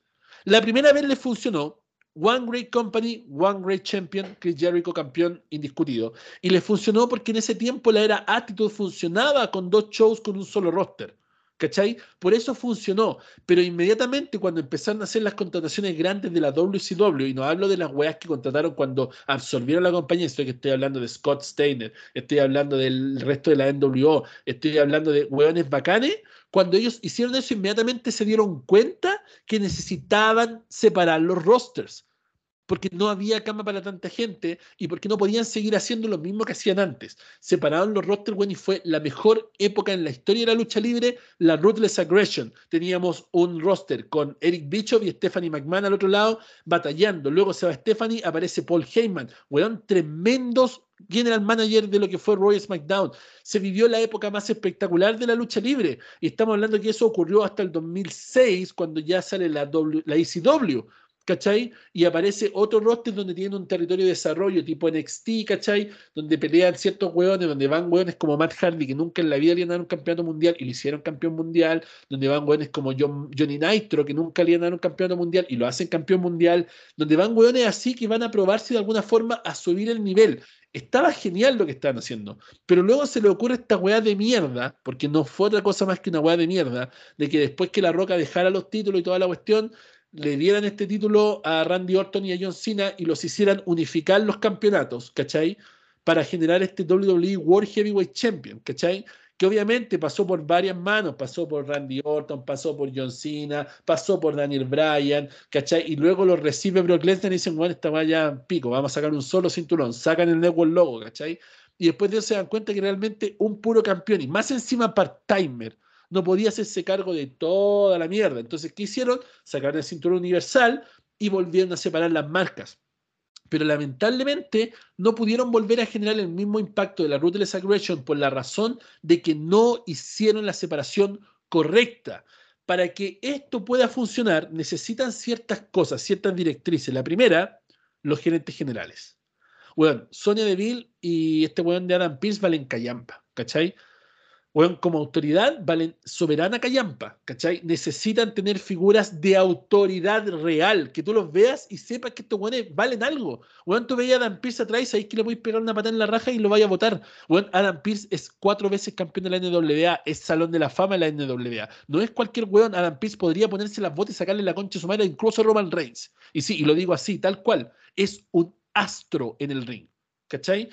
La primera vez le funcionó. One Great Company, One Great Champion, Chris Jericho campeón indiscutido. Y le funcionó porque en ese tiempo la era Attitude funcionaba con dos shows con un solo roster. ¿Cachai? Por eso funcionó. Pero inmediatamente cuando empezaron a hacer las contrataciones grandes de la WCW, y no hablo de las weas que contrataron cuando absorbieron la compañía, estoy, hablando de Scott Steiner, estoy hablando del resto de la NWO, estoy hablando de weones bacanes, cuando ellos hicieron eso, inmediatamente se dieron cuenta que necesitaban separar los rosters porque no había cama para tanta gente y porque no podían seguir haciendo lo mismo que hacían antes. Separaron los rosters, bueno, y fue la mejor época en la historia de la lucha libre, la Ruthless Aggression. Teníamos un roster con Eric Bischoff y Stephanie McMahon al otro lado, batallando. Luego se va Stephanie, aparece Paul Heyman. Weón, tremendos general manager de lo que fue Roy SmackDown. Se vivió la época más espectacular de la lucha libre. Y estamos hablando que eso ocurrió hasta el 2006, cuando ya sale la, w, la ECW. ¿Cachai? Y aparece otro roster donde tiene un territorio de desarrollo tipo NXT, ¿cachai? Donde pelean ciertos hueones, donde van hueones como Matt Hardy, que nunca en la vida le han dado un campeonato mundial y lo hicieron campeón mundial, donde van hueones como Johnny Nitro, que nunca le han dado un campeonato mundial y lo hacen campeón mundial, donde van hueones así que van a probarse de alguna forma a subir el nivel. Estaba genial lo que estaban haciendo, pero luego se le ocurre esta weá de mierda, porque no fue otra cosa más que una weá de mierda, de que después que La Roca dejara los títulos y toda la cuestión, le dieran este título a Randy Orton y a John Cena y los hicieran unificar los campeonatos, ¿cachai? Para generar este WWE World Heavyweight Champion, ¿cachai? Que obviamente pasó por varias manos, pasó por Randy Orton, pasó por John Cena, pasó por Daniel Bryan, ¿cachai? Y luego lo recibe Brock Lesnar y dicen, bueno, esta vaya pico, vamos a sacar un solo cinturón, sacan el network logo, ¿cachai? Y después de eso se dan cuenta que realmente un puro campeón y más encima part-timer, no podía hacerse cargo de toda la mierda. Entonces, ¿qué hicieron? Sacaron el cinturón universal y volvieron a separar las marcas. Pero lamentablemente no pudieron volver a generar el mismo impacto de la Ruthless Aggression por la razón de que no hicieron la separación correcta. Para que esto pueda funcionar, necesitan ciertas cosas, ciertas directrices. La primera, los gerentes generales. Bueno, Sonia Deville y este weón de Adam Pearce valen callampa, ¿cachai? Bueno, como autoridad valen soberana callampa. Necesitan tener figuras de autoridad real, que tú los veas y sepas que estos weones valen algo. Bueno, tú veías a Adam Pierce atrás y sabes que le a pegar una patada en la raja y lo vaya a votar. Bueno, Adam Pierce es cuatro veces campeón de la NWA, es salón de la fama de la NWA. No es cualquier weón, Adam Pierce podría ponerse las botas y sacarle la concha a su madre incluso Roman Reigns. Y sí, y lo digo así, tal cual, es un astro en el ring, ¿cachai?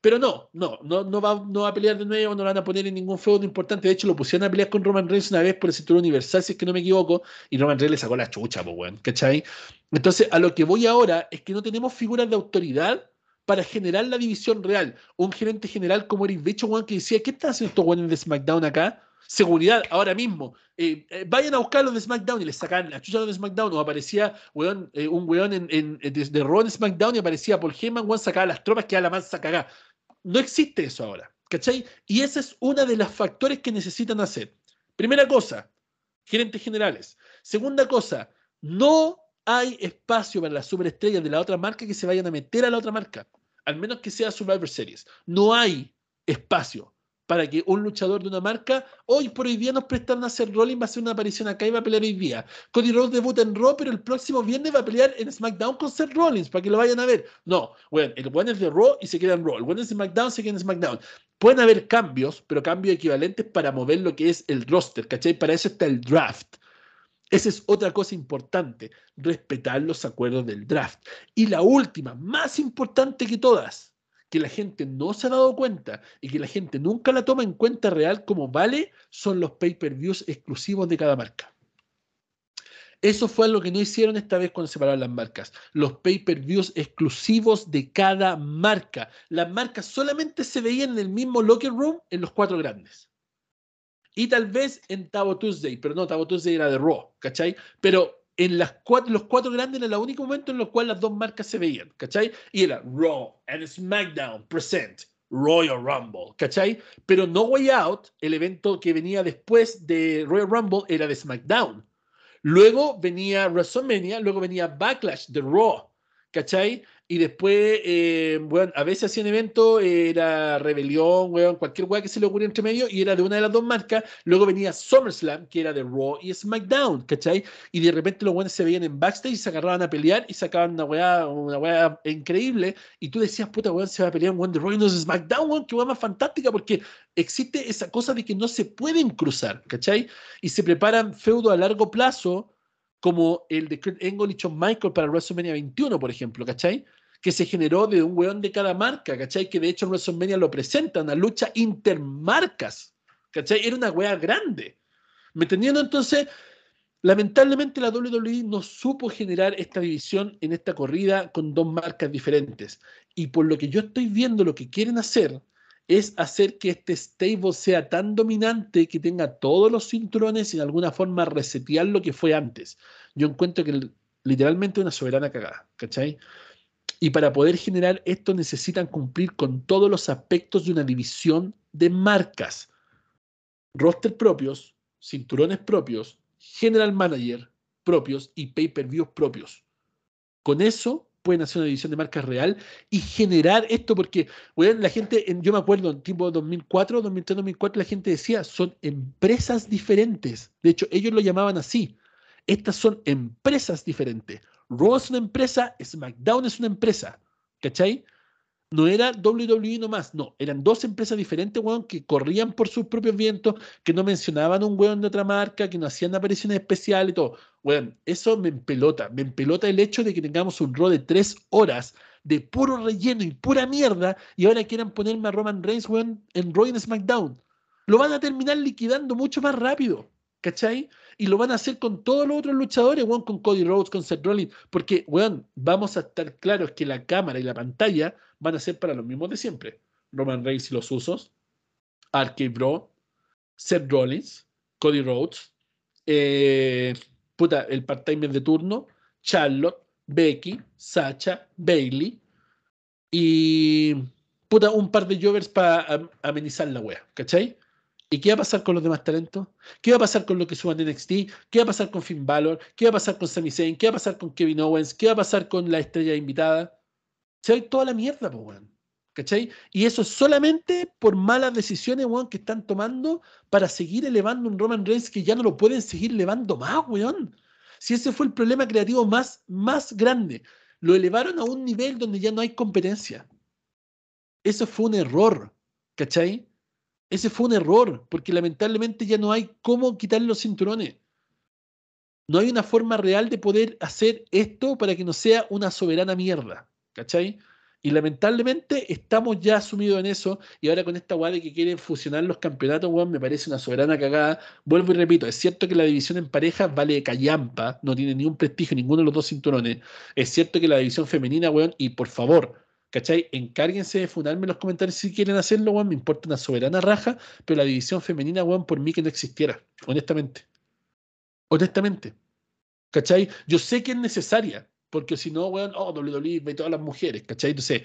Pero no, no, no, no, va, no va a pelear de nuevo, no lo van a poner en ningún feudo importante. De hecho, lo pusieron a pelear con Roman Reigns una vez por el cinturón universal, si es que no me equivoco, y Roman Reigns le sacó la chucha, pues, weón, ¿cachai? Entonces, a lo que voy ahora es que no tenemos figuras de autoridad para generar la división real. Un gerente general como Eric Bicho, weón, que decía, ¿qué están haciendo estos weones de SmackDown acá? Seguridad, ahora mismo. Eh, eh, vayan a buscar los de SmackDown y les sacan la chucha de SmackDown. O aparecía weón, eh, un weón en, en, de, de en SmackDown y aparecía Paul Heyman, weón, sacaba las tropas que a la mansa cagá no existe eso ahora, ¿cachai? Y ese es uno de los factores que necesitan hacer. Primera cosa, gerentes generales. Segunda cosa, no hay espacio para las superestrellas de la otra marca que se vayan a meter a la otra marca, al menos que sea Survivor Series. No hay espacio para que un luchador de una marca, hoy por hoy día nos prestan a hacer Rollins, va a hacer una aparición acá y va a pelear hoy día. Cody Rhodes debuta en Raw, pero el próximo viernes va a pelear en SmackDown con Seth Rollins, para que lo vayan a ver. No, bueno, el buen es de Raw y se queda en Raw, el buen es de SmackDown, se queda en SmackDown. Pueden haber cambios, pero cambios equivalentes para mover lo que es el roster, ¿cachai? Para eso está el draft. Esa es otra cosa importante, respetar los acuerdos del draft. Y la última, más importante que todas, que la gente no se ha dado cuenta y que la gente nunca la toma en cuenta real como vale son los pay-per-views exclusivos de cada marca. Eso fue lo que no hicieron esta vez cuando separaron las marcas. Los pay-per-views exclusivos de cada marca. Las marcas solamente se veían en el mismo locker room en los cuatro grandes. Y tal vez en Tabo Tuesday, pero no, Tabo Tuesday era de Raw, ¿cachai? Pero en los cuatro grandes era el único momento en los cual las dos marcas se veían, ¿cachai? Y era Raw and SmackDown present Royal Rumble, ¿cachai? Pero No Way Out, el evento que venía después de Royal Rumble, era de SmackDown. Luego venía WrestleMania, luego venía Backlash de Raw, ¿cachai? Y después, eh, bueno, a veces hacían eventos, era Rebelión, weón, cualquier weá que se le ocurriera entre medio, y era de una de las dos marcas. Luego venía SummerSlam, que era de Raw y SmackDown, ¿cachai? Y de repente los weones se veían en backstage y se agarraban a pelear y sacaban una weá, una weá increíble. Y tú decías, puta weón, se va a pelear un weón de Raw y no es SmackDown, weón, qué weá más fantástica, porque existe esa cosa de que no se pueden cruzar, ¿cachai? Y se preparan feudo a largo plazo como el de Kurt Angle y Shawn Michael para WrestleMania 21, por ejemplo, ¿cachai? Que se generó de un weón de cada marca, ¿cachai? Que de hecho en WrestleMania lo presenta, una lucha intermarcas, ¿cachai? Era una wea grande. ¿Me entendiendo? Entonces, lamentablemente la WWE no supo generar esta división en esta corrida con dos marcas diferentes. Y por lo que yo estoy viendo, lo que quieren hacer es hacer que este stable sea tan dominante que tenga todos los cinturones y de alguna forma resetear lo que fue antes. Yo encuentro que literalmente una soberana cagada, ¿cachai? Y para poder generar esto necesitan cumplir con todos los aspectos de una división de marcas. Roster propios, cinturones propios, general manager propios y pay-per-views propios. Con eso pueden hacer una división de marcas real y generar esto porque, la gente, yo me acuerdo en tiempo 2004, 2003, 2004, la gente decía, son empresas diferentes. De hecho, ellos lo llamaban así. Estas son empresas diferentes. Raw es una empresa, SmackDown es una empresa, ¿cachai? No era WWE nomás, no, eran dos empresas diferentes, weón, que corrían por sus propios vientos, que no mencionaban un weón de otra marca, que no hacían apariciones especiales y todo. Weón, eso me empelota, me empelota el hecho de que tengamos un Raw de tres horas de puro relleno y pura mierda, y ahora quieran ponerme a Roman Reigns, weón, en Raw y en SmackDown. Lo van a terminar liquidando mucho más rápido, ¿cachai? Y lo van a hacer con todos los otros luchadores, weón, con Cody Rhodes, con Seth Rollins, porque, weón, vamos a estar claros que la cámara y la pantalla van a ser para los mismos de siempre. Roman Reigns y los usos, Arcade Bro, Seth Rollins, Cody Rhodes, eh, puta, el part-timer de turno, Charlotte, Becky, Sacha, Bailey y puta, un par de jovers para amenizar la wea, ¿cachai? ¿Y qué va a pasar con los demás talentos? ¿Qué va a pasar con lo que suban en NXT? ¿Qué va a pasar con Finn Balor? ¿Qué va a pasar con Sami Zayn? ¿Qué va a pasar con Kevin Owens? ¿Qué va a pasar con la estrella invitada? Se va toda la mierda, pues, weón. ¿Cachai? Y eso solamente por malas decisiones, weón, que están tomando para seguir elevando un Roman Reigns que ya no lo pueden seguir elevando más, weón. Si ese fue el problema creativo más, más grande. Lo elevaron a un nivel donde ya no hay competencia. Eso fue un error, ¿cachai? Ese fue un error, porque lamentablemente ya no hay cómo quitarle los cinturones. No hay una forma real de poder hacer esto para que no sea una soberana mierda. ¿Cachai? Y lamentablemente estamos ya sumidos en eso. Y ahora con esta guay de que quieren fusionar los campeonatos, weón, me parece una soberana cagada. Vuelvo y repito, es cierto que la división en parejas vale callampa, no tiene ni un prestigio ninguno de los dos cinturones. Es cierto que la división femenina, weón, y por favor, ¿Cachai? Encárguense de fundarme en los comentarios si quieren hacerlo, weón. Me importa una soberana raja, pero la división femenina, weón, por mí que no existiera. Honestamente. Honestamente. ¿Cachai? Yo sé que es necesaria, porque si no, weón, oh, WWE ve todas las mujeres, ¿cachai? Entonces,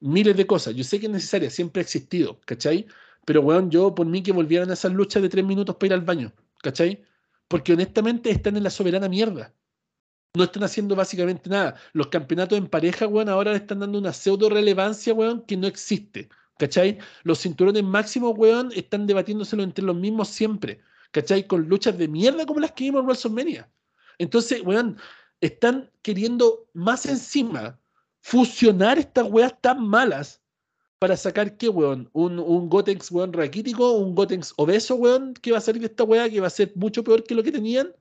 miles de cosas. Yo sé que es necesaria, siempre ha existido, ¿cachai? Pero, weón, yo por mí que volvieran a esas luchas de tres minutos para ir al baño, ¿cachai? Porque honestamente están en la soberana mierda no están haciendo básicamente nada. Los campeonatos en pareja, weón, ahora le están dando una pseudo relevancia, weón, que no existe. ¿Cachai? Los cinturones máximos, weón, están debatiéndoselo entre los mismos siempre. ¿Cachai? Con luchas de mierda como las que vimos en WrestleMania. Entonces, weón, están queriendo más encima fusionar estas weas tan malas para sacar qué, weón, un, un Gotenks, weón, raquítico, un Gotenks obeso, weón, que va a salir de esta wea que va a ser mucho peor que lo que tenían.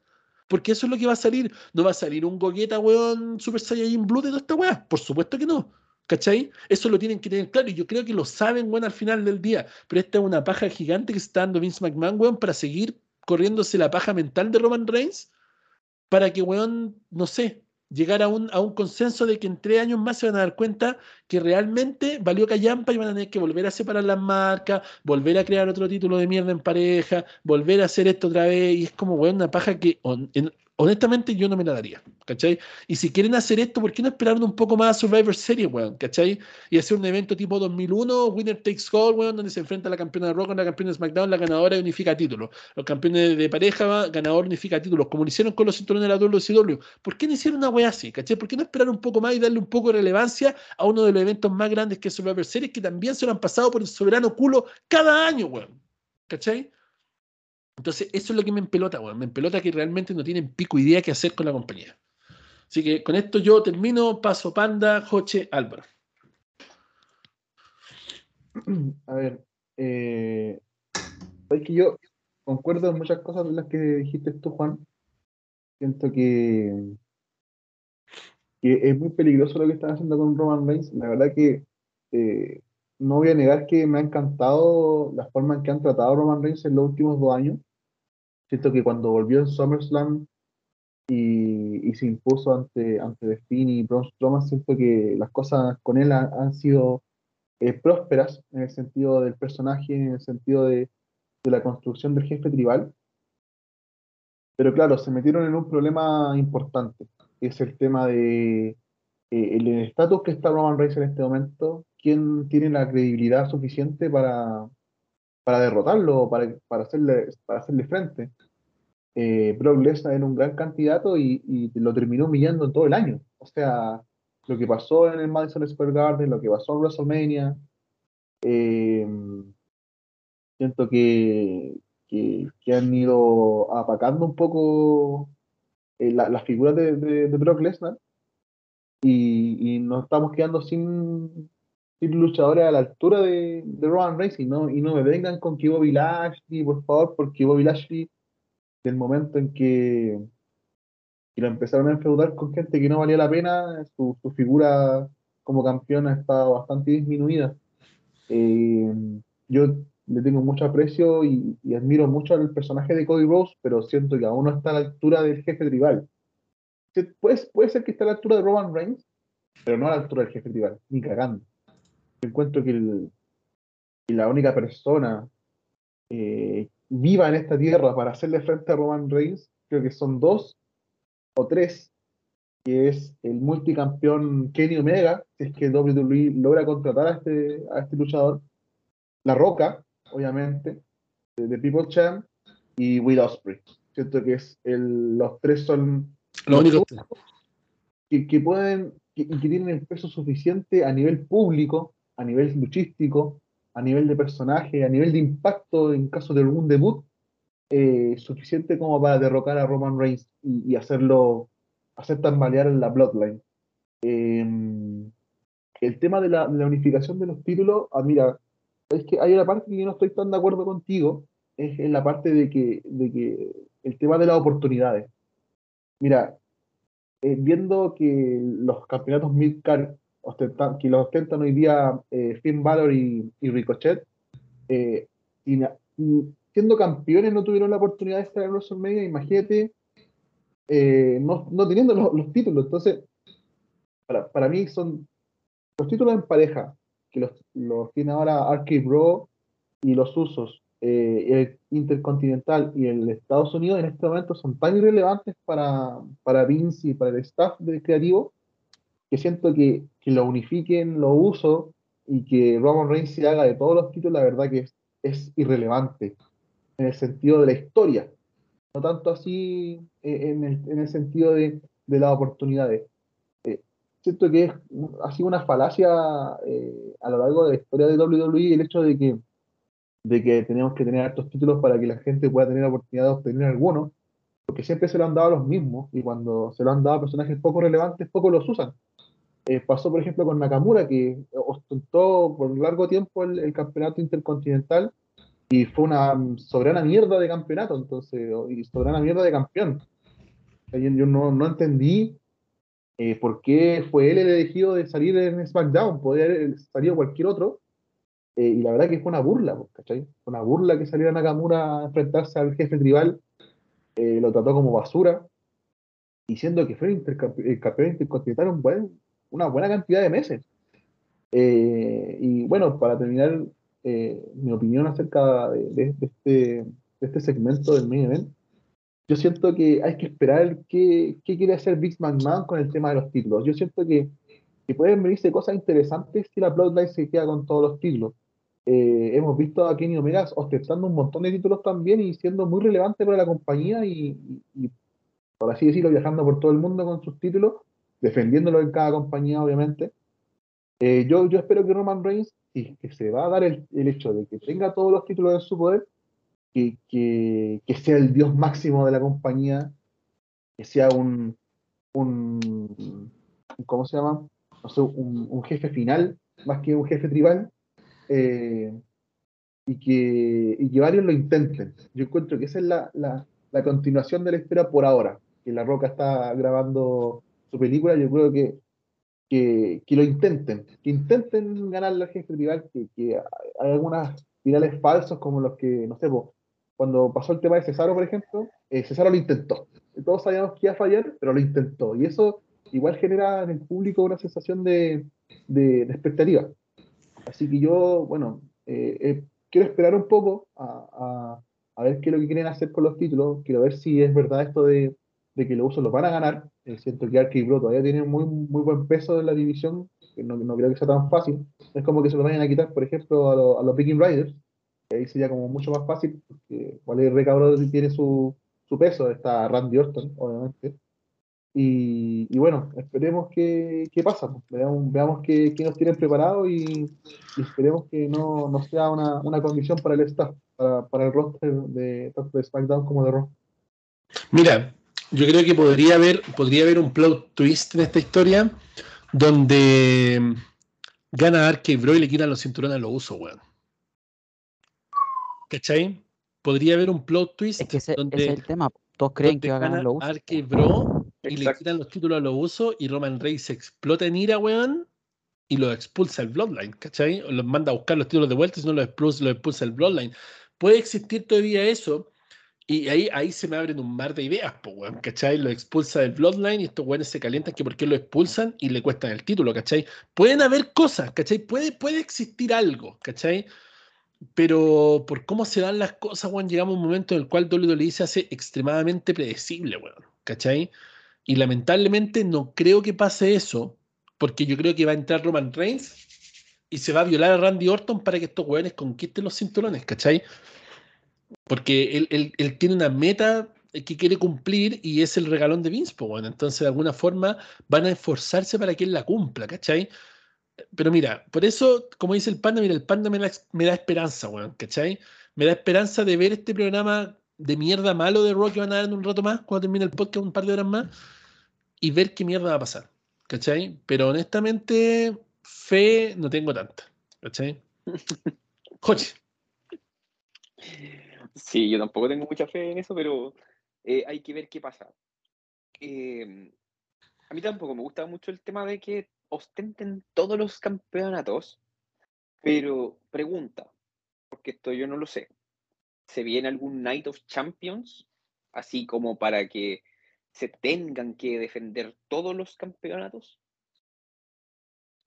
Porque eso es lo que va a salir. No va a salir un Gogeta, weón, Super Saiyan Blue de toda esta weá. Por supuesto que no. ¿Cachai? Eso lo tienen que tener claro y yo creo que lo saben, weón, al final del día. Pero esta es una paja gigante que está dando Vince McMahon, weón, para seguir corriéndose la paja mental de Roman Reigns para que, weón, no sé, llegar a un, a un consenso de que en tres años más se van a dar cuenta que realmente valió callampa y van a tener que volver a separar las marcas, volver a crear otro título de mierda en pareja, volver a hacer esto otra vez, y es como, weón, una paja que honestamente yo no me la daría, ¿cachai? Y si quieren hacer esto, ¿por qué no esperaron un poco más a Survivor Series, weón, ¿cachai? Y hacer un evento tipo 2001, Winner Takes All, weón, donde se enfrenta la campeona de Rock con la campeona de SmackDown, la ganadora unifica títulos. Los campeones de pareja, ganador unifica títulos, como lo hicieron con los cinturones de la WCW. ¿Por qué no hicieron una weá así, ¿cachai? ¿Por qué no esperar un poco más y darle un poco de relevancia a uno de los eventos más grandes que es Survivor Series, que también se lo han pasado por el soberano culo cada año, weón? ¿Cachai? Entonces, eso es lo que me empelota, weón. Me empelota que realmente no tienen pico idea qué hacer con la compañía. Así que con esto yo termino, paso Panda, Joche, Álvaro. A ver, eh, es que yo concuerdo en muchas cosas de las que dijiste tú, Juan. Siento que, que es muy peligroso lo que están haciendo con Roman Reigns. La verdad que eh, no voy a negar que me ha encantado la forma en que han tratado a Roman Reigns en los últimos dos años. Siento que cuando volvió en SummerSlam y, y se impuso ante, ante The y Braun Strowman, siento que las cosas con él han sido eh, prósperas en el sentido del personaje, en el sentido de, de la construcción del jefe tribal. Pero claro, se metieron en un problema importante, es el tema de eh, el estatus que está Roman Reigns en este momento, quién tiene la credibilidad suficiente para, para derrotarlo, para, para, hacerle, para hacerle frente. Eh, Brock Lesnar era un gran candidato y, lo terminó humillando en todo el año. O sea, lo que pasó en el Madison Square Garden, lo que pasó en WrestleMania, eh, siento que, que, han ido apacando un poco eh, las figuras de, de, Brock Lesnar y, y, nos estamos quedando sin, luchadores a la altura de, Roman Reigns y no, y no me vengan con que Bobby por favor, porque Bobby Lashley, del momento en que, lo empezaron a enfeudar con gente que no valía la pena, su, figura como campeón ha estado bastante disminuida. Eh, yo le tengo mucho aprecio y, admiro mucho al personaje de Cody Rose, pero siento que aún no está a la altura del jefe tribal. Puede, puede ser que esté a la altura de Roman Reigns, pero no a la altura del jefe tribal, ni cagando encuentro que, la única persona eh, viva en esta tierra para hacerle frente a Roman Reigns, creo que son dos o tres, que es el multicampeón Kenny Omega, si es que WWE logra contratar a este, a este luchador, La Roca, obviamente, de, People Champ, y Will Ospreay. Siento que es el, los tres son los únicos que, que pueden y que tienen el peso suficiente a nivel público a nivel luchístico, a nivel de personaje, a nivel de impacto en caso de algún debut, eh, suficiente como para derrocar a Roman Reigns y, hacerlo, hacer tambalear la Bloodline. Em, el tema de la, unificación de los títulos, ah, mira, es que hay una parte que yo no estoy tan de acuerdo contigo, es en la parte de que, de que el tema de las oportunidades. Mira, eh, viendo que los campeonatos Midcard que los ostentan hoy día eh, Finn Balor y, Ricochet, eh, y, siendo campeones no tuvieron la oportunidad de estar en WrestleMania, imagínate eh, no, no, teniendo los, títulos. Entonces, para, para, mí son los títulos en pareja, que los, los tiene ahora Arcade Bro y los usos, el Intercontinental y el Estados Unidos en este momento son tan irrelevantes para, para Vince y para el staff del creativo que siento que, que lo unifiquen, lo uso y que Roman Reigns se haga de todos los títulos, la verdad que es, es irrelevante en el sentido de la historia, no tanto así eh, en el, en el sentido de, de las oportunidades. Eh, siento que es, ha sido una falacia eh, a lo largo de la historia de WWE el hecho de que, de que tenemos que tener estos títulos para que la gente pueda tener la oportunidad de obtener algunos, porque siempre se lo han dado a los mismos y cuando se lo han dado a personajes poco relevantes, poco los usan. Eh, pasó, por ejemplo, con Nakamura, que ostentó por largo tiempo el, campeonato intercontinental y fue una soberana mierda de campeonato, entonces, y soberana mierda de campeón. Yo, no, no, entendí eh, por qué fue él el elegido de salir en SmackDown, podría haber salido cualquier otro. Eh, y la verdad que fue una burla, ¿cachai? Fue una burla que saliera Nakamura a enfrentarse al jefe tribal, lo trató como basura. y siendo que fue el, el campeón intercontinental un buen, una buena cantidad de meses. Eh, y bueno, para terminar eh, mi opinión acerca de, de, este, de, este, segmento del main event, yo siento que hay que esperar qué, qué quiere hacer Big McMahon con el tema de los títulos. Yo siento que, que pueden venirse cosas interesantes si la Bloodline se queda con todos los títulos. Eh, hemos visto a Kenny Omega ostentando un montón de títulos también y siendo muy relevante para la compañía y, y, y, por así decirlo, viajando por todo el mundo con sus títulos, defendiéndolo en cada compañía, obviamente. Eh, yo, yo espero que Roman Reigns, si que se va a dar el, el, hecho de que tenga todos los títulos en su poder, que, que, que, sea el dios máximo de la compañía, que sea un, un ¿cómo se llama? No sé, un, jefe final, más que un jefe tribal, eh, y, que, y que varios lo intenten. Yo encuentro que esa es la, la, la continuación de la historia por ahora, que La Roca está grabando su película, yo creo que que, que, lo intenten, que intenten ganar la jefe rival, que, que hay algunas finales falsos como los que, no sé, cuando pasó el tema de Cesaro, por ejemplo, eh, Cesaro lo intentó. Todos sabíamos que iba a fallar, pero lo intentó. Y eso igual genera en el público una sensación de, de, expectativa. Así que yo, bueno, eh, eh, quiero esperar un poco a, a, ver qué es lo que quieren hacer con los títulos. Quiero ver si es verdad esto de, de que los usos los van a ganar. Eh, siento que Arky Bro todavía tiene muy, muy buen peso en la división, que no, no, creo que sea tan fácil. Es como que se lo vayan a quitar, por ejemplo, a, lo, a los Viking Riders, que ahí sería como mucho más fácil, porque Valerie Recabro tiene su, su peso, está Randy Orton, obviamente. Y, y bueno, esperemos que, que pasa, pues. veamos, veamos qué, nos tienen preparado y, y esperemos que no, no sea una, una, condición para el staff, para, para el roster de tanto de SmackDown como de Raw. Mira, yo creo que podría haber, podría haber un plot twist en esta historia donde gana Arcade Bro y le quitan los cinturones a los usos, weón. ¿Cachai? Podría haber un plot twist es que ese, donde, ese es el tema. Todos creen que va a ganar los usos. Arcade Bro y Exacto. le quitan los títulos a los usos y Roman Reigns se explota en ira, weón, y lo expulsa el Bloodline, ¿cachai? O los manda a buscar los títulos de vuelta y si no los expulsa, los expulsa el Bloodline. Puede existir todavía eso, y ahí, ahí se me abren un mar de ideas, po, weón, ¿cachai? Lo expulsa del Bloodline y estos weones se calientan que por qué lo expulsan y le cuestan el título, ¿cachai? Pueden haber cosas, ¿cachai? Puede, puede existir algo, ¿cachai? Pero por cómo se dan las cosas, weón, llegamos a un momento en el cual WWE se hace extremadamente predecible, weón, ¿cachai? Y lamentablemente no creo que pase eso, porque yo creo que va a entrar Roman Reigns y se va a violar a Randy Orton para que estos weones conquisten los cinturones, ¿cachai? Porque él, él, él, tiene una meta que quiere cumplir y es el regalón de Vince, pues, bueno. Entonces, de alguna forma, van a esforzarse para que él la cumpla, ¿cachai? Pero mira, por eso, como dice el panda, mira, el panda me da, me da esperanza, weón, ¿cachai? Me da esperanza de ver este programa de mierda malo de Rock que van a dar en un rato más, cuando termine el podcast, un par de horas más, y ver qué mierda va a pasar, ¿cachai? Pero honestamente, fe no tengo tanta, ¿cachai? Coche. Sí, yo tampoco tengo mucha fe en eso, pero eh, hay que ver qué pasa. Eh, a mí tampoco me gusta mucho el tema de que ostenten todos los campeonatos, pero pregunta, porque esto yo no lo sé. ¿Se viene algún Night of Champions? Así como para que se tengan que defender todos los campeonatos.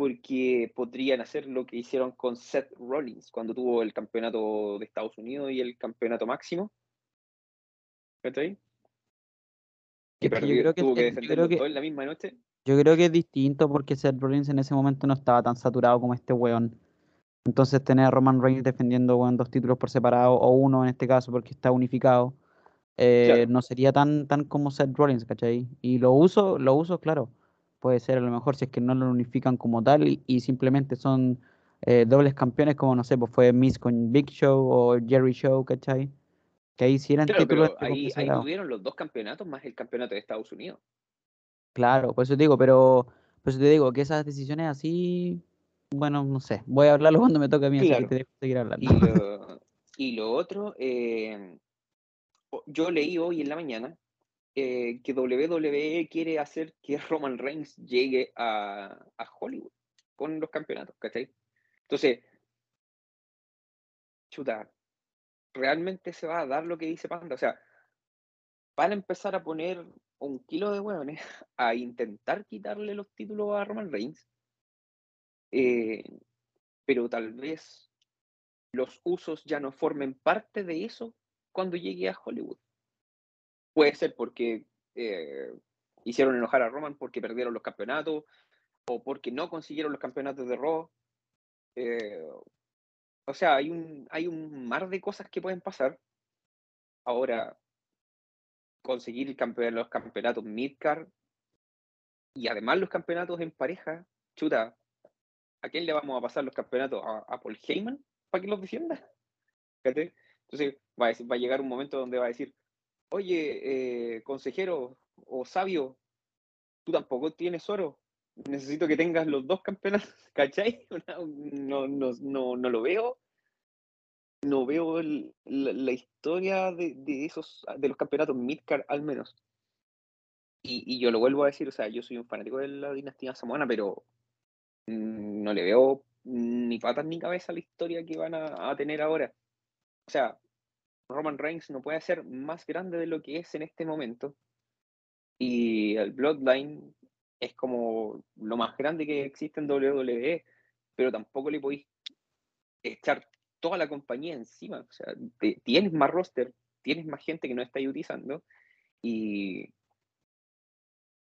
Porque podrían hacer lo que hicieron con Seth Rollins cuando tuvo el campeonato de Estados Unidos y el campeonato máximo. ¿Está ahí? Que yo creo que- tuvo que yo creo que- todo en la misma noche. Yo creo que es distinto porque Seth Rollins en ese momento no estaba tan saturado como este weón. Entonces tener a Roman Reigns defendiendo weón, dos títulos por separado, o uno en este caso porque está unificado, eh, Claro. no sería tan, tan como Seth Rollins, ¿cachai? Y lo uso, lo uso, claro. Puede ser a lo mejor si es que no lo unifican como tal y, y simplemente son eh, dobles campeones, como no sé, pues fue Miz con Big Show o Jerry Show, ¿cachai? Que ahí sí eran Claro, títulos pero entre ahí, tuvieron los dos campeonatos más el campeonato de Estados Unidos. Claro, por eso te digo, pero por eso te digo que esas decisiones así, bueno, no sé, voy a hablarlo cuando me toque a mí, así que te dejo seguir Y hablando. lo, y lo otro, eh, yo leí hoy en la mañana eh, que WWE quiere hacer que Roman Reigns llegue a, Hollywood con los campeonatos, ¿cachai? Entonces, chuta, ¿realmente se va a dar lo que dice Panda? O sea, van a empezar a poner un kilo de hueones a intentar quitarle los títulos a Roman Reigns. Eh, pero tal vez los usos ya no formen parte de eso cuando llegue a Hollywood. Puede ser porque eh, hicieron enojar a Roman porque perdieron los campeonatos o porque no consiguieron los campeonatos de Raw. Eh, o sea, hay un, hay un mar de cosas que pueden pasar. Ahora, conseguir el los campeonatos midcard y además los campeonatos en pareja, chuta, ¿a quién le vamos a pasar los campeonatos? ¿A, Paul Heyman para que los defienda? Entonces a, va a, llegar un momento donde va a decir, oye, eh, consejero o sabio, tú tampoco tienes oro, necesito que tengas los dos campeonatos, ¿cachai? No, no, no, no lo veo. No veo la, historia de, de, esos, de los campeonatos Midcard al menos. Y, yo lo vuelvo a decir, o sea, yo soy un fanático de la dinastía samoana, pero no le veo ni patas ni cabeza a la historia que van a, a tener ahora. O sea, Roman Reigns no puede ser más grande de lo que es en este momento. Y el Bloodline es como lo más grande que existe en WWE, pero tampoco le podéis echar toda la compañía encima. O sea, tienes más roster, tienes más gente que no está utilizando y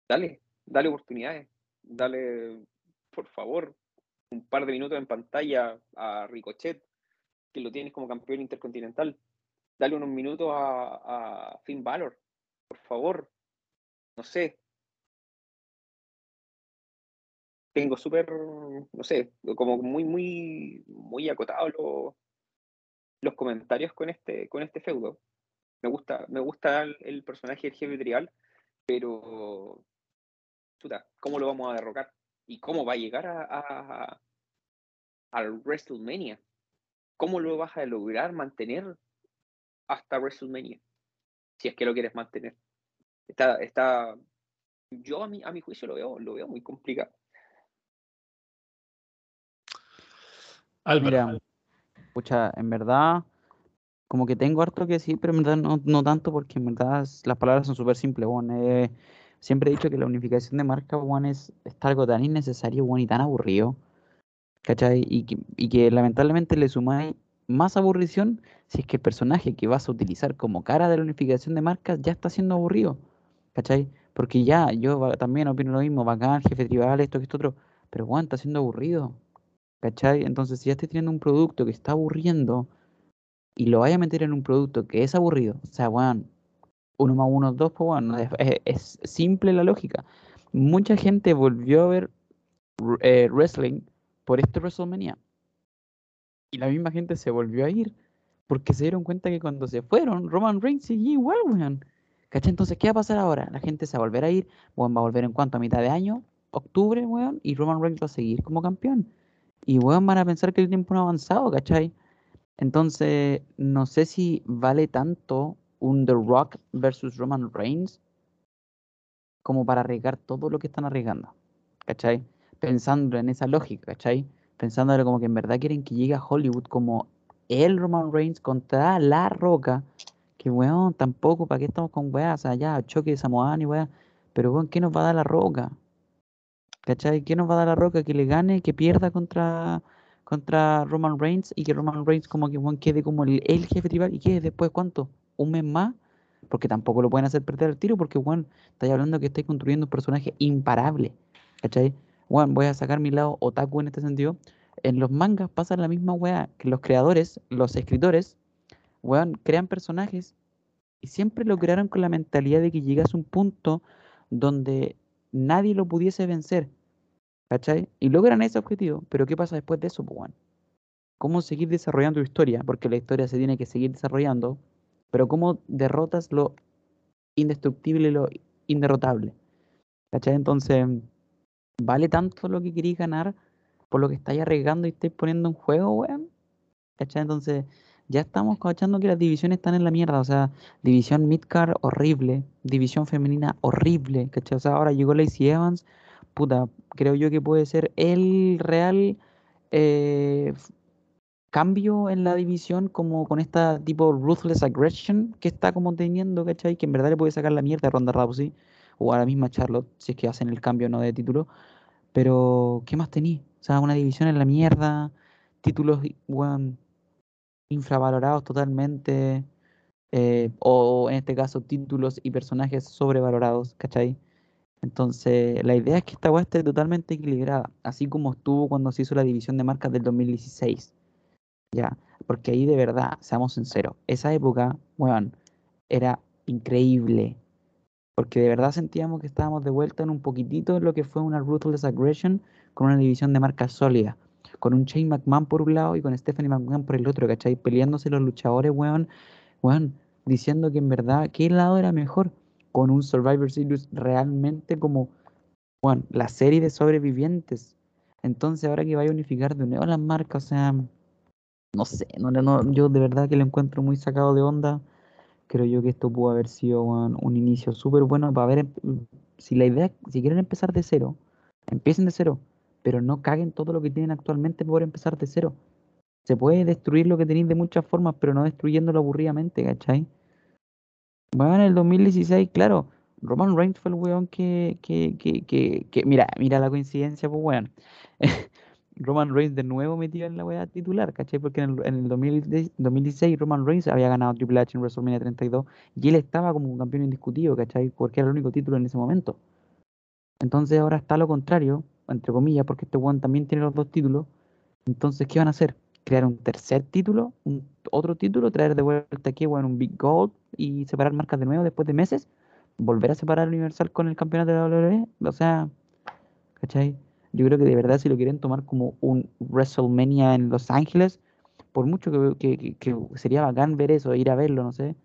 dale, dale oportunidades, dale, por favor, un par de minutos en pantalla a Ricochet, que lo tienes como campeón intercontinental. Dale unos minutos a, a Finn Balor, por favor. No sé, tengo súper, no sé, como muy, muy, muy acotado los comentarios con este, con este feudo. Me gusta, me gusta el, personaje del jefe trial, pero chuta, ¿cómo lo vamos a derrocar? ¿Y cómo va a llegar a, a, al WrestleMania? ¿Cómo lo vas a lograr mantener hasta WrestleMania? Si es que lo quieres mantener. Está, está, yo a mi, a mi juicio lo veo, lo veo muy complicado. Mira, pucha, en verdad, como que tengo harto que decir, pero en verdad no, tanto porque en verdad las palabras son súper simples, bueno, siempre he dicho que la unificación de marca, bueno, es, algo tan innecesario, bueno, y tan aburrido, ¿cachai? Y que, y que lamentablemente le sumáis más aburrición si es que el personaje que vas a utilizar como cara de la unificación de marcas ya está siendo aburrido, ¿cachai? Porque ya, yo también opino lo mismo, bacán, jefe tribal, esto, esto, otro, pero bueno, está siendo aburrido, ¿Cachai? Entonces, si ya estás teniendo un producto que está aburriendo y lo vaya a meter en un producto que es aburrido, o sea, bueno, uno más uno, dos, pues bueno, es, simple la lógica. Mucha gente volvió a ver eh, wrestling por este WrestleMania. Y la misma gente se volvió a ir porque se dieron cuenta que cuando se fueron, Roman Reigns seguía igual, weón. ¿Cachai? Entonces, ¿qué va a pasar ahora? La gente se va a volver a ir, bueno, va a volver en cuanto a mitad de año, octubre, weón, y Roman Reigns va a seguir como campeón. Y weón, van a pensar que el tiempo no ha avanzado, ¿cachai? Entonces, no sé si vale tanto un The Rock versus Roman Reigns como para arriesgar todo lo que están arriesgando, ¿cachai? Pensando en esa lógica, ¿cachai? Pensándole como que en verdad quieren que llegue a Hollywood como el Roman Reigns contra La Roca, que weón, tampoco, ¿para qué estamos con weas? O sea, ya, choque de Samoan y weón, pero weón, ¿qué nos va a dar La Roca? ¿Cachai? ¿Quién nos va a dar la roca que le gane, que pierda contra, contra Roman Reigns y que Roman Reigns como que quede como el, jefe tribal y quede después cuánto? ¿Un mes más? Porque tampoco lo pueden hacer perder el tiro porque, Juan, estáis hablando que estáis construyendo un personaje imparable. ¿Cachai? Voy a sacar mi lado otaku en este sentido. En los mangas pasa la misma weá, que los creadores, los escritores, weón, crean personajes y siempre lo crearon con la mentalidad de que llegas a un punto donde nadie lo pudiese vencer. ¿Cachai? Y logran ese objetivo. Pero ¿qué pasa después de eso, pues, ¿Cómo seguir desarrollando tu historia? Porque la historia se tiene que seguir desarrollando. Pero ¿cómo derrotas lo indestructible y lo inderrotable? ¿Cachai? Entonces, ¿vale tanto lo que queréis ganar por lo que estáis arriesgando y estáis poniendo en juego, weón? ¿Cachai? Entonces, ya estamos cachando que las divisiones están en la mierda. O sea, división midcar horrible, división femenina horrible. ¿cachai? O sea, ahora llegó Lacey Evans. Puta, creo yo que puede ser el real eh, cambio en la división, como con esta tipo ruthless aggression que está como teniendo, ¿cachai? Que en verdad le puede sacar la mierda a Ronda Rousey. O a la misma Charlotte, si es que hacen el cambio no de título. Pero, ¿qué más tení? O sea, una división en la mierda, títulos weón, infravalorados totalmente, eh, o en este caso títulos y personajes sobrevalorados, ¿cachai? Entonces, la idea es que esta weá esté totalmente equilibrada, así como estuvo cuando se hizo la división de marcas del 2016. Ya, porque ahí de verdad, seamos sinceros, esa época, weón, era increíble. Porque de verdad sentíamos que estábamos de vuelta en un poquitito lo que fue una Ruthless Aggression con una división de marcas sólida. Con un Shane McMahon por un lado y con Stephanie McMahon por el otro, ¿cachai? Peleándose los luchadores, weón, weón, diciendo que en verdad, ¿qué lado era mejor? Con un Survivor Series realmente como, bueno, la serie de sobrevivientes. Entonces ahora que vaya a unificar de nuevo las marcas, o sea, no sé, no, no, yo de verdad que lo encuentro muy sacado de onda. Creo yo que esto pudo haber sido weón, un inicio súper bueno para ver si la idea, si quieren empezar de cero, empiecen de cero, pero no caguen todo lo que tienen actualmente por empezar de cero. Se puede destruir lo que tenéis de muchas formas, pero no destruyéndolo aburridamente, ¿cachai? Bueno, en el 2016, claro, Roman Reigns fue el weón que, que, que, que- mira, mira la coincidencia, pues weón. Roman Reigns de nuevo metido en la weá titular, ¿cachai? Porque en el, en el 2010 2016 Roman Reigns había ganado Triple H en WrestleMania 32 y él estaba como un campeón indiscutido, ¿cachai? Porque era el único título en ese momento. Entonces ahora está lo contrario, entre comillas, porque este weón también tiene los dos títulos. Entonces, ¿qué van a hacer? ¿Crear un tercer título? ¿Un otro título? ¿Traer de vuelta aquí, weón, un Big Gold y separar marcas de nuevo después de meses? ¿Volver a separar Universal con el campeonato de WWE? O sea, ¿cachai? Yo creo que de verdad si lo quieren tomar como un WrestleMania en Los Ángeles, por mucho que, que- que- sería bacán ver eso, ir a verlo, no sé,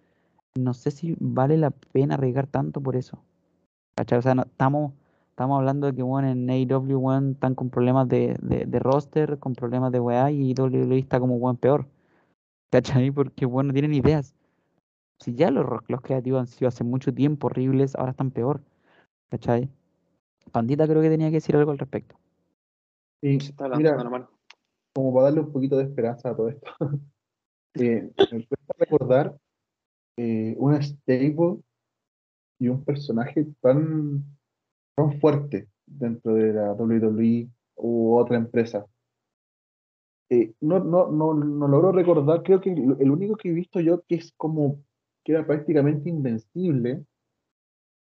no sé si vale la pena arriesgar tanto por eso. ¿Cachai? O sea, estamos, estamos hablando de que bueno, en AEW están con problemas de, de, roster, con problemas de weá, y WWE está como peor. ¿Cachai? Porque bueno, no tienen ideas. Si ya los, los creativos han sido hace mucho tiempo horribles, ahora están peor. ¿Cachai? Pandita creo que tenía que decir algo al respecto. Se está mira, la mano. como para darle un poquito de esperanza a todo esto, eh, me cuesta recordar eh, una stable y un personaje tan, tan fuerte dentro de la WWE u otra empresa. Eh, no, no, no, no logro recordar, creo que el único que he visto yo que es como que era prácticamente invencible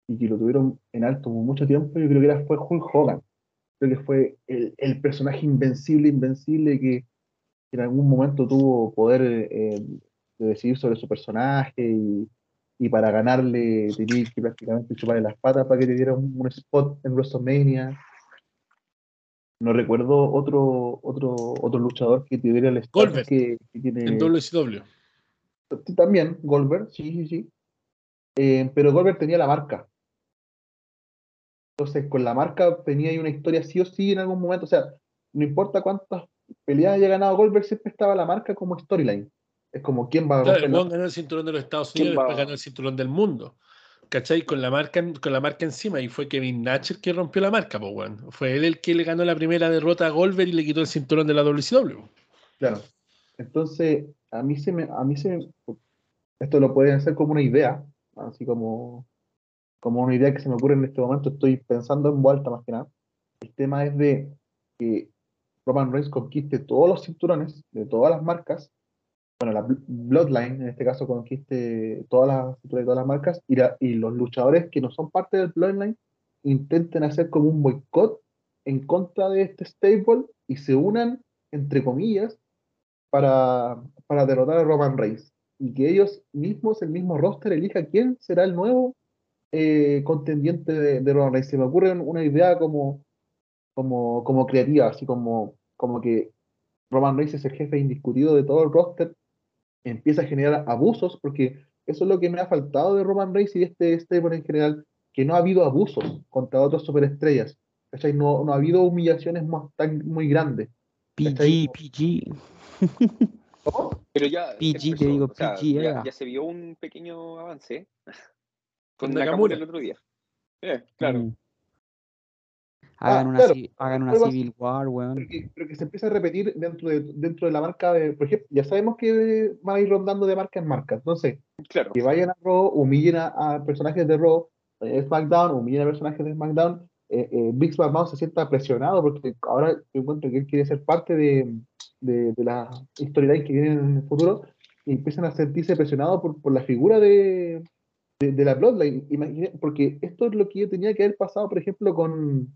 y que lo tuvieron en alto por mucho tiempo, yo creo que era, fue Hulk Hogan. Creo que fue el, el personaje invencible, invencible que en algún momento tuvo poder eh, de decidir sobre su personaje y, y para ganarle tenía que prácticamente chuparle las patas para que te diera un, un spot en WrestleMania. No recuerdo otro, otro, otro luchador que tuviera el estatus Goldberg, que, que tiene En WCW. también Goldberg, sí, sí, sí. Eh, pero Goldberg tenía la marca. Entonces, con la marca tenía ahí una historia sí o sí en algún momento. O sea, no importa cuántas peleas haya ganado Goldberg, siempre estaba la marca como storyline. Es como quién va a Claro, romper el ganó el cinturón de los Estados ¿Quién Unidos, va- después ganó el cinturón del mundo. ¿Cachai? Con la marca, con la marca encima. Y fue Kevin Nash el que rompió la marca, pues. Fue él el que le ganó la primera derrota a Goldberg y le quitó el cinturón de la WCW. Claro. Entonces, a mí se me, a mí se me- esto lo pueden hacer como una idea, así como, como una idea que se me ocurre en este momento, estoy pensando en voz alta más que nada. El tema es de que Roman Reigns conquiste todos los cinturones de todas las marcas, bueno, la Bl- Bloodline en este caso conquiste todas las cinturones de todas las marcas, y, la- y los luchadores que no son parte del Bloodline intenten hacer como un boicot en contra de este stable y se unan, entre comillas, para, para derrotar a Roman Reigns. Y que ellos mismos, el mismo roster, elija quién será el nuevo eh, contendiente de, de Roman Reigns. Se me ocurre una idea como, como, como creativa, así como, como que Roman Reigns es el jefe indiscutido de todo el roster, empieza a generar abusos, porque eso es lo que me ha faltado de Roman Reigns y de este stable en general, que no ha habido abusos contra otras superestrellas. ¿cachai? No, no ha habido humillaciones más, tan, muy grandes. ¿cachai? PG, PG. ¿Cómo? Pero ya PG, te digo, o sea, PG, ya, ya se vio un pequeño avance Con Nakamura. Nakamura el otro día. Eh, claro. Mm. Hagan Ah, una, claro. hagan una Algo así. Civil War, weón. pero que, pero que se empieza a repetir dentro de, dentro de la marca de, por ejemplo, ya sabemos que van a ir rondando de marca en marca, entonces, Claro. que vayan a Raw, humillen a, a personajes de Raw, eh, SmackDown, humilla a personajes de SmackDown, eh, eh, Big se sienta presionado porque ahora yo encuentro que él quiere ser parte de, de, de la storyline que viene en el futuro y empiezan a sentirse presionados por, por la figura de, de, de la Bloodline. Imagine- porque esto es lo que yo tenía que haber pasado, por ejemplo, con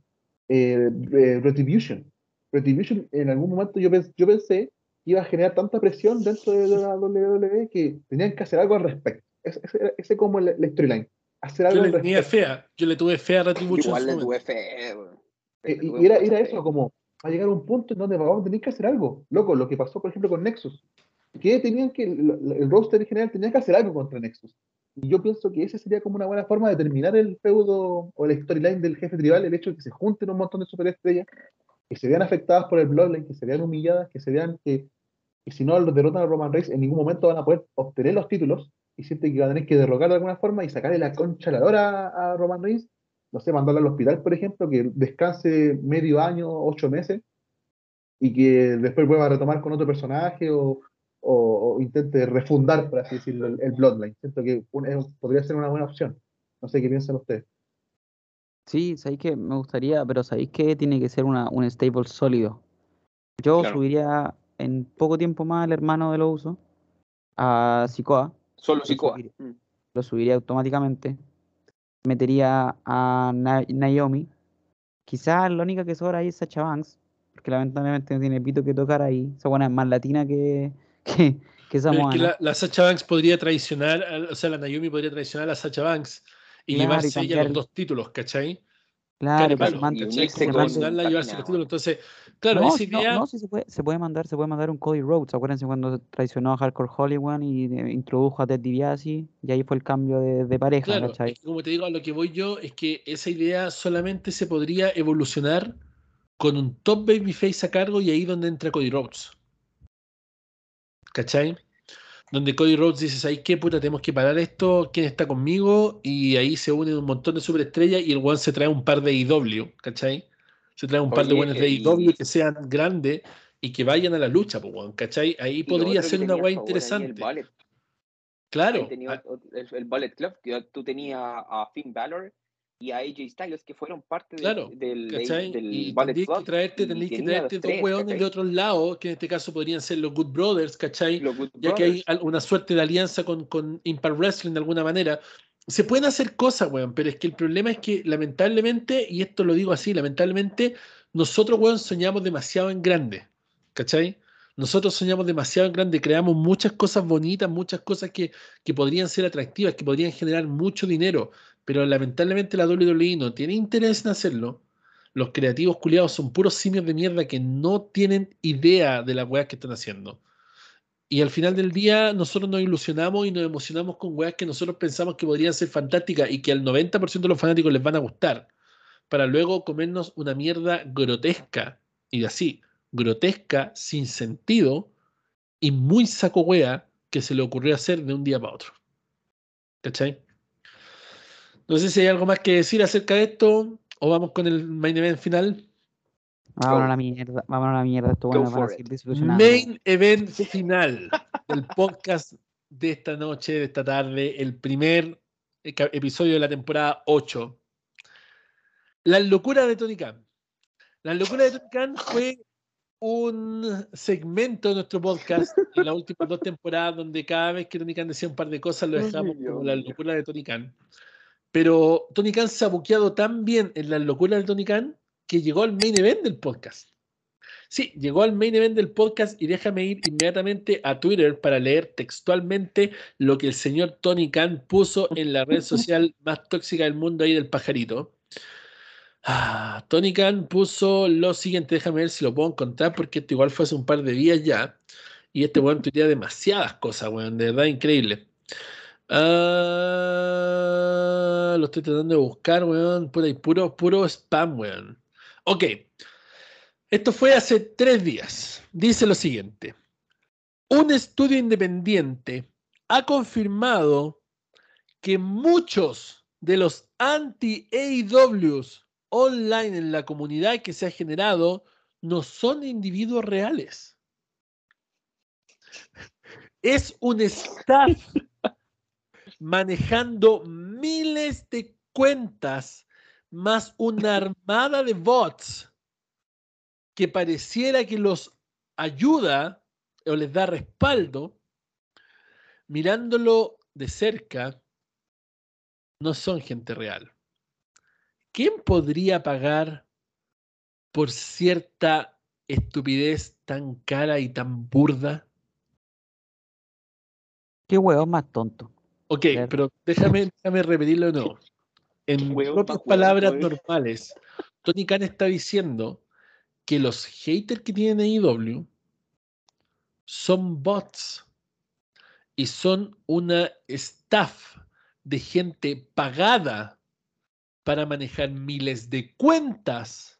eh, eh, Retribution. Retribution, en algún momento yo, pens- yo pensé que iba a generar tanta presión dentro de la WWE que tenían que hacer algo al respecto. Ese, ese como el, el storyline. Hacer algo Yo al le tenía respecto. fea, yo le tuve fea a Retribution. Igual en le tuve momento. fe, weón. Eh, Le y era, era eso, como va a llegar un punto en donde vamos a tener que hacer algo. Loco, lo que pasó, por ejemplo, con Nexus. Que tenían que, el, el roster en general tenía que hacer algo contra Nexus. Y yo pienso que ese sería como una buena forma de terminar el feudo o el storyline del jefe tribal, el hecho de que se junten un montón de superestrellas, que se vean afectadas por el Bloodline, que se vean humilladas, que se vean que, que si no los derrotan a Roman Reigns, en ningún momento van a poder obtener los títulos y sienten que van a tener que derrocar de alguna forma y sacarle la concha la lora a, a Roman Reigns. No sé, mandarlo al hospital, por ejemplo, que descanse medio año, ocho meses, y que después vuelva a retomar con otro personaje o, o- o intente refundar, por así decirlo, el, el Bloodline. Siento que un- es- podría ser una buena opción. No sé qué piensan ustedes. Sí, sabéis que me gustaría, pero sabéis que tiene que ser una, un stable sólido. Yo Claro. subiría en poco tiempo más al hermano de los usos a Sikoa, Solo Lo Sikoa. subiré. Mm. lo subiría automáticamente. Metería a Na- Naomi. Quizás la única que sobra ahí es Sacha Banks, porque lamentablemente no tiene pito que tocar ahí. Esa buena es más latina que, que, que Samoana. que la, la Sacha Banks podría traicionar, o sea, la Naomi podría traicionar a la Sacha Banks y Claro, y llevarse ella cambiar los dos títulos, ¿cachai? Claro, se y y llevarse los títulos. Entonces, claro, no, esa si no, idea, no, sí se puede, se puede mandar, se puede mandar un Cody Rhodes. Acuérdense cuando traicionó a Hardcore Hollywood y eh, introdujo a Ted DiBiase y ahí fue el cambio de, de pareja, claro, ¿cachai? es que como te digo, a lo que voy yo es que esa idea solamente se podría evolucionar con un top babyface a cargo y ahí donde entra Cody Rhodes. ¿Cachai? Donde Cody Rhodes dice, ¿sabes qué puta? Tenemos que parar esto, ¿quién está conmigo? Y ahí se unen un montón de superestrellas y el one se trae un par de IW, ¿cachai? Se trae un par de buenos de IW que sean grandes y que vayan a la lucha, pues, ¿cachai? Ahí podría ser una guay El interesante. ballet. Claro, tenía ah, el, el Ballet Club, que tú tenías a Finn Balor y a AJ Styles, que fueron parte Claro, del, ¿cachai? del Y tendrías que traerte, tendrías que traerte dos hueones de otros lados, que en este caso podrían ser los Good Brothers, ¿cachai? Los Good ya que hay una suerte de alianza con, con Impact Wrestling de alguna manera. Se pueden hacer cosas, weón, pero es que el problema es que lamentablemente, y esto lo digo así, lamentablemente, nosotros, weón, soñamos demasiado en grande, ¿cachai? Nosotros soñamos demasiado en grande, creamos muchas cosas bonitas, muchas cosas que, que podrían ser atractivas, que podrían generar mucho dinero, pero lamentablemente la WWE no tiene interés en hacerlo. Los creativos culiados son puros simios de mierda que no tienen idea de las weas que están haciendo. Y al final del día nosotros nos ilusionamos y nos emocionamos con weas que nosotros pensamos que podrían ser fantásticas y que al 90% de los fanáticos les van a gustar, para luego comernos una mierda grotesca, y así, grotesca, sin sentido y muy saco wea que se le ocurrió hacer de un día para otro. ¿Cachai? No sé si hay algo más que decir acerca de esto o vamos con el main event final. Vámonos a la mierda, vámonos a la mierda, seguir desilusionando. Main event final del podcast de esta noche, de esta tarde, el primer episodio de la temporada 8. Las locuras de Tony Khan. Las locuras de Tony Khan fue un segmento de nuestro podcast en las últimas dos temporadas donde cada vez que Tony Khan decía un par de cosas lo dejamos como la locura de Tony Khan. Pero Tony Khan se ha buqueado tan bien en las locuras de Tony Khan que llegó al main event del podcast. Sí, llegó al main event del podcast y déjame ir inmediatamente a Twitter para leer textualmente lo que el señor Tony Khan puso en la red social más tóxica del mundo ahí del pajarito. Ah, Tony Khan puso lo siguiente, déjame ver si lo puedo encontrar porque esto igual fue hace un par de días ya. Y este weón tuitea demasiadas cosas, weón, de verdad increíble. Ah, lo estoy tratando de buscar, weón. Puro, puro, puro spam, weón. Ok. Esto fue hace tres días. Dice lo siguiente. Un estudio independiente ha confirmado que muchos de los anti-AEWs online en la comunidad que se ha generado no son individuos reales. Es un staff manejando miles de cuentas más una armada de bots que pareciera que los ayuda o les da respaldo, mirándolo de cerca, no son gente real. ¿Quién podría pagar por cierta estupidez tan cara y tan burda? Qué huevo más tonto. Ok, Claro. pero déjame, déjame repetirlo de nuevo. En Huevo propias palabras normales, Tony Khan está diciendo que los haters que tienen AEW son bots y son una staff de gente pagada para manejar miles de cuentas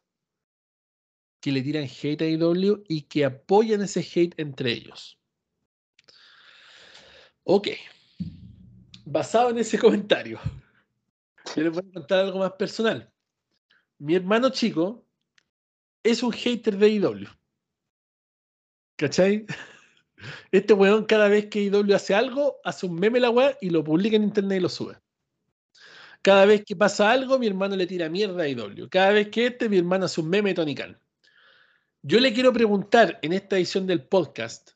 que le tiran hate a AEW y que apoyan ese hate entre ellos. Ok. Basado en ese comentario, yo les voy a contar algo más personal. Mi hermano chico es un hater de IW. ¿Cachai? Este weón cada vez que IW hace algo, hace un meme la weá y lo publica en internet y lo sube. Cada vez que pasa algo, mi hermano le tira mierda a IW. Cada vez que este, mi hermano hace un meme Tony Khan. Yo le quiero preguntar en esta edición del podcast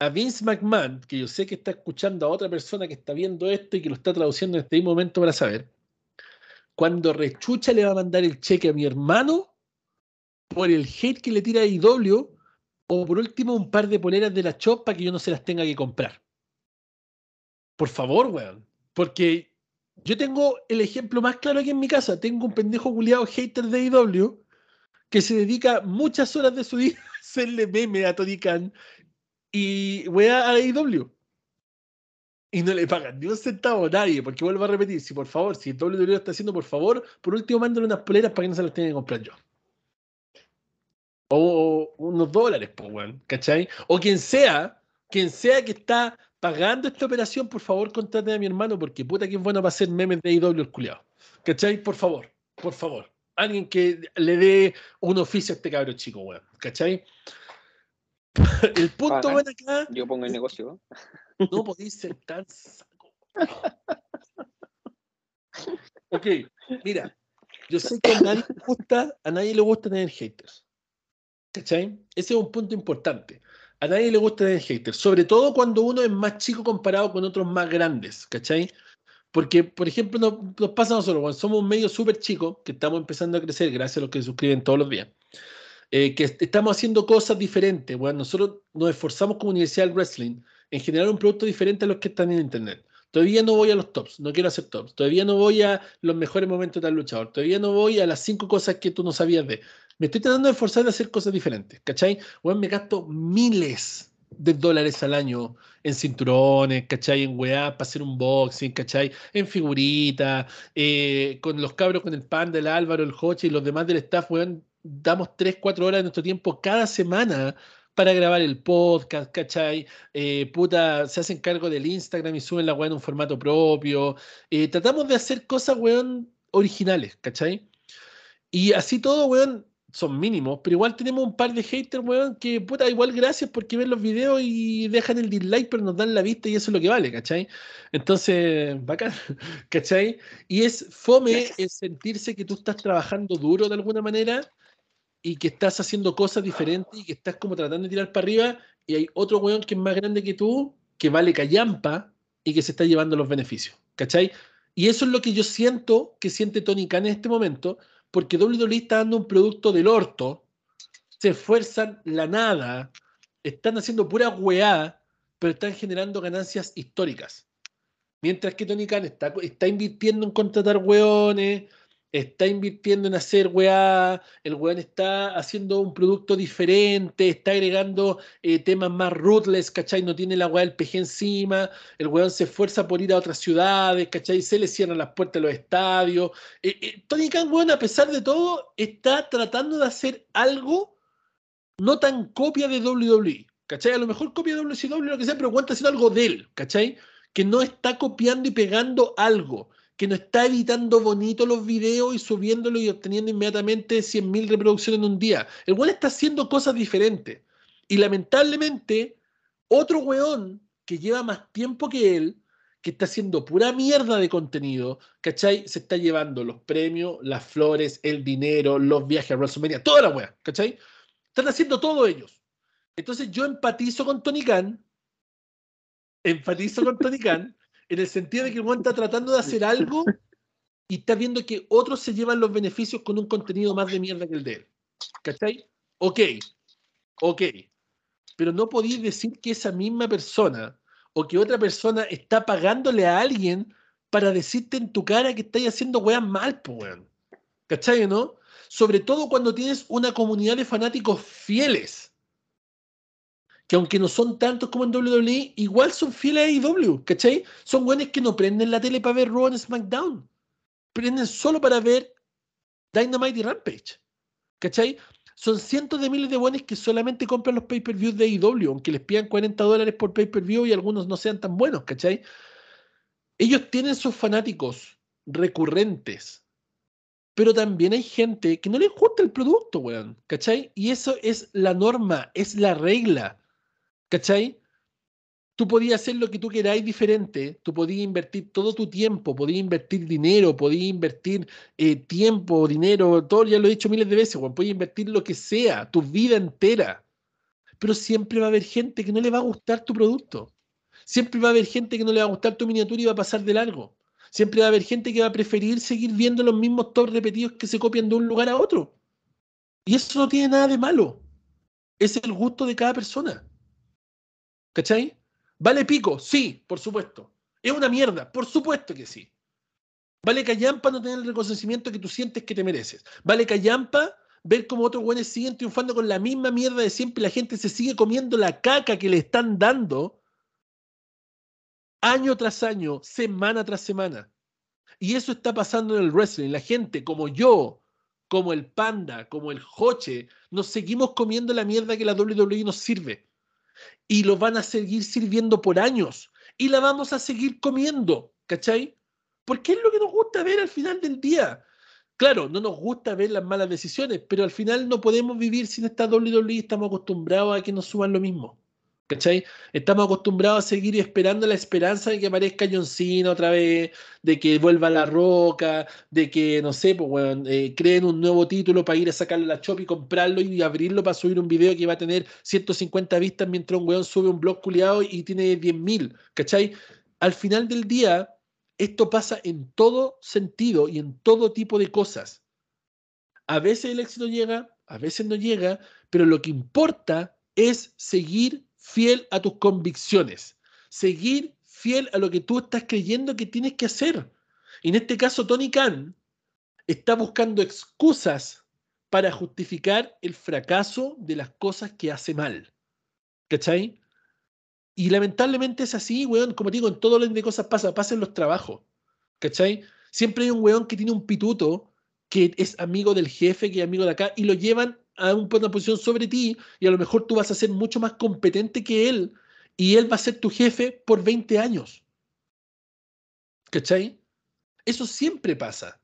a Vince McMahon, que yo sé que está escuchando a otra persona que está viendo esto y que lo está traduciendo en este mismo momento para saber, cuando Rechucha le va a mandar el cheque a mi hermano por el hate que le tira a IW o por último un par de poleras de la Chop para que yo no se las tenga que comprar. Por favor, weón. Porque yo tengo el ejemplo más claro aquí en mi casa. Tengo un pendejo culiado hater de IW que se dedica muchas horas de su día a hacerle meme a Tony Khan y weá a IW. Y no le pagan ni un centavo a nadie, porque vuelvo a repetir, si por favor, si lo está haciendo, por favor, por último mándale unas poleras para que no se las tenga que comprar yo. O, unos dólares, pues, weón, ¿cachai? O quien sea, quien sea que está pagando esta operación, por favor, contrate a mi hermano, porque puta que es bueno para hacer memes de IW el culiado. ¿Cachai? Por favor, por favor. Alguien que le dé un oficio a este cabro chico, weón. ¿Cachai? El punto, Pagan. weón, acá Yo pongo el negocio. no podéis ser tan saco. Ok, mira, yo sé que a nadie le gusta, a nadie le gusta tener haters. ¿Cachai? Ese es un punto importante. A nadie le gusta tener haters, sobre todo cuando uno es más chico comparado con otros más grandes, ¿cachai? Porque, por ejemplo, nos, nos pasa a nosotros, cuando somos un medio súper chico, que estamos empezando a crecer gracias a los que se suscriben todos los días, eh, que est- estamos haciendo cosas diferentes. Bueno, nosotros nos esforzamos como Universidad del Wrestling en generar un producto diferente a los que están en Internet. Todavía no voy a los tops, no quiero hacer tops. Todavía no voy a los mejores momentos de tal luchador. Todavía no voy a las cinco cosas que tú no sabías de. Me estoy tratando de esforzar de hacer cosas diferentes, ¿cachai? Bueno, me gasto miles de dólares al año en cinturones, ¿cachai? En weá para hacer un boxing, ¿cachai? En figuritas, eh, con los cabros, con el pan del Álvaro, el Joche y los demás del staff, weón, damos 3, 4 horas de nuestro tiempo cada semana para grabar el podcast, ¿cachai? Eh, puta, se hacen cargo del Instagram y suben la weá en un formato propio. Eh, tratamos de hacer cosas, weón, originales, ¿cachai? Y así todo, weón, son mínimos, pero igual tenemos un par de haters, weón, que puta, igual gracias porque ven los videos y dejan el dislike, pero nos dan la vista y eso es lo que vale, ¿cachai? Entonces, bacán, ¿cachai? Y es fome el sentirse que tú estás trabajando duro de alguna manera y que estás haciendo cosas diferentes y que estás como tratando de tirar para arriba y hay otro weón que es más grande que tú, que vale callampa y que se está llevando los beneficios, ¿cachai? Y eso es lo que yo siento que siente Tony Khan en este momento, porque WWE está dando un producto del orto, se esfuerzan la nada, están haciendo pura weá, pero están generando ganancias históricas. Mientras que Tony Khan está, está invirtiendo en contratar weones, está invirtiendo en hacer weá, el weón está haciendo un producto diferente, está agregando eh, temas más ruthless, ¿cachai? No tiene la weá del PG encima, el weón se esfuerza por ir a otras ciudades, ¿cachai? Se le cierran las puertas de los estadios. Eh, eh, Tony Khan, weón, a pesar de todo, está tratando de hacer algo no tan copia de WWE, ¿cachai? A lo mejor copia de WCW, lo que sea, pero weón está haciendo algo de él, ¿cachai? Que no está copiando y pegando algo que no está editando bonito los videos y subiéndolo y obteniendo inmediatamente 100.000 reproducciones en un día. El weón está haciendo cosas diferentes. Y lamentablemente, otro weón que lleva más tiempo que él, que está haciendo pura mierda de contenido, ¿cachai? Se está llevando los premios, las flores, el dinero, los viajes a WrestleMania, toda la weá, ¿cachai? Están haciendo todo ellos. Entonces yo empatizo con Tony Khan, empatizo con Tony Khan, en el sentido de que el weón está tratando de hacer algo y está viendo que otros se llevan los beneficios con un contenido más de mierda que el de él. ¿Cachai? Ok, ok. Pero no podéis decir que esa misma persona o que otra persona está pagándole a alguien para decirte en tu cara que estáis haciendo weas mal, pues weón. ¿Cachai, no? Sobre todo cuando tienes una comunidad de fanáticos fieles. Que aunque no son tantos como en WWE, igual son fieles a AEW, ¿cachai? Son weones que no prenden la tele para ver Raw en SmackDown. Prenden solo para ver Dynamite y Rampage. ¿Cachai? son cientos de miles de buenos que solamente compran los pay-per-views de AEW, aunque les pidan 40 dólares por pay-per-view y algunos no sean tan buenos, ¿cachai? Ellos tienen sus fanáticos recurrentes, pero también hay gente que no les gusta el producto, weón, ¿cachai? Y eso es la norma, es la regla, ¿cachai? tú podías hacer lo que tú queráis diferente, tú podías invertir todo tu tiempo, podías invertir dinero, podías invertir eh, tiempo, dinero, todo, ya lo he dicho miles de veces, Juan, podías invertir lo que sea, tu vida entera, pero siempre va a haber gente que no le va a gustar tu producto, siempre va a haber gente que no le va a gustar tu miniatura y va a pasar de largo, siempre va a haber gente que va a preferir seguir viendo los mismos tops repetidos que se copian de un lugar a otro. Y eso no tiene nada de malo, es el gusto de cada persona. ¿Cachai? ¿Vale pico? Sí, por supuesto. ¿Es una mierda? Por supuesto que sí. ¿Vale callampa no tener el reconocimiento que tú sientes que te mereces? ¿Vale callampa ver cómo otros güeyes siguen triunfando con la misma mierda de siempre y la gente se sigue comiendo la caca que le están dando año tras año, semana tras semana? Y eso está pasando en el wrestling. La gente como yo, como el panda, como el joche, nos seguimos comiendo la mierda que la WWE nos sirve y lo van a seguir sirviendo por años y la vamos a seguir comiendo, ¿cachai? Porque es lo que nos gusta ver al final del día. Claro, no nos gusta ver las malas decisiones, pero al final no podemos vivir sin esta WWE, estamos acostumbrados a que nos suban lo mismo. ¿Cachai? Estamos acostumbrados a seguir esperando la esperanza de que aparezca John Cena otra vez, de que vuelva La Roca, de que, no sé, pues, bueno, eh, creen un nuevo título para ir a sacarle la chop y comprarlo y abrirlo para subir un video que va a tener 150 vistas mientras un weón sube un blog culiado y tiene 10.000, ¿cachai? Al final del día, esto pasa en todo sentido y en todo tipo de cosas. A veces el éxito llega, a veces no llega, pero lo que importa es seguir fiel a tus convicciones, seguir fiel a lo que tú estás creyendo que tienes que hacer. Y en este caso, Tony Khan está buscando excusas para justificar el fracaso de las cosas que hace mal. ¿Cachai? Y lamentablemente es así, weón. Como digo, en todo orden de cosas pasa, pasa en los trabajos. ¿Cachai? Siempre hay un weón que tiene un pituto que es amigo del jefe, que es amigo de acá, y lo llevan a una posición sobre ti y a lo mejor tú vas a ser mucho más competente que él y él va a ser tu jefe por 20 años. ¿Cachai? Eso siempre pasa.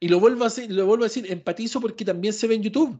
Y lo vuelvo a decir, lo vuelvo a decir, empatizo porque también se ve en YouTube.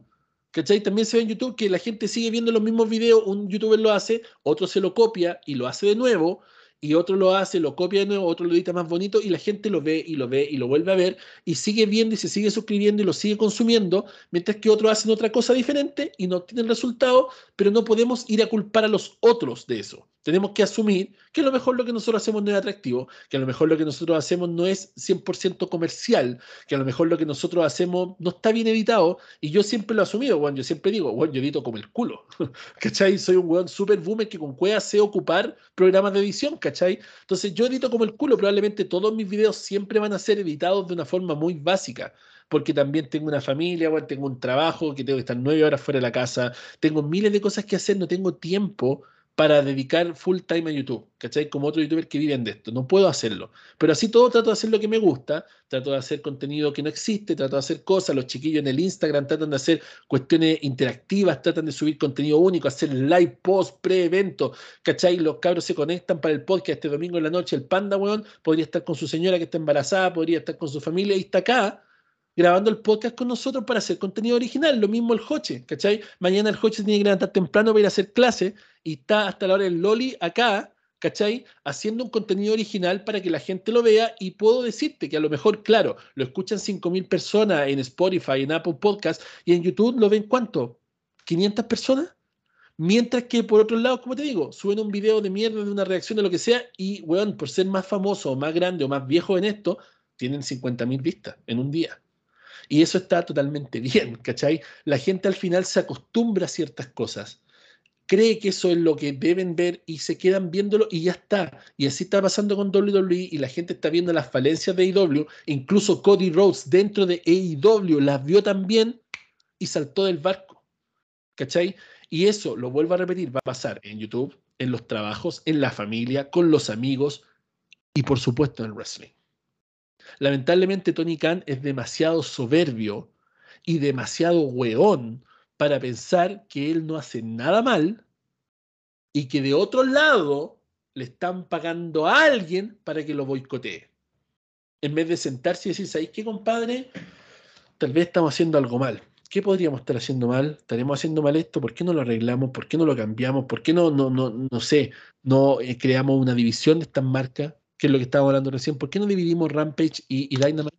¿Cachai? También se ve en YouTube que la gente sigue viendo los mismos videos, un youtuber lo hace, otro se lo copia y lo hace de nuevo, y otro lo hace, lo copia de nuevo, otro lo edita más bonito y la gente lo ve y lo ve y lo vuelve a ver y sigue viendo y se sigue suscribiendo y lo sigue consumiendo, mientras que otros hacen otra cosa diferente y no tienen resultado, pero no podemos ir a culpar a los otros de eso. Tenemos que asumir que a lo mejor lo que nosotros hacemos no es atractivo, que a lo mejor lo que nosotros hacemos no es 100% comercial, que a lo mejor lo que nosotros hacemos no está bien editado, y yo siempre lo he asumido, bueno, yo siempre digo, bueno, yo edito como el culo, ¿cachai? Soy un weón super boomer que con cueva sé ocupar programas de edición, ¿cachai? Entonces yo edito como el culo, probablemente todos mis videos siempre van a ser editados de una forma muy básica, porque también tengo una familia, bueno, tengo un trabajo que tengo que estar nueve horas fuera de la casa, tengo miles de cosas que hacer, no tengo tiempo para dedicar full time a YouTube, ¿cachai? Como otros youtubers que viven de esto. No puedo hacerlo. Pero así todo trato de hacer lo que me gusta, trato de hacer contenido que no existe, trato de hacer cosas. Los chiquillos en el Instagram tratan de hacer cuestiones interactivas, tratan de subir contenido único, hacer live post, pre-evento, ¿cachai? Los cabros se conectan para el podcast este domingo en la noche. El panda, weón, podría estar con su señora que está embarazada, podría estar con su familia y está acá grabando el podcast con nosotros para hacer contenido original. Lo mismo el Joche, ¿cachai? Mañana el Joche tiene que levantar temprano para ir a hacer clase y está hasta la hora del Loli acá ¿cachai? Haciendo un contenido original para que la gente lo vea y puedo decirte que a lo mejor, claro, lo escuchan 5.000 personas en Spotify, en Apple Podcast y en YouTube lo ven cuánto? ¿500 personas? Mientras que por otro lado, como te digo, suben un video de mierda, de una reacción, de lo que sea, y, weón, por ser más famoso o más grande o más viejo en esto, tienen 50.000 vistas en un día. Y eso está totalmente bien, ¿cachai? La gente al final se acostumbra a ciertas cosas, cree que eso es lo que deben ver y se quedan viéndolo y ya está. Y así está pasando con WWE y la gente está viendo las falencias de AEW. Incluso Cody Rhodes dentro de AEW las vio también y saltó del barco. ¿Cachai? Y eso, lo vuelvo a repetir, va a pasar en YouTube, en los trabajos, en la familia, con los amigos y por supuesto en el wrestling. Lamentablemente Tony Khan es demasiado soberbio y demasiado weón para pensar que él no hace nada mal y que de otro lado le están pagando a alguien para que lo boicotee. En vez de sentarse y decir, ¿sabéis qué, compadre? Tal vez estamos haciendo algo mal. ¿qué podríamos estar haciendo mal? ¿Estaremos haciendo mal esto? ¿Por qué no lo arreglamos? ¿Por qué no lo cambiamos? ¿Por qué no, no, no, no sé, no eh, creamos una división de estas marcas? Que es lo que estábamos hablando recién. ¿Por qué no dividimos Rampage y, Dynamite?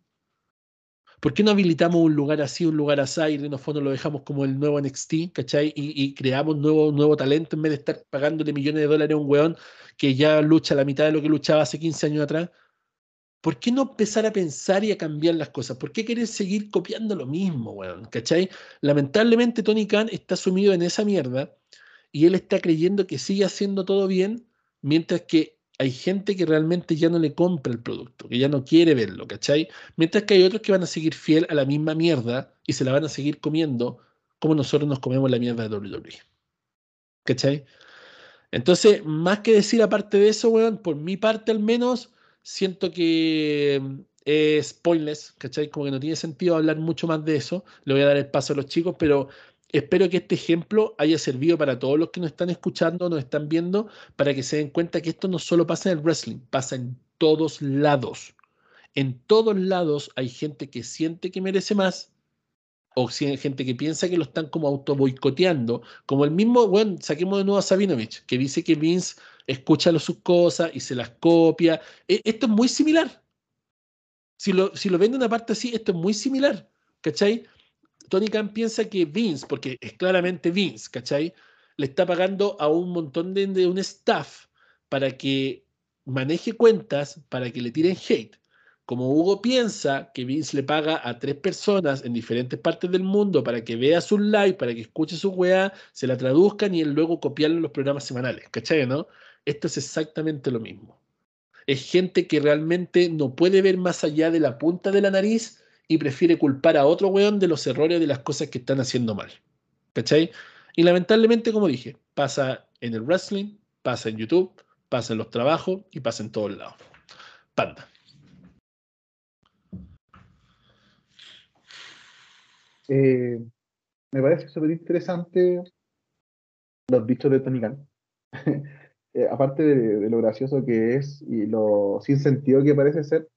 ¿Por qué no habilitamos un lugar así, un lugar así, y de fondo lo dejamos como el nuevo NXT, ¿cachai? Y, creamos nuevo, nuevo talento en vez de estar pagándole millones de dólares a un weón que ya lucha la mitad de lo que luchaba hace 15 años atrás. ¿Por qué no empezar a pensar y a cambiar las cosas? ¿Por qué querer seguir copiando lo mismo, weón? ¿Cachai? Lamentablemente Tony Khan está sumido en esa mierda y él está creyendo que sigue haciendo todo bien, mientras que hay gente que realmente ya no le compra el producto, que ya no quiere verlo, ¿cachai? Mientras que hay otros que van a seguir fiel a la misma mierda y se la van a seguir comiendo como nosotros nos comemos la mierda de WWE. ¿Cachai? Entonces, más que decir aparte de eso, weón, por mi parte al menos, siento que mm, es pointless, ¿cachai? Como que no tiene sentido hablar mucho más de eso. Le voy a dar el paso a los chicos, pero espero que este ejemplo haya servido para todos los que nos están escuchando, nos están viendo, para que se den cuenta que esto no solo pasa en el wrestling, pasa en todos lados. En todos lados hay gente que siente que merece más o si hay gente que piensa que lo están como auto boicoteando, como el mismo, bueno, saquemos de nuevo a Sabinovich, que dice que Vince escucha sus cosas y se las copia. E, esto es muy similar. Si lo, si lo ven de una parte así, esto es muy similar. ¿Cachai? Tony Khan piensa que Vince, porque es claramente Vince, ¿cachai? Le está pagando a un montón de, un staff para que maneje cuentas, para que le tiren hate. Como Hugo piensa que Vince le paga a tres personas en diferentes partes del mundo para que vea su live, para que escuche su weá, se la traduzcan y él luego copiarlo en los programas semanales, ¿cachai? ¿No? Esto es exactamente lo mismo. Es gente que realmente no puede ver más allá de la punta de la nariz y prefiere culpar a otro weón de los errores de las cosas que están haciendo mal. ¿Cachai? Y lamentablemente, como dije, pasa en el wrestling, pasa en YouTube, pasa en los trabajos y pasa en todos lados. Panda. Eh, me parece súper interesante los dichos de Tony Khan. Eh, aparte de, lo gracioso que es y lo sin sentido que parece ser,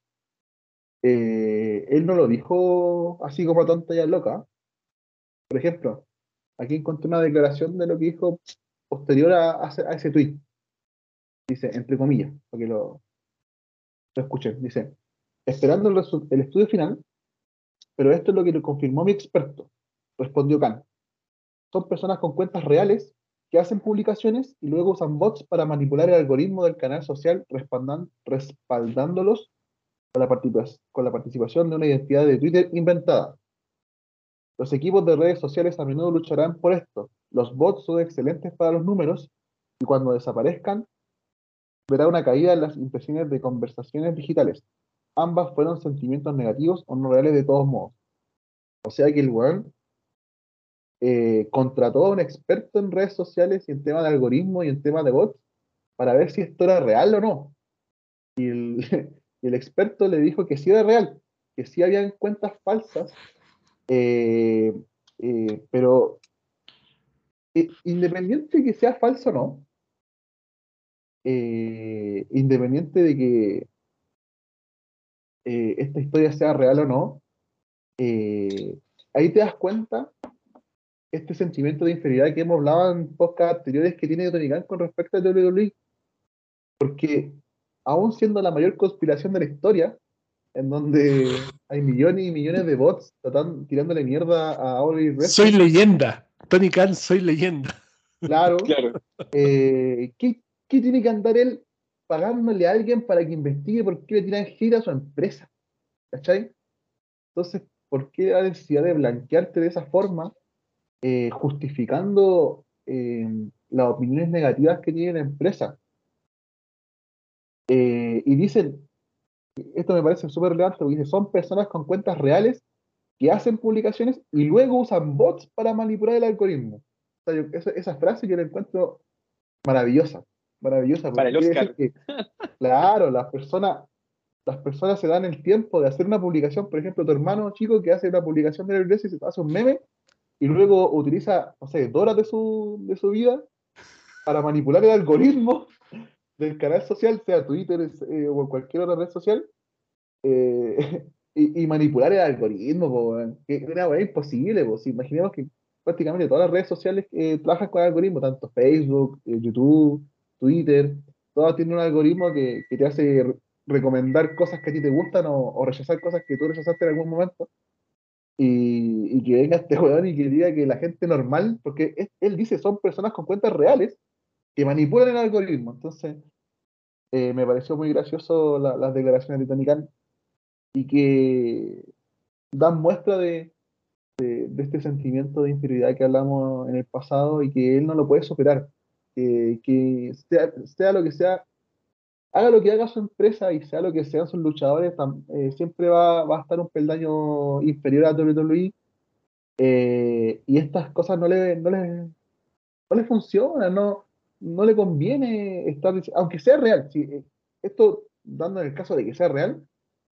eh, él no lo dijo así como tonta y loca. Por ejemplo, aquí encontré una declaración de lo que dijo posterior a, ese tweet. Dice, entre comillas, para que lo, lo escuchen. Dice, esperando el, estudio final, pero esto es lo que le confirmó mi experto, respondió Khan. Son personas con cuentas reales que hacen publicaciones y luego usan bots para manipular el algoritmo del canal social respaldándolos con la, con la participación de una identidad de Twitter inventada. Los equipos de redes sociales a menudo lucharán por esto. Los bots son excelentes para los números y cuando desaparezcan verá una caída en las impresiones de conversaciones digitales. Ambas fueron sentimientos negativos o no reales de todos modos. O sea que el weón eh, contrató a un experto en redes sociales y en temas de algoritmo y en temas de bots para ver si esto era real o no. Y el, el experto le dijo que sí era real, que sí habían cuentas falsas, eh, eh, pero independiente de que sea falso o no, independiente de que esta historia sea real o no, ahí te das cuenta este sentimiento de inferioridad que hemos hablado en podcast anteriores que tiene Tony Khan con respecto a WWE. Porque aún siendo la mayor conspiración de la historia, en donde hay millones y millones de bots tratando, tirándole mierda a Oliver Wrestling, Soy leyenda. Tony Khan, soy leyenda. claro, Claro. eh, ¿qué, qué tiene que andar él pagándole a alguien para que investigue por qué le tiran hate a su empresa? ¿Cachai? Entonces, ¿por qué la necesidad de blanquearte de esa forma, eh, justificando eh, las opiniones negativas que tiene la empresa? Eh, y dicen, esto me parece súper relevante, porque dice, son personas con cuentas reales que hacen publicaciones y luego usan bots para manipular el algoritmo. O sea, yo- esa, esa frase yo la encuentro maravillosa, maravillosa. Para el Oscar. que, claro, las personas, las personas se dan el tiempo de hacer una publicación, por ejemplo, tu hermano chico que hace una publicación de la iglesia y se hace un meme y luego utiliza, no sé, horas de su, de su vida para manipular el algoritmo del canal social, sea Twitter eh, o cualquier otra red social, eh, y, y manipular el algoritmo, po, que una weá imposible. po. Si imaginemos que prácticamente todas las redes sociales eh, trabajan con algoritmos, tanto Facebook, eh, YouTube, Twitter, todas tienen un algoritmo que, que te hace re- recomendar cosas que a ti te gustan o, o rechazar cosas que tú rechazaste en algún momento. Y, y que venga este weón y que diga que la gente normal, porque es- él dice son personas con cuentas reales que manipulan el algoritmo. Entonces, eh, me pareció muy gracioso la- las declaraciones de Tony Khan y que dan muestra de, de- de este sentimiento de inferioridad que hablamos en el pasado y que él no lo puede superar. Que, que sea, sea lo que sea, haga lo que haga su empresa y sea lo que sean sus luchadores, tam- eh, siempre va, va a estar un peldaño inferior a WWE. eh, y estas cosas no le, no le, no le funcionan, no, no le conviene estar, aunque sea real, si, eh, esto dando en el caso de que sea real,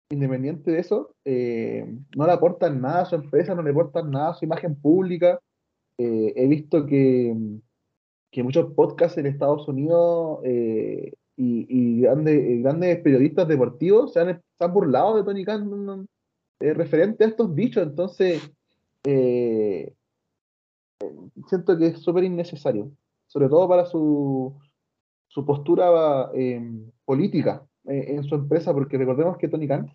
independiente de eso, eh, no le aportan nada a su empresa, no le aportan nada a su imagen pública. Eh, he visto que, que muchos podcasts en Estados Unidos y, grandes, periodistas deportivos se han, burlado de Tony Khan referente a estos dichos, entonces siento que es súper innecesario, sobre todo para su, su postura eh, política eh, en su empresa, porque recordemos que Tony Khan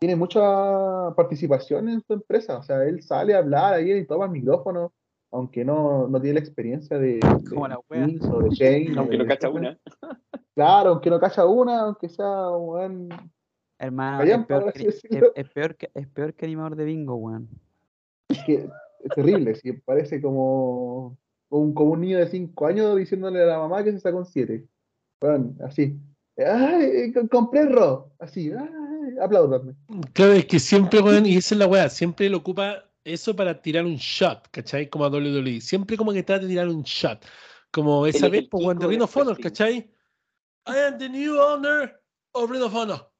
tiene mucha participación en su empresa, o sea, él sale a hablar ahí y toma el micrófono, aunque no, no tiene la experiencia de, de Como la wea. Vince o de Shane. Aunque de no cacha una. Claro, aunque no cacha una, aunque sea un buen Hermano, es peor, que, es, es peor que, es peor que animador de bingo, weón. que es terrible, sí, parece como un, como un niño de 5 años diciéndole a la mamá que se sacó un 7. Bueno, así. ¡Ay, co- compré el Raw! Así, ¡ay! Apláudanme. Claro, es que siempre, weón, y esa es la weá, siempre lo ocupa eso para tirar un shot, ¿cachai? Como a WWE. Siempre como que trata de tirar un shot. Como esa es vez, el pues, Kiko Ring of Honor. ¿cachai? I am the new owner of Ring of Honor.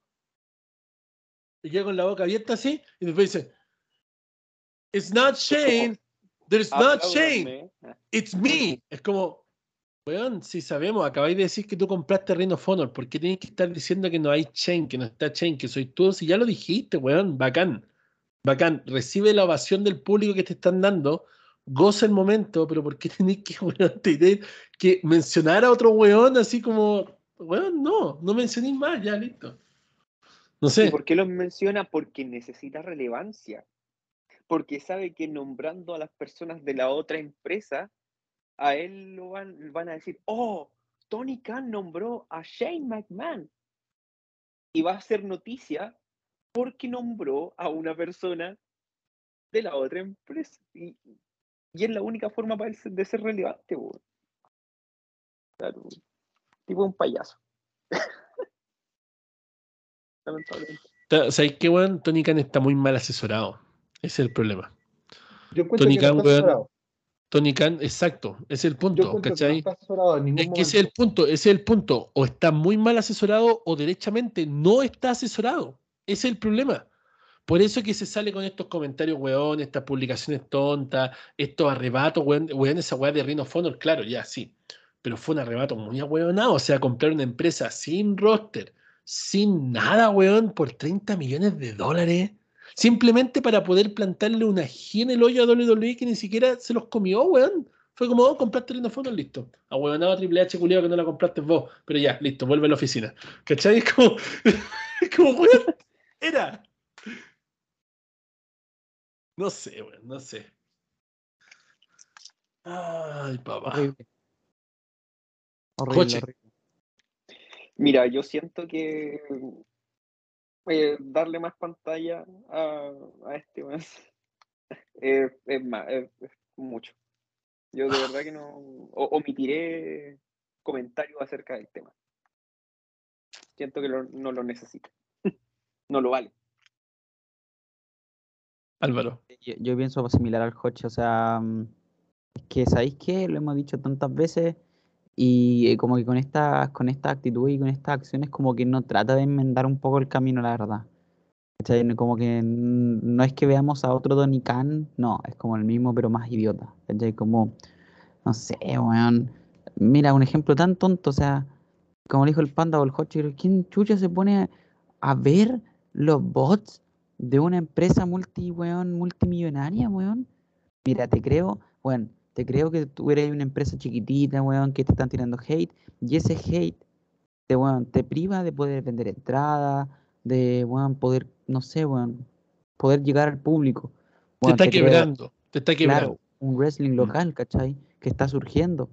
Y queda con la boca abierta así, y después dice, It's not Shane, there's not Apláudanme. it's me. Es como, weón, si sabemos, acabáis de decir que tú compraste Ring of Honor, ¿por qué tienes que estar diciendo que no hay Shane, que no está Shane, que soy tú? Si ya lo dijiste, weón, bacán. Bacán, recibe la ovación del público que te están dando, goza el momento, pero ¿por qué tenés que, weón, tener que mencionar a otro weón así como, weón, no, no mencionéis más, ya, listo. No ¿Y sé, por qué los menciona? Porque necesita relevancia. Porque sabe que nombrando a las personas de la otra empresa, a él lo van, van a decir, oh, Tony Khan nombró a Shane McMahon. Y va a ser noticia porque nombró a una persona de la otra empresa. Y, y es la única forma para él de ser relevante. weón. Claro, tipo un payaso. Lamentablemente. Ta- ¿sabéis qué, weón? Tony Khan está muy mal asesorado. Ese es el problema. Yo Tony que no Khan, está weón, asesorado. Tony Khan, exacto, ese es el punto, que no está en Es que ese es el punto, ese es el punto. O está muy mal asesorado o derechamente no está asesorado. Ese es el problema. Por eso es que se sale con estos comentarios, weón, estas publicaciones tontas, estos arrebatos, weón, weón, esa weá de Rhino of Honor, claro, ya, sí. Pero fue un arrebato muy ahueonado. O sea, comprar una empresa sin roster, sin nada, weón, por 30 millones de dólares. Simplemente para poder plantarle una G en el hoyo a WWE que ni siquiera se los comió, weón. Fue como, oh, compraste linda foto, listo. Ahuevonado Triple H culiado que no la compraste vos. Pero ya, listo, vuelve a la oficina. ¿Cachai? Es como, es como, weón, era. No sé, weón, no sé. Ay, papá. Horrible. Horrible. Mira, yo siento que eh, darle más pantalla a, a este eh, es más, es, es mucho. Yo de verdad que no o- omitiré comentarios acerca del tema. Siento que lo- no lo necesito. No lo vale. Álvaro. Yo, yo pienso similar al Hoche, o sea, mm, es que sabéis que lo hemos dicho tantas veces y eh, como que con esta, con esta actitud y con estas acciones como que no trata de enmendar un poco el camino, la verdad. Como que no es que veamos a otro Tony Khan, no, es como el mismo pero más idiota. ¿Cachai? Como, no sé, weón. Mira, un ejemplo tan tonto, o sea, como dijo el panda o el ¿quién chucha se pone a ver los bots de una empresa multi, weón, multimillonaria, weón? Mira, te creo, bueno, te creo que tú eres una empresa chiquitita, weón, que te están tirando hate, y ese hate te, weón, te priva de poder vender entradas, de, weón, poder, no sé, weón, poder llegar al público. Te está te creo- quebrando. Te está quebrando. Claro, un wrestling local, ¿cachai? Que está surgiendo.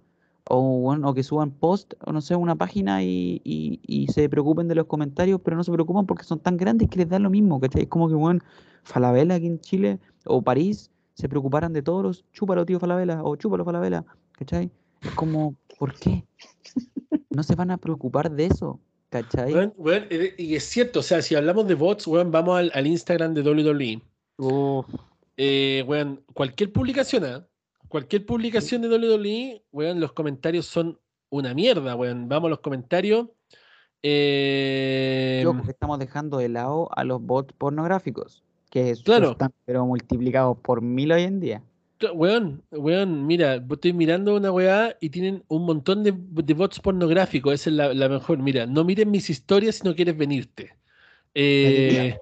O, bueno, o que suban post, o no sé, una página y, y, y se preocupen de los comentarios, pero no se preocupan porque son tan grandes que les da lo mismo, ¿cachai? Es como que, bueno, Falabella aquí en Chile o París se preocuparan de todos los chúpalo, tío Falabella, o chúpalo Falabella, ¿cachai? Es como, ¿por qué? No se van a preocupar de eso, ¿cachai? Eh, y es cierto, o sea, si hablamos de bots, weón, vamos al, al Instagram de WWE. Uf, Eh, weón, cualquier publicación, ¿ah? cualquier publicación de WWE, weón, los comentarios son una mierda, weón. Vamos a los comentarios. Eh, y ojo, que estamos dejando de lado a los bots pornográficos, que Claro. están pero multiplicados por mil hoy en día. Weón, weón, mira, estoy mirando una weá y tienen un montón de, de bots pornográficos. Esa es la, la mejor. Mira, no miren mis historias si no quieres venirte. Eh,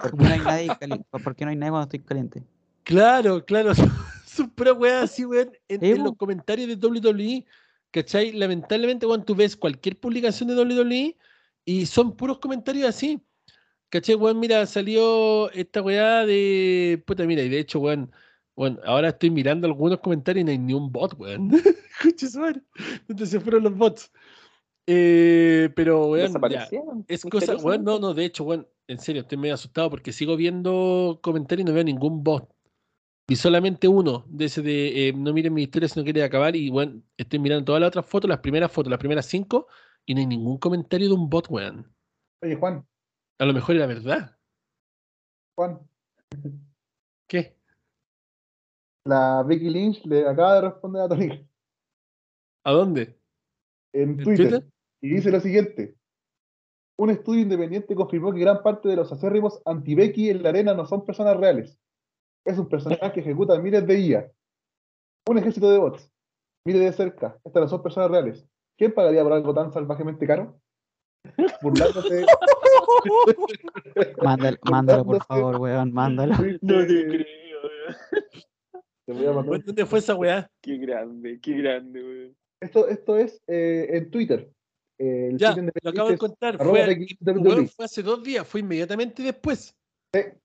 ¿Por qué no hay nadie, cali- ¿Por qué no hay nadie cuando estoy caliente? claro, claro. Son puras weas así, weón, en, los comentarios de WWE. ¿Cachai? Lamentablemente, weón, tú ves cualquier publicación de WWE y son puros comentarios así. ¿Cachai, weón? Mira, salió esta weá de. Puta, mira, y de hecho, weón, weón, ahora estoy mirando algunos comentarios y no hay ni un bot, weón. Conche su madre. ¿Dónde se fueron los bots? Eh, pero, weón, ya, Desaparecieron. es cosa, weón, no, no, de hecho, weón, en serio, estoy medio asustado porque sigo viendo comentarios y no veo ningún bot. Vi solamente uno de ese de eh, no miren mi historia si no quiere acabar. Y bueno, estoy mirando todas las otras fotos, las primeras fotos, las primeras cinco, y no hay ningún comentario de un bot, weón. Oye, Juan, A lo mejor era verdad. Juan, ¿Qué? la Vicky Lynch le acaba de responder a Tony ¿A dónde? en ¿En Twitter, Twitter? y dice lo siguiente. Un estudio independiente confirmó que gran parte de los acérrimos anti-Becky en la arena no son personas reales. Es un personaje que ejecuta miles de IA. Un ejército de bots. Mire de cerca. Estas no son personas reales. ¿Quién pagaría por algo tan salvajemente caro? Burlándose. Mándalo, mándalo, por favor, weón, mándalo. No te creo, weón. Te voy a mandar Weón, ¿Dónde fue esa weá? Qué grande, qué grande, weón. Esto, esto es eh, en Twitter. Eh, el Ya, lo acabo de arroba Fue, weón, fue hace dos días, fue inmediatamente después.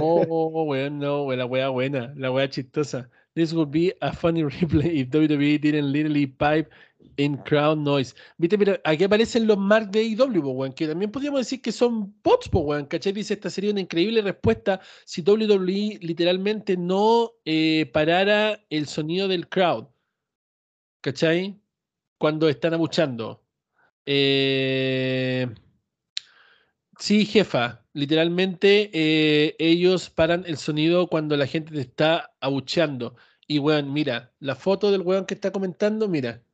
Oh, weón, no, weón, la weá buena, la weá chistosa. This would be a funny replay if WWE didn't literally pipe in crowd noise. Viste, mira, aquí aparecen los marks de AEW, po, weón, que también podríamos decir que son bots, weón, ¿cachai? Dice, esta sería una increíble respuesta si WWE literalmente no eh, parara el sonido del crowd, ¿cachai? Cuando están abuchando. Eh, Sí, jefa. Literalmente eh, ellos paran el sonido cuando la gente te está abucheando. Y weón, mira, la foto del weón que está comentando, mira.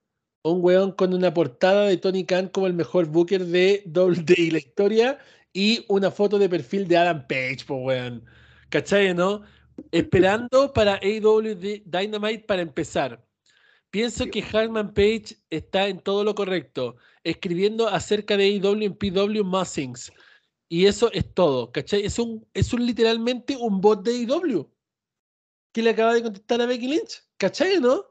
Un weón con una portada de Tony Khan como el mejor booker de WWE la historia y una foto de perfil de Adam Page, pues weón. ¿Cachai, no? Esperando para Di- Dynamite para empezar. Pienso que Harman Page está en todo lo correcto, escribiendo acerca de AEW en PW Mussings. Y eso es todo, ¿cachai? Es un, es un literalmente un bot de AEW. que le acaba de contestar a Becky Lynch. ¿Cachai, no?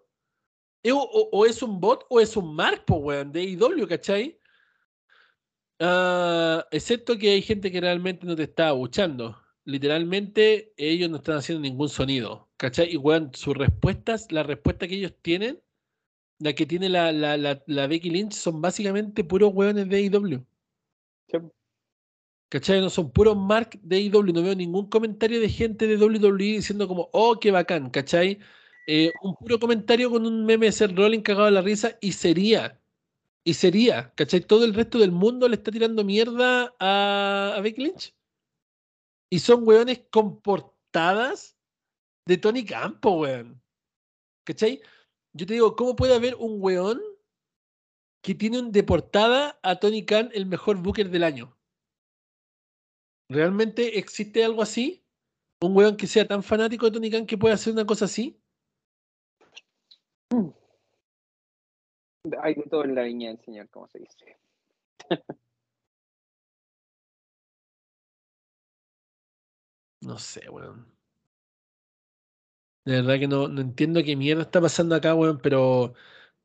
O, es un bot o es un mark, po, weón, de AEW, ¿cachai? Ah, excepto que hay gente que realmente no te está abuchando. Literalmente, ellos no están haciendo ningún sonido. ¿Cachai? Y weón, sus respuestas, la respuesta que ellos tienen, la que tiene la, la, la, la Becky Lynch, son básicamente puros weones de AEW. Sí. ¿Cachai? No son puros mark de AEW. No veo ningún comentario de gente de WWE diciendo como, oh, qué bacán, ¿cachai? Eh, un puro comentario con un meme de Seth Rollins cagado de la risa y sería. Y sería, ¿cachai? Todo el resto del mundo le está tirando mierda a, a Lynch. Y son weones con portadas de Tony Campo, weón. ¿Cachai? Yo te digo, ¿cómo puede haber un weón que tiene un- de portada a Tony Khan el mejor booker del año? ¿Realmente existe algo así? ¿Un weón que sea tan fanático de Tony Khan que pueda hacer una cosa así? Hay de todo en la viña del señor, como se dice. No sé, weón. De verdad que no, no entiendo qué mierda está pasando acá, weón, pero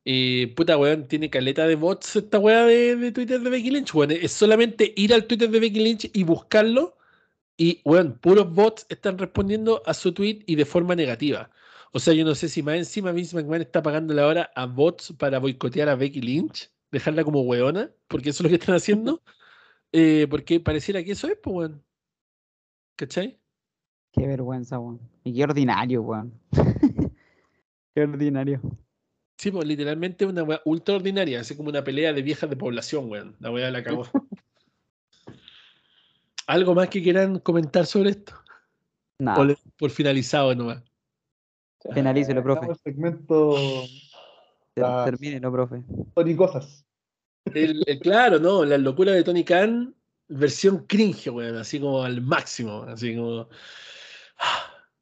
eh, puta, weón, tiene caleta de bots esta weá de, de Twitter de Becky Lynch, weón. Es solamente ir al Twitter de Becky Lynch y buscarlo y, weón, puros bots están respondiendo a su tweet y de forma negativa. O sea, yo no sé si más encima Vince McMahon está pagándole ahora a bots para boicotear a Becky Lynch, dejarla como weona, porque eso es lo que están haciendo. Eh, porque pareciera que eso es, pues, weón. ¿Cachai? Qué vergüenza, weón. Y qué ordinario, weón. qué ordinario. Sí, pues literalmente una weá ultra ordinaria, así como una pelea de viejas de población, weón. La weá la cagó. ¿Algo más que quieran comentar sobre esto? Nada. ¿O le- por finalizado nomás? Penalícelo, profe. El segmento Ter- ah. Termínelo, profe. Tony Cosas. El- el- claro, ¿no? La locura de Tony Khan, versión cringe, weón, así como al máximo, así como...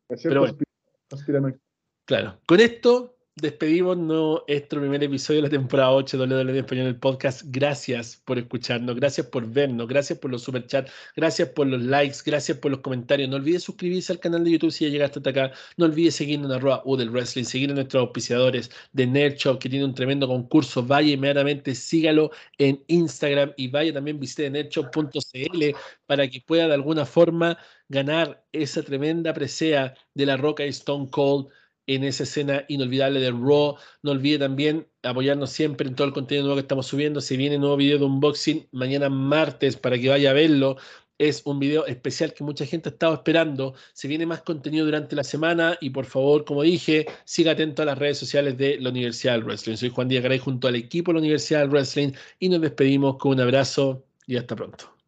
Versión Pero bueno. Claro. Con esto despedimos nuestro primer episodio de la temporada 8 de WWE Español el podcast. Gracias por escucharnos, gracias por vernos, gracias por los superchats, gracias por los likes, gracias por los comentarios. No olvides suscribirse al canal de YouTube si ya llegaste hasta acá. No olvides seguirnos en arroba U del Wrestling, seguir a nuestros auspiciadores de Nerd Shop que tiene un tremendo concurso. Vaya inmediatamente, sígalo en Instagram y vaya también visite nerdshop.cl para que pueda de alguna forma ganar esa tremenda presea de la Roca y Stone Cold en esa escena inolvidable de Raw. No olvide también apoyarnos siempre en todo el contenido nuevo que estamos subiendo. Se viene nuevo video de unboxing mañana martes para que vaya a verlo. Es un video especial que mucha gente ha estado esperando. Se viene más contenido durante la semana y por favor, como dije, siga atento a las redes sociales de la Universidad del Wrestling. Soy Juan Díaz Garay junto al equipo de la Universidad del Wrestling y nos despedimos con un abrazo y hasta pronto.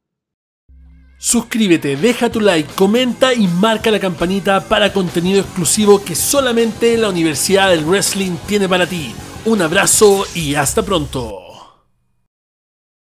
Suscríbete, deja tu like, comenta y marca la campanita para contenido exclusivo que solamente la Universidad del Wrestling tiene para ti. Un abrazo y hasta pronto.